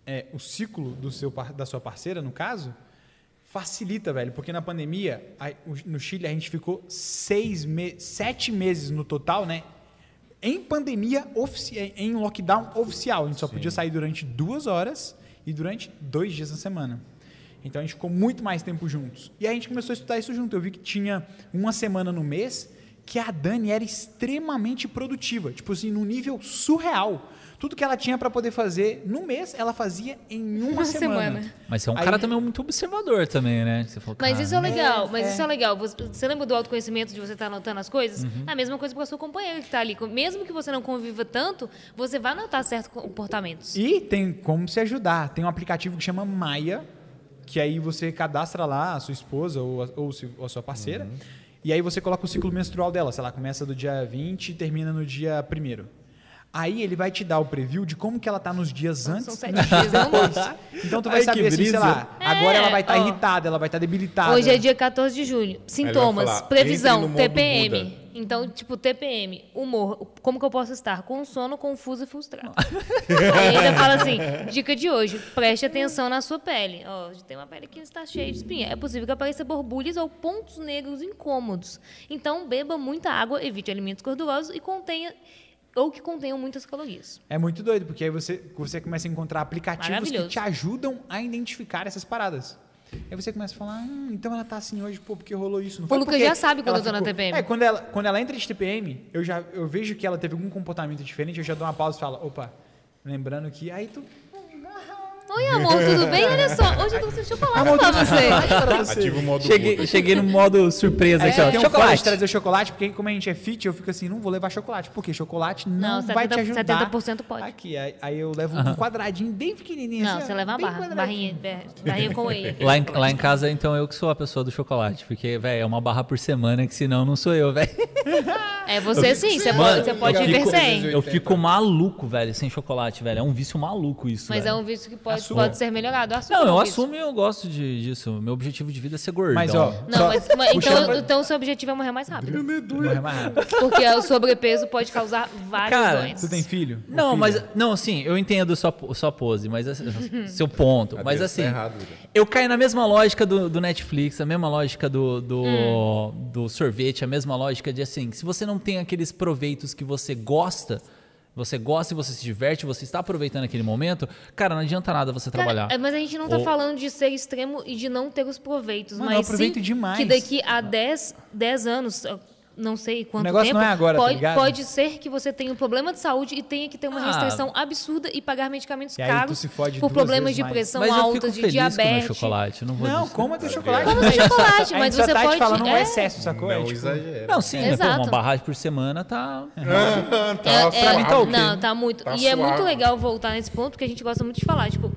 S4: é, o ciclo do seu, da sua parceira, no caso, facilita, velho. Porque na pandemia, a- no Chile, a gente ficou seis me sete meses no total, né? Em pandemia, em lockdown oficial. A gente só podia sair durante duas horas e durante dois dias na semana. Então a gente ficou muito mais tempo juntos. E a gente começou a estudar isso junto. Eu vi que tinha uma semana no mês que a Dani era extremamente produtiva. Tipo assim, num nível surreal. Tudo que ela tinha para poder fazer no mês, ela fazia em uma,
S2: Uma
S4: semana.
S2: semana.
S3: Mas você é um
S4: Aí-
S3: cara também muito observador também, né? Você falou,
S2: Mas isso é legal, mas
S4: é.
S2: isso é legal. Você, você lembra do autoconhecimento de você estar anotando as coisas?
S3: Uhum.
S2: É a mesma coisa para a sua companheira que está ali. Mesmo que você não conviva tanto, você vai notar certos comportamentos.
S4: E tem como se ajudar. Tem um aplicativo que chama Maia, que aí você cadastra lá a sua esposa ou a, ou a sua parceira. E aí você coloca o ciclo menstrual dela. Sei lá, começa do dia 20 e termina no dia 1 Aí ele vai te dar o preview de como que ela tá nos dias antes
S2: São
S4: e
S2: sete dias, é
S4: depois.
S2: monte.
S4: Então tu vai
S3: Ai,
S4: saber assim, sei lá, agora
S2: É,
S4: ela vai estar
S2: ó.
S4: irritada, ela vai estar debilitada.
S2: Hoje é dia 14 de julho. Sintomas,
S1: falar,
S2: previsão, TPM.
S1: Buda.
S2: Então, tipo, TPM, humor. Como que eu posso estar? Com sono, confuso e frustrado. Aí ainda fala assim, dica de hoje, preste atenção na sua pele. Ó, tem uma pele que está cheia de espinha. É possível que apareça borbulhas ou pontos negros incômodos. Então, beba muita água, evite alimentos gordurosos e contenha ou que contenham muitas calorias.
S4: É muito doido, porque aí você, você começa a encontrar aplicativos que te ajudam a identificar essas paradas. Aí você começa a falar, hum, então ela tá assim hoje, pô, porque rolou isso. Não
S2: O
S4: foi
S2: Lucas já sabe quando
S4: ela
S2: eu tô na TPM.
S4: É, quando ela, quando ela entra de TPM, eu já eu vejo que ela teve algum comportamento diferente, eu já dou uma pausa e falo, opa, lembrando que. Aí tu.
S2: Oi, amor, tudo bem? Olha só, hoje eu tô sem chocolate pra você.
S1: Ativa o modo
S3: Cheguei, cheguei no modo surpresa
S4: Aí
S3: aqui, ó.
S4: tem um
S3: Chocolate.
S4: trazer chocolate, porque como a gente é fit, eu fico assim, não vou levar chocolate. Porque chocolate não,
S2: Não,
S4: vai te
S2: 70%
S4: ajudar.
S2: 70% pode.
S4: Aqui, aí, aí eu levo um quadradinho bem pequenininho.
S2: Não,
S4: assim, ó,
S2: você leva uma barra, barrinha, barrinha com whey.
S3: Lá em, lá em casa, então, eu que sou a pessoa do chocolate. Porque, velho, é uma barra por semana, que senão não sou eu, velho.
S2: É você sim, você pode, você pode
S3: eu
S2: viver
S3: fico-
S2: sem.
S3: Eu fico maluco, velho, sem chocolate, velho. É um vício maluco isso,
S2: Mas é um vício que pode,
S4: Assuma.
S2: pode ser melhorado. Assuma
S3: Não, eu assumo e eu gosto de, disso. Meu objetivo de vida é ser gordão.
S4: Mas, ó,
S2: Não,
S4: só
S2: mas, mas- então,
S4: pra-
S2: então o seu objetivo é morrer mais rápido.
S4: Morrer mais rápido.
S2: Porque o sobrepeso pode causar várias
S3: Cara,
S2: doenças.
S4: Tu tem filho?
S3: Não,
S4: filho?
S3: mas não, assim, eu entendo sua, sua pose, mas assim, seu ponto, mas
S1: Adeus, tá
S3: assim,
S1: errado, Duda.
S3: eu caio na mesma lógica do, do Netflix, a mesma lógica do, do,
S2: Hum.
S3: do sorvete, a mesma lógica de assim, se você não tem aqueles proveitos que você gosta, você gosta e você se diverte, você está aproveitando aquele momento, cara, não adianta nada você
S2: Cara,
S3: trabalhar.
S2: é, mas a gente não tá
S3: Ou-
S2: falando de ser extremo e de não ter os proveitos.
S4: Mano, eu
S2: mas
S4: aproveito
S2: sim
S4: demais.
S2: que daqui a 10, 10 anos, eu não sei quanto
S4: negócio
S2: tempo,
S4: não é agora, tá
S2: pode,
S4: ligado?
S2: pode ser que você tenha um problema de saúde e tenha que ter uma
S3: Ah.
S2: restrição absurda e pagar medicamentos
S4: E aí tu
S2: caros
S4: se fode
S2: por problemas de pressão alta, de
S3: o
S2: diabetes.
S3: chocolate, não vou
S4: Não, coma teu chocolate.
S2: Como
S4: mas-
S2: chocolate, mas você
S4: tá
S2: pode-
S4: te falando um
S2: é.
S4: excesso, sacou? É,
S1: Não
S4: tipo,
S1: exagera.
S3: Não, sim, né, pô,
S2: Exato.
S3: uma barragem por semana tá...
S1: tá
S2: É, é,
S1: suave.
S3: mim tá ok.
S2: Não, tá muito.
S1: Tá
S2: e é muito
S1: suave.
S2: legal voltar nesse ponto, porque a gente gosta muito de falar. Tipo,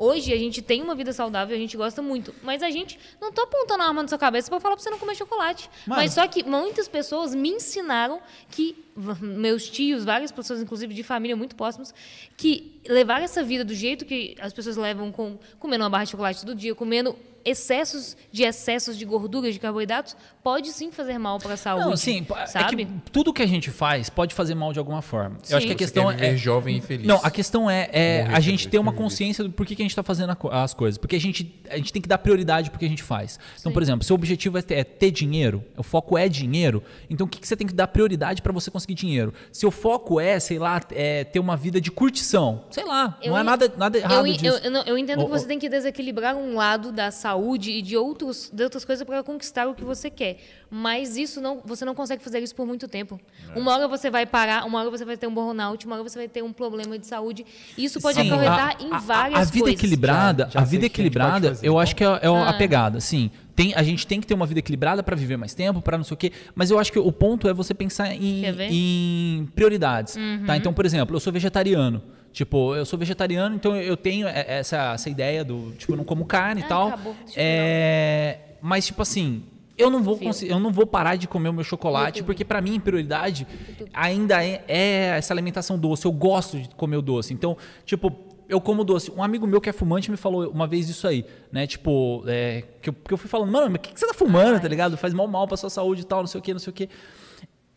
S2: hoje a gente tem uma vida saudável, a gente gosta muito. Mas a gente não tô apontando a arma na sua cabeça pra falar pra você não comer chocolate.
S4: Mano.
S2: Mas só que muitas pessoas me ensinaram que, meus tios, várias pessoas, inclusive de família muito próximos, que levar essa vida do jeito que as pessoas levam com comendo uma barra de chocolate todo dia, comendo excessos de excessos de gorduras, de carboidratos, pode sim fazer mal para a saúde.
S3: Não, sim, é
S2: sabe?
S3: que tudo que a gente faz pode fazer mal de alguma forma. Eu acho que a
S2: Sim.
S3: questão
S1: Você quer viver
S3: é
S1: jovem e feliz.
S3: Não, a questão é, é a gente ter uma consciência do porquê que a gente está fazendo a as coisas. Porque a gente, a gente tem que dar prioridade pro que a gente faz. Então, por exemplo, seu objetivo é ter, é ter dinheiro, o foco é dinheiro, então o que, que você tem que dar prioridade para você conseguir dinheiro? Se o foco é, sei lá, é ter uma vida de curtição, sei lá,
S2: Eu
S3: não é nada, nada
S2: Eu,
S3: errado
S2: en-
S3: disso.
S2: eu, eu não- eu entendo que você tem que desequilibrar um lado da saúde e de, outros, de outras coisas para conquistar o que você quer. Mas isso não, você não consegue fazer isso por muito tempo.
S3: É.
S2: Uma hora você vai parar, uma hora você vai ter um burnout, uma hora você vai ter um problema de saúde. Isso pode
S3: Sim,
S2: acarretar
S3: a-
S2: em
S3: a-
S2: várias
S3: a, vida
S2: coisas.
S3: equilibrada,
S4: Já- já
S3: a vida
S4: a pode
S3: equilibrada,
S4: fazer,
S3: eu
S4: então.
S3: acho que é, é a
S2: Ah.
S3: pegada. Sim, tem, a gente tem que ter uma vida equilibrada para viver mais tempo, para não sei o quê. Mas eu acho que o ponto é você pensar em?
S2: Uhum.
S3: em prioridades. Tá? Então, por exemplo, eu sou vegetariano. Tipo, eu sou vegetariano, então eu tenho essa, essa ideia do, tipo, eu não como carne e
S2: Ah,
S3: tal.
S2: acabou.
S3: É, mas, tipo assim, eu não vou eu não vou parar de comer o meu chocolate, porque pra mim, prioridade ainda é, é essa alimentação doce. Eu gosto de comer o doce. Então, tipo, eu como doce. Um amigo meu que é fumante me falou uma vez isso aí, né? Tipo, é, que, eu, que eu fui falando, mano, mas o que, que você tá fumando, tá ligado? Faz mal mal pra sua saúde e tal, não sei o que, não sei o que.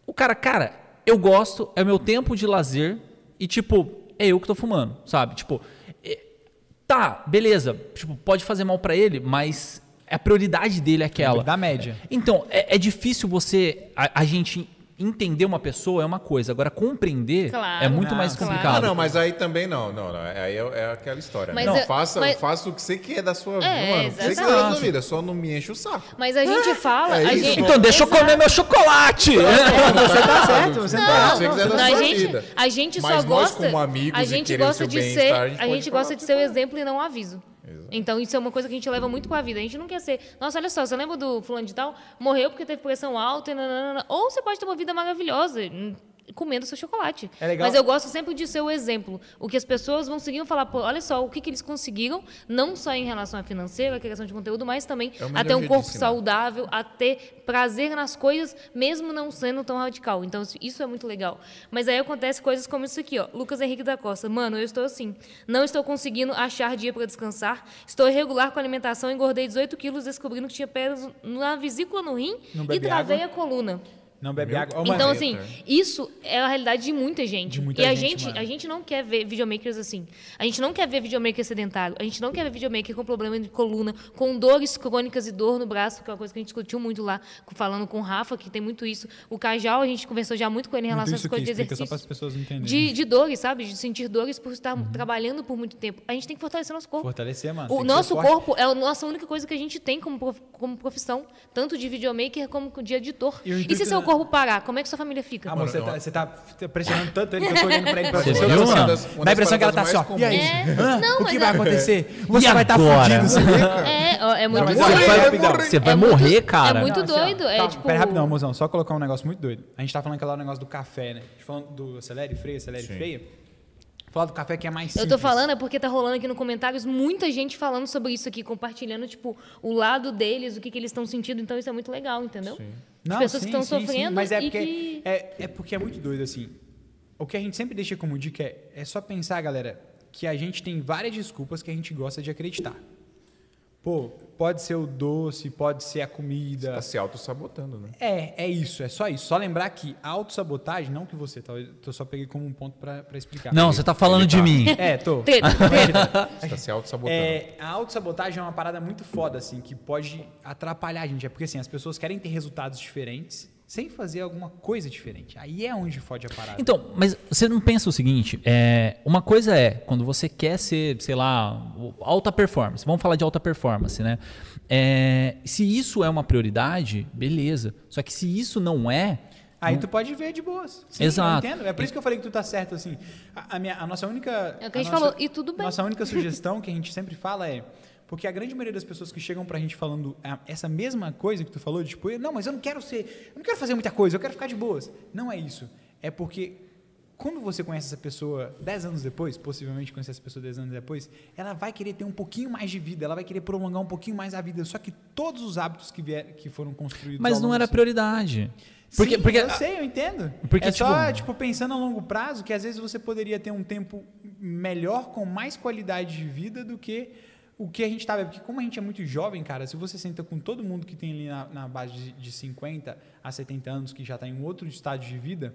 S3: O cara, cara, eu gosto, é o meu tempo de lazer e, tipo, é eu que tô fumando, sabe? Tipo, é- tá, beleza, tipo, pode fazer mal pra ele, mas a prioridade dele é aquela.
S4: Da média.
S3: Então, é, é difícil você. A, a gente entender uma pessoa é uma coisa, agora compreender
S2: Claro.
S3: é muito
S4: Não,
S3: mais
S2: claro.
S3: complicado.
S1: Ah, não, mas aí também não. Não, não aí é, é aquela história.
S2: Mas
S1: não,
S2: eu-
S1: faça,
S2: mas-
S1: faça o que você quer da sua vida.
S2: É,
S1: mano, o que você quer da sua vida. Só não me enche o saco.
S2: Mas a gente fala.
S1: é
S2: a gente,
S3: Então, deixa eu
S2: Exato.
S3: comer meu chocolate!
S4: Você tá certo, você
S2: Não,
S4: tá
S1: Se você quiser da
S2: a gente,
S1: vida.
S2: a gente só
S1: Mas nós,
S2: gosta.
S1: como amigos
S2: a gente gosta de ser,
S1: a gente
S2: gosta de ser o exemplo e não o aviso. Então isso é uma coisa que a gente leva muito pra vida. A gente não quer ser, nossa, olha só, você lembra do fulano de tal? Morreu porque teve pressão alta nananana. Ou você pode ter uma vida maravilhosa. Comendo seu chocolate.
S4: É legal.
S2: Mas eu gosto sempre de ser o exemplo. O que as pessoas vão seguir e falar, pô, olha só, o que, que eles conseguiram, não só em relação à financeira, à criação de conteúdo, mas também
S1: É
S2: a ter um corpo saudável, a ter prazer nas coisas, mesmo não sendo tão radical. Então, isso- é muito legal. Mas aí acontece coisas como isso aqui, ó. Lucas Henrique da Costa. Mano, eu estou assim. Não estou conseguindo achar dia para descansar. Estou irregular com a alimentação, engordei 18 quilos, descobrindo que tinha pedras na vesícula no rim e travei a coluna.
S4: Não bebe água. Mano,
S2: Então, assim, isso é a realidade de muita gente.
S4: De muita
S2: e a
S4: gente,
S2: gente, a gente não quer ver videomakers assim. A gente não quer ver videomaker sedentário. A gente não quer ver videomaker com problema de coluna, com dores crônicas e dor no braço, que é uma coisa que a gente discutiu muito lá, falando com o Rafa, que tem muito isso. O Cajal, a gente conversou já muito com ele em relação essas coisas de
S4: explica só para as
S2: exercício.
S4: pessoas entenderem.
S2: De, de dores, sabe? De sentir dores por estar trabalhando por muito tempo. A gente tem que fortalecer nosso corpo.
S4: Fortalecer, mano.
S2: O nosso corpo é a nossa única coisa que a gente tem como, prof- como profissão, tanto de videomaker como de editor.
S4: E o
S2: E, se seu
S4: da-
S2: corpo parar, como é que sua família fica?
S4: Ah, você tá, você tá pressionando tanto ele que eu tô olhando pra ele pra
S3: Você
S4: você.
S3: viu,
S4: assim,
S3: mano?
S4: Dá a impressão que ela tá assim, ó. E aí? Hã?
S2: Não,
S4: o que vai
S2: é-
S4: acontecer? Você
S3: E
S4: vai estar
S3: agora?
S4: fudido, você?
S2: É, é muito
S4: Mas
S3: Você
S4: Morrer,
S3: vai,
S4: rapidão.
S3: você vai
S2: é
S3: morrer,
S2: muito,
S3: cara.
S2: É muito
S4: Não, assim,
S2: doido. é tipo.
S4: Pera rapidão, mozão. Só colocar um negócio muito doido. A gente tá falando aquele negócio do café, né? A gente falando do acelere, freia, acelere,
S1: Sim.
S4: freia. Falar do café que é mais
S2: Eu
S4: simples.
S2: tô falando é porque tá rolando aqui no comentários muita gente falando sobre isso aqui, compartilhando, tipo, o lado deles, o que, que eles estão sentindo. Então isso é muito legal, entendeu?
S4: Não,
S2: As pessoas
S4: sim,
S2: que estão
S4: sim, sim,
S2: sofrendo
S4: mas é
S2: e
S4: porque,
S2: que-
S4: é, é porque é muito doido, assim. O que a gente sempre deixa como dica é, é só pensar, galera, que a gente tem várias desculpas que a gente gosta de acreditar. Pô, pode ser o doce, pode ser a comida.
S1: Tá se auto-sabotando, né?
S4: É, é isso, é só isso. Só lembrar que a autossabotagem, não que você, tá? Eu só peguei como um ponto pra pra explicar.
S3: Não, você tá falando de
S1: tá.
S3: mim.
S4: É, tô.
S1: Você tá se auto-sabotando.
S4: É, a autossabotagem é uma parada muito foda, assim, que pode atrapalhar a gente. É porque, assim, as pessoas querem ter resultados diferentes sem fazer alguma coisa diferente. Aí é onde fode a parada.
S3: Então, mas você não pensa o seguinte: é, uma coisa é quando você quer ser, sei lá, alta performance. Vamos falar de alta performance, né? É, se isso é uma prioridade, beleza. Só que se isso não é,
S4: Aí tu pode ver de boas. Sim,
S3: Exato.
S4: Eu entendo. É por isso que eu falei que tu tá certo, assim. A, a minha, a nossa única...
S2: É o que a gente
S4: nossa-
S2: falou, e tudo bem.
S4: Nossa única sugestão que a gente sempre fala é... Porque a grande maioria das pessoas que chegam pra gente falando a- essa mesma coisa que tu falou, de tipo, não, mas eu não quero ser... Eu não quero fazer muita coisa, eu quero ficar de boas. Não é isso. É porque quando você conhece essa pessoa 10 anos depois, possivelmente conhecer essa pessoa 10 anos depois, ela vai querer ter um pouquinho mais de vida, ela vai querer prolongar um pouquinho mais a vida. Só que todos os hábitos que, vier, que foram construídos
S3: mas não era
S4: desse-
S3: prioridade. Porque,
S4: Sim,
S3: porque
S4: eu sei, eu entendo.
S3: Porque,
S4: é só,
S3: tipo-
S4: tipo, pensando a longo prazo, que às vezes você poderia ter um tempo melhor, com mais qualidade de vida do que o que a gente estava. Porque como a gente é muito jovem, cara, se você senta com todo mundo que tem ali na, na base de, de 50 a 70 anos, que já está em um outro estágio de vida,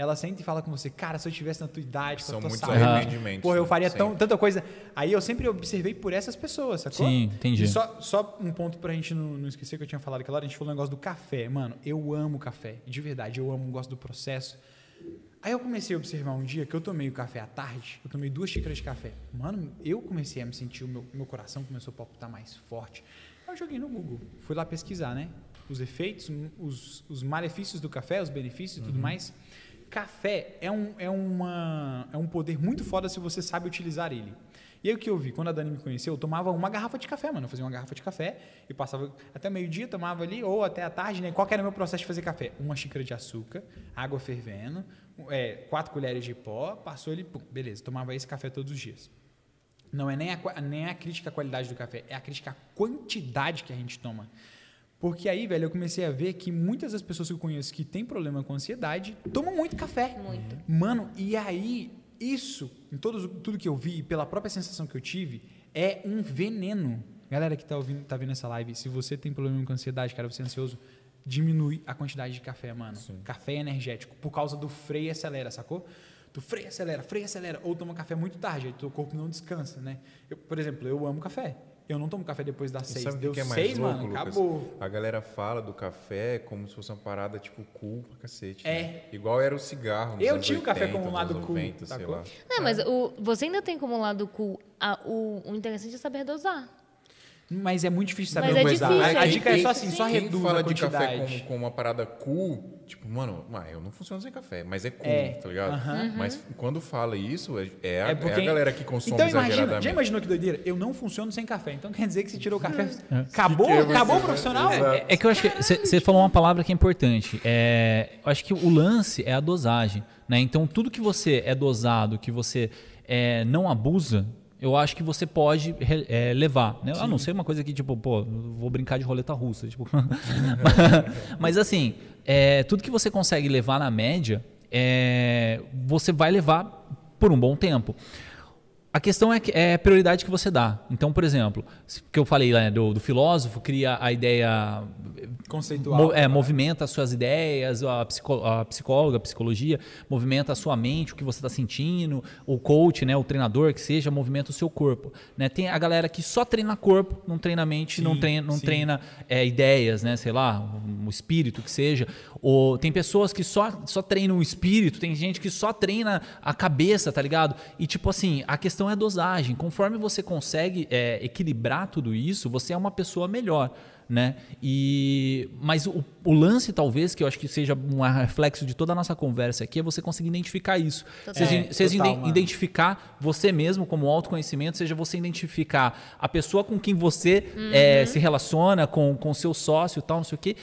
S4: ela senta e fala com você, cara, se eu tivesse na tua idade, com a
S1: São
S4: tua
S1: muitos
S4: saúde,
S1: arrependimentos,
S4: porra, eu
S1: né?
S4: faria tão, tanta coisa. Aí eu sempre observei por essas pessoas, sacou?
S3: Sim, entendi.
S4: E só, só um ponto pra gente não, não esquecer que eu tinha falado aquela hora, a gente falou um negócio do café. Mano, eu amo café. De verdade, eu amo, gosto do processo. Aí eu comecei a observar um dia que eu tomei o café à tarde, eu tomei duas xícaras de café. Mano, eu comecei a me sentir, o meu, meu coração começou a palpitar mais forte. Aí eu joguei no Google, fui lá pesquisar, né? Os efeitos, os, os malefícios do café, os benefícios e tudo mais. Café é um, é, uma, é um poder muito foda se você sabe utilizar ele. E aí o que eu vi? Quando a Dani me conheceu, eu tomava uma garrafa de café, mano. Eu fazia uma garrafa de café e passava até meio-dia, tomava ali, ou até a tarde, né? Qual era o meu processo de fazer café? Uma xícara de açúcar, água fervendo, é, quatro colheres de pó, passou ele, pum, beleza, tomava esse café todos os dias. Não é nem a, nem a crítica à qualidade do café, é a crítica à quantidade que a gente toma. Porque aí, velho, eu comecei a ver que muitas das pessoas que eu conheço que têm problema com ansiedade tomam muito café.
S2: Muito.
S4: Mano, e aí, isso, em todos, tudo que eu vi, pela própria sensação que eu tive, é um veneno. Galera que tá, ouvindo, tá vendo essa live, se você tem problema com ansiedade, cara, você é ansioso, diminui a quantidade de café, mano. Café energético, por causa do freio e acelera, sacou? Tu freia, acelera, freia, acelera. Ou toma café muito tarde, aí teu corpo não descansa, né? Eu, por exemplo, eu amo café. Eu não tomo café depois das
S1: E
S4: seis.
S1: sabe
S4: Deu
S1: que é mais
S4: seis,
S1: louco,
S4: mano,
S1: Lucas?
S4: acabou.
S1: A galera fala do café como se fosse uma parada, tipo, cool pra cacete.
S4: É.
S1: né? Igual era o cigarro nos
S4: Eu
S1: anos
S4: tinha o café
S1: 80,
S4: como um lado
S1: anos
S4: cool,
S1: 90, sei lá.
S2: Não, mas o, você ainda tem como lado cool. a- o, o interessante é saber dosar.
S4: Mas é muito difícil saber
S2: Mas é
S4: dosar.
S2: difícil,
S4: A, a
S2: é
S4: dica é só assim, só
S2: sim.
S1: Quem
S4: reduz
S1: fala
S4: a
S1: de café
S4: quantidade.
S1: como, como uma parada cool, tipo, mano, ah, eu não funciono sem café, mas é cool,
S4: É,
S1: tá ligado?
S4: aham.
S1: Mas quando fala isso, é, é a,
S4: É porque-
S1: é a galera que consome
S4: Então imagina,
S1: exageradamente.
S4: já imaginou que doideira? Eu não funciono sem café. Então quer dizer que se tirou o café, acabou,
S1: Que que você
S4: acabou o profissional?
S1: Exato.
S3: É, é que eu acho que você falou uma palavra que é importante. É, eu acho que o lance é a dosagem. Né? Então, tudo que você é dosado, que você é, não abusa, eu acho que você pode é, levar. Né? A não ser uma coisa que, tipo, pô, vou brincar de roleta russa. Tipo. Mas assim, é, tudo que você consegue levar na média, é, você vai levar por um bom tempo. A questão é, que- é a prioridade que você dá. Então, por exemplo, que eu falei né, do, do filósofo, cria a ideia
S4: Conceitual.
S3: mo- é, movimenta as suas ideias, a, psico- a psicóloga, a psicologia, movimenta a sua mente, o que você está sentindo, o coach, né, o treinador que seja, movimenta o seu corpo. Né? Tem a galera que só treina corpo, não treina mente, não
S4: Sim,
S3: treina, não
S4: sim.
S3: treina é, ideias, né, sei lá, um, um espírito que seja. Ou tem pessoas que só, só treinam o espírito, tem gente que só treina a cabeça, tá ligado? E tipo assim, a questão é a dosagem. Conforme você consegue é, equilibrar tudo isso, você é uma pessoa melhor né? E mas o, o lance talvez que eu acho que seja um reflexo de toda a nossa conversa aqui é você conseguir identificar isso.
S2: Total.
S3: Seja,
S4: É,
S3: seja
S4: total,
S3: identificar você mesmo como autoconhecimento, seja você identificar a pessoa com quem você eh, se relaciona, com com seu sócio e tal, não sei o quê.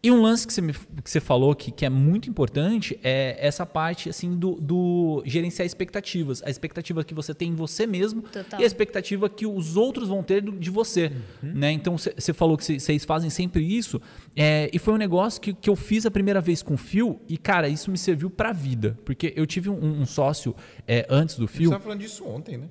S3: E um lance que você, me, que você falou que, que é muito importante é essa parte assim do, do gerenciar expectativas. A expectativa que você tem em você mesmo
S2: Total.
S3: e a expectativa que os outros vão ter de você. Né? Então você você falou que cê- vocês fazem sempre isso. é, e foi um negócio que, que eu fiz a primeira vez com o Fio. E, cara, isso me serviu pra vida. Porque eu tive um, um sócio é, antes do Fio.
S1: tava falando disso ontem, né?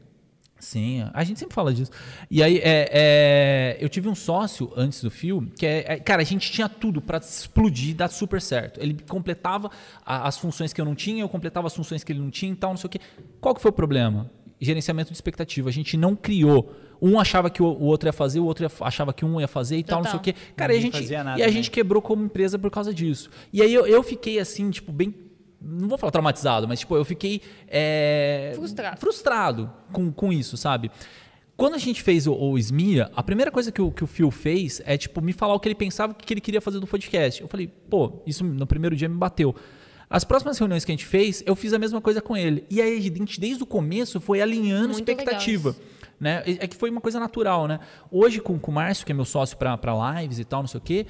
S3: Sim, a gente sempre fala disso. E aí, é, é, eu tive um sócio antes do filme, que é, é, cara, a gente tinha tudo pra explodir, dar super certo. Ele completava a- as funções que eu não tinha, eu completava as funções que ele não tinha e tal, não sei o quê. Qual que foi o problema? Gerenciamento de expectativa. A gente não criou. Um achava que o, o outro ia fazer, o outro achava que um ia fazer e tal, não sei o
S2: Total.
S3: quê. Cara, e a gente,
S4: nada,
S3: e a
S4: né?
S3: gente quebrou como empresa por causa disso. E aí eu, eu fiquei assim, tipo, bem. Não vou falar traumatizado, mas tipo, eu fiquei. é,
S2: Frustrado.
S3: frustrado com, com isso, sabe? Quando a gente fez o, o SMIA, a primeira coisa que o, que o Phil fez é, tipo, me falar o que ele pensava que ele queria fazer do podcast. Eu falei, pô, isso no primeiro dia me bateu. As próximas reuniões que a gente fez, eu fiz a mesma coisa com ele. E aí a gente, desde o começo, foi alinhando
S2: Muito
S3: expectativa. Né? É que foi uma coisa natural, né? Hoje, com, com o Márcio, que é meu sócio para lives e tal, não sei o quê,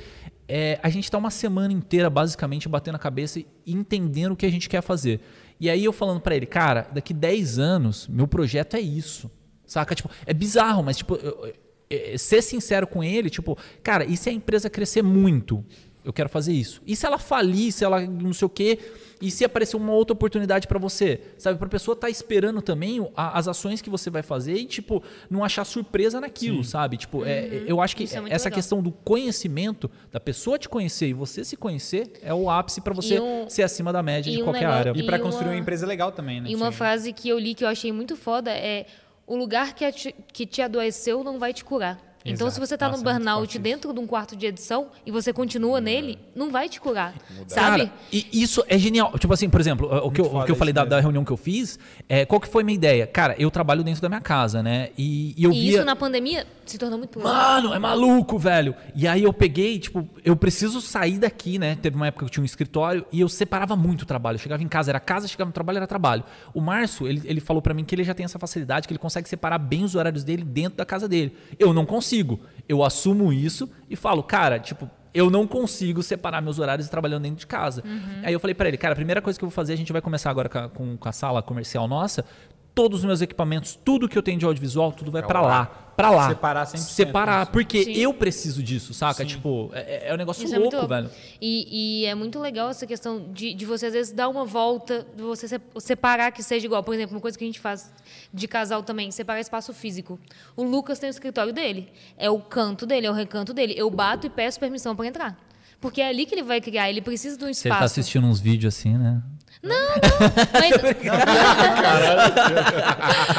S3: é, a gente está uma semana inteira, basicamente, batendo a cabeça e entendendo o que a gente quer fazer. E aí eu falando para ele, cara, daqui 10 anos, meu projeto é isso. Saca? Tipo, é bizarro, mas, tipo, eu- eu- é, ser sincero com ele, tipo, cara, e se a empresa crescer muito? Eu quero fazer isso. E se ela falir, se ela não sei o quê, e se aparecer uma outra oportunidade para você? Sabe, pra pessoa estar esperando também a- as ações que você vai fazer e, tipo, não achar surpresa naquilo, sabe? Tipo, é, eu acho que
S2: é
S3: essa
S2: legal.
S3: questão do conhecimento, da pessoa te conhecer e você se conhecer, é o ápice para você
S2: um-
S3: ser acima da média de
S2: um
S3: qualquer
S2: negócio-
S3: área.
S4: E pra
S2: E
S4: construir
S2: uma-
S4: uma empresa legal também, né?
S2: E uma
S4: Sim.
S2: frase que eu li que eu achei muito foda é: o lugar que, te, que te adoeceu não vai te curar. Então, se
S4: Exato.
S2: você tá
S4: Nossa,
S2: no
S4: é
S2: burnout dentro de um quarto de edição e você continua nele, não vai te curar.
S3: Cara,
S2: Sabe?
S3: e isso é genial. Tipo assim, por exemplo, o que eu, o que eu falei da, da reunião que eu fiz, é, qual que foi a minha ideia? Cara, eu trabalho dentro da minha casa, né? E, e eu
S2: e
S3: via...
S2: isso na pandemia se tornou muito pior.
S3: Mano, é maluco, velho. E aí eu peguei, tipo, eu preciso sair daqui, né? Teve uma época que eu tinha um escritório e eu separava muito o trabalho. Eu chegava em casa, era casa, chegava no trabalho, era trabalho. O Márcio, ele, ele falou pra mim que ele já tem essa facilidade, que ele consegue separar bem os horários dele dentro da casa dele. Eu não consigo. Eu assumo isso e falo, cara, tipo, eu não consigo separar meus horários trabalhando dentro de casa. Aí eu falei pra ele, cara, a primeira coisa que eu vou fazer, a gente vai começar agora com a, com- com a sala comercial nossa. Todos os meus equipamentos, tudo que eu tenho de audiovisual, tudo vai pra lá. Pra lá.
S4: Separar 100%
S3: Separar,
S4: isso.
S3: porque
S2: Sim.
S3: eu preciso disso, saca? Tipo, é, é um negócio
S2: Isso é muito
S3: louco,
S2: louco.
S3: velho.
S2: E, e é muito legal essa questão de, de você, às vezes, dar uma volta, de você se- separar que seja igual. Por exemplo, uma coisa que a gente faz de casal também, separar espaço físico. O Lucas tem o escritório dele. É o canto dele, é o recanto dele. Eu bato e peço permissão para entrar. Porque é ali que ele vai criar, ele precisa de um
S3: Você
S2: espaço.
S3: tá assistindo uns vídeos assim, né?
S2: Mas,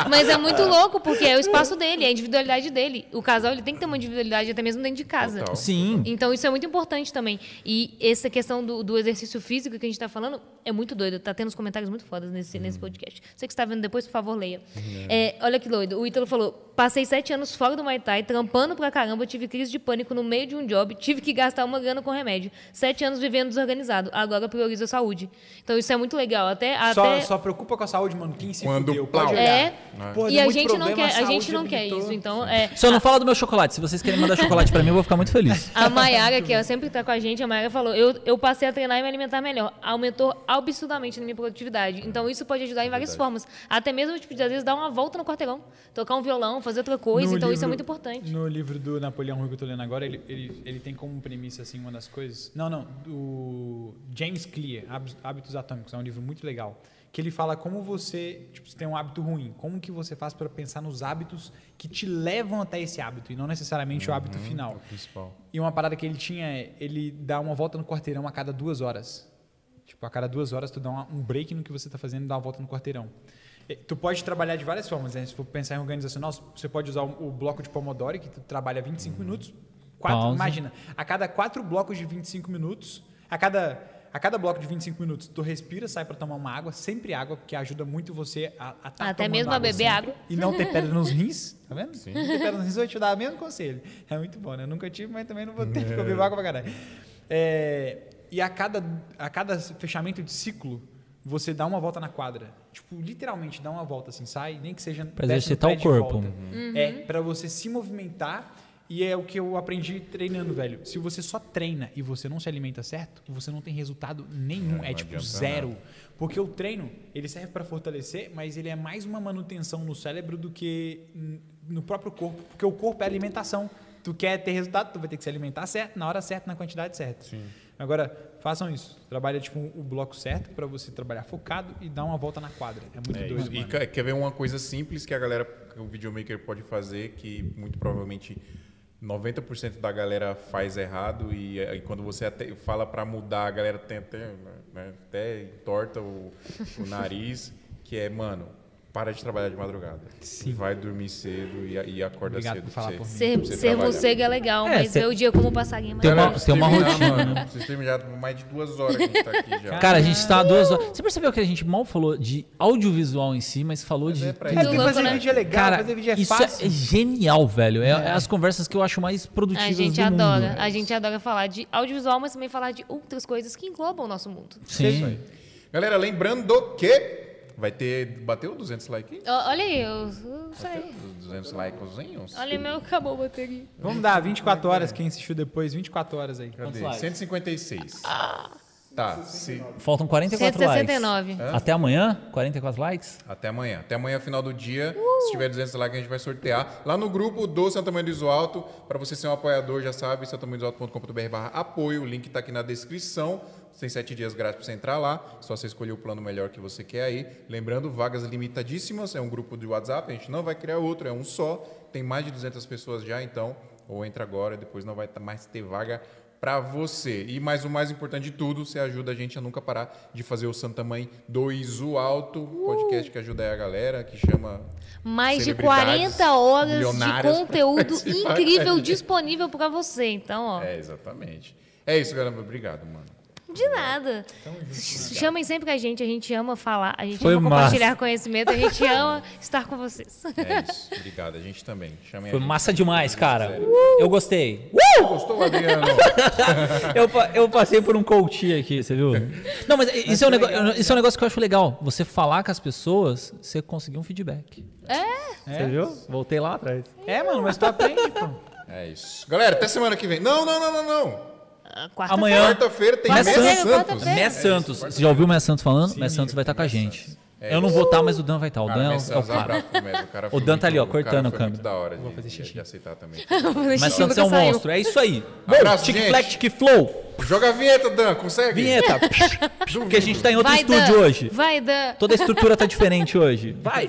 S2: mas é muito louco, porque é o espaço dele, é a individualidade dele. O casal ele tem que ter uma individualidade até mesmo dentro de casa.
S1: Total.
S3: Sim.
S2: Então isso é muito importante também. E essa questão do, do exercício físico que a gente está falando é muito doido. Tá tendo uns comentários muito fodas nesse, nesse podcast. Você que está vendo depois, por favor, leia. É, olha que doido. O Ítalo falou: passei sete anos fora do Muay Thai, trampando pra caramba, tive crise de pânico no meio de um job, tive que gastar uma grana com remédio. Sete anos vivendo desorganizado. Agora priorizo a saúde. Então isso é muito legal. Até.
S4: Só,
S2: até...
S4: só preocupa com a saúde, mano. Quem se
S1: Quando
S4: fudeu,
S1: plau.
S4: pode olhar.
S2: É.
S4: Pô,
S2: E a
S4: muito
S2: gente não quer, a gente
S4: saúde
S2: não quer isso. Então, é,
S3: Só não fala do meu chocolate. Se vocês querem mandar chocolate pra mim, eu vou ficar muito feliz.
S2: A Mayara, que ó, sempre está com a gente, a Mayara falou: eu, eu passei a treinar e me alimentar melhor. Aumentou absurdamente na minha produtividade. Então, isso pode ajudar em várias formas. Até mesmo, tipo, de, às vezes, dar uma volta no quarteirão, tocar um violão, fazer outra coisa.
S4: No
S2: então, isso é
S4: livro-
S2: muito importante.
S4: No livro do Napoleão Hill que eu tô lendo agora, ele, ele, ele tem como premissa, assim, uma das coisas... Não, não, do James Clear, Hábitos- Hábitos Atômicos, é um livro muito legal. que ele fala como você, tipo, você tem um hábito ruim, como que você faz para pensar nos hábitos que te levam até esse hábito e não necessariamente o hábito final.
S1: O principal.
S4: E uma parada que ele tinha é, ele dá uma volta no quarteirão a cada duas horas. Tipo, a cada duas horas tu dá um break no que você está fazendo e dá uma volta no quarteirão. Tu pode trabalhar de várias formas, né? Se for pensar em organizacional, você pode usar o bloco de Pomodoro, que tu trabalha 25 minutos. Quatro, imagina, a cada quatro blocos de 25 minutos, a cada, a cada bloco de 25 minutos, tu respira, sai para tomar uma água, sempre água, porque ajuda muito você a, a tá
S2: Até mesmo a beber água.
S4: E não ter pedra nos rins, tá vendo? Sim. Não ter pedra nos rins, eu vou te dar o mesmo conselho. É muito bom, né? Eu nunca tive, mas também não vou ter, porque eu bebo água pra caralho. É, e a cada, a cada fechamento de ciclo, você dá uma volta na quadra. Tipo, literalmente dá uma volta assim, sai, nem que seja
S3: Pra exercitar o
S4: de
S3: corpo.
S4: volta. É, pra você se movimentar. E é o que eu aprendi treinando, velho. Se você só treina e você não se alimenta certo, você não tem resultado nenhum.
S1: não
S4: é tipo zero. Porque o treino, ele serve para fortalecer, mas ele é mais uma manutenção no cérebro do que no próprio corpo. Porque o corpo é alimentação. Tu quer ter resultado, tu vai ter que se alimentar certo, na hora certa, na quantidade certa. Agora, façam isso. Trabalha tipo o bloco certo para você trabalhar focado e dar uma volta na quadra. É muito
S1: É
S4: doido.
S1: E
S4: mano.
S1: quer ver uma coisa simples que a galera, que o videomaker pode fazer, que muito provavelmente 90% da galera faz errado e, aí quando você fala para mudar, a galera tem até, né, até entorta o, o nariz, que é, mano, para de trabalhar de madrugada.
S4: Sim.
S1: Vai dormir cedo e, e acorda
S4: Obrigado
S1: cedo.
S4: por falar por
S2: Ser, ser morcego é legal,
S3: É,
S2: mas
S3: cê-
S2: ver o dia como passarinho é mais
S3: Tem uma- tem uma rotina, né?
S1: Vocês terminaram por mais de duas horas que a gente tá aqui já.
S3: Cara, a gente tá duas horas. Você percebeu que a gente mal falou de audiovisual em si, mas falou
S1: Mas
S3: de.
S1: é pra
S4: É,
S1: isso.
S4: porque fazer
S2: né?
S4: vídeo é legal,
S3: Cara,
S4: fazer vídeo é
S3: isso
S4: fácil.
S3: é genial, velho. É, é as conversas que eu acho mais produtivas
S2: A gente
S3: do mundo.
S2: adora. A gente adora falar de audiovisual, mas também falar de outras coisas que englobam o nosso mundo.
S3: Sim.
S1: Galera, lembrando que vai ter. Bateu 200 likes?
S2: Olha aí, eu, eu sei.
S1: Os 200 likezinhos?
S2: Olha, meu, acabou a bateria.
S4: Vamos dar 24 horas, quem assistiu depois, 24 horas aí.
S1: Cadê?
S3: likes?
S1: 156. Tá, se-
S3: Faltam 44 likes.
S2: 169.
S3: Até amanhã, 44 likes?
S1: até amanhã. Até amanhã, final do dia. Se tiver 200 likes, a gente vai sortear. Lá no grupo do Santa Mãe do Iso Alto. Para você ser um apoiador, já sabe, santamanhodosalto.com.br barra apoio. O link tá aqui na descrição. Você tem sete dias grátis para você entrar lá. Só você escolher o plano melhor que você quer aí. Lembrando, vagas limitadíssimas. É um grupo de WhatsApp. A gente não vai criar outro, é um só. Tem mais de 200 pessoas já, então. Ou entra agora, depois não vai mais ter vaga para você. E mais o mais importante de tudo, você ajuda a gente a nunca parar de fazer o Santa Mãe do Iso Alto, podcast que ajuda aí a galera, que chama
S2: Mais de
S1: celebridades
S2: 40 horas de conteúdo incrível disponível pra você. Então, ó,
S1: É, exatamente. É isso, galera. Obrigado, mano.
S2: De nada. Chamem sempre a gente, a gente ama falar, a gente
S3: Foi
S2: ama
S3: massa.
S2: compartilhar conhecimento, a gente ama estar com vocês.
S1: É isso. Obrigado. A gente também. Chamem
S3: Foi
S1: a gente.
S3: massa demais, cara. Eu gostei.
S1: Gostou, Adriano?
S3: Eu, eu passei por um coach aqui, você viu? Não, mas isso é, um negócio, isso é um negócio que eu acho legal. Você falar com as pessoas, você conseguir um feedback.
S2: É?
S3: Você viu? Voltei lá atrás.
S4: É, mano, mas tu aprende, pô.
S1: É isso. Galera, até semana que vem. Não, não, não, não, não.
S2: Quarta-feira.
S3: Amanhã.
S1: Quarta-feira tem
S2: Quarta-feira,
S1: Messi Santos.
S3: Mé Santos. Você já ouviu o Mé Santos falando? Mé Santos vai estar com a gente. Eu não vou estar, mas o Dan vai estar. O
S1: Cara,
S3: Dan é o-
S1: Messi
S3: é o cara.
S1: O, cara foi
S3: O Dan tá ali, ó, cortando
S1: muito
S3: câmera.
S1: da hora de, de, de aceitar também.
S3: Mas Santos é um monstro. É isso aí.
S1: Abraço,
S3: Tic
S1: gente.
S3: Flex, Tic Flow.
S1: Joga a vinheta, Dan. Consegue?
S3: Vinheta. Porque a gente tá em outro
S2: Vai,
S3: estúdio
S2: Dan.
S3: hoje.
S2: Vai, Dan.
S3: Toda a estrutura tá diferente hoje. Vai.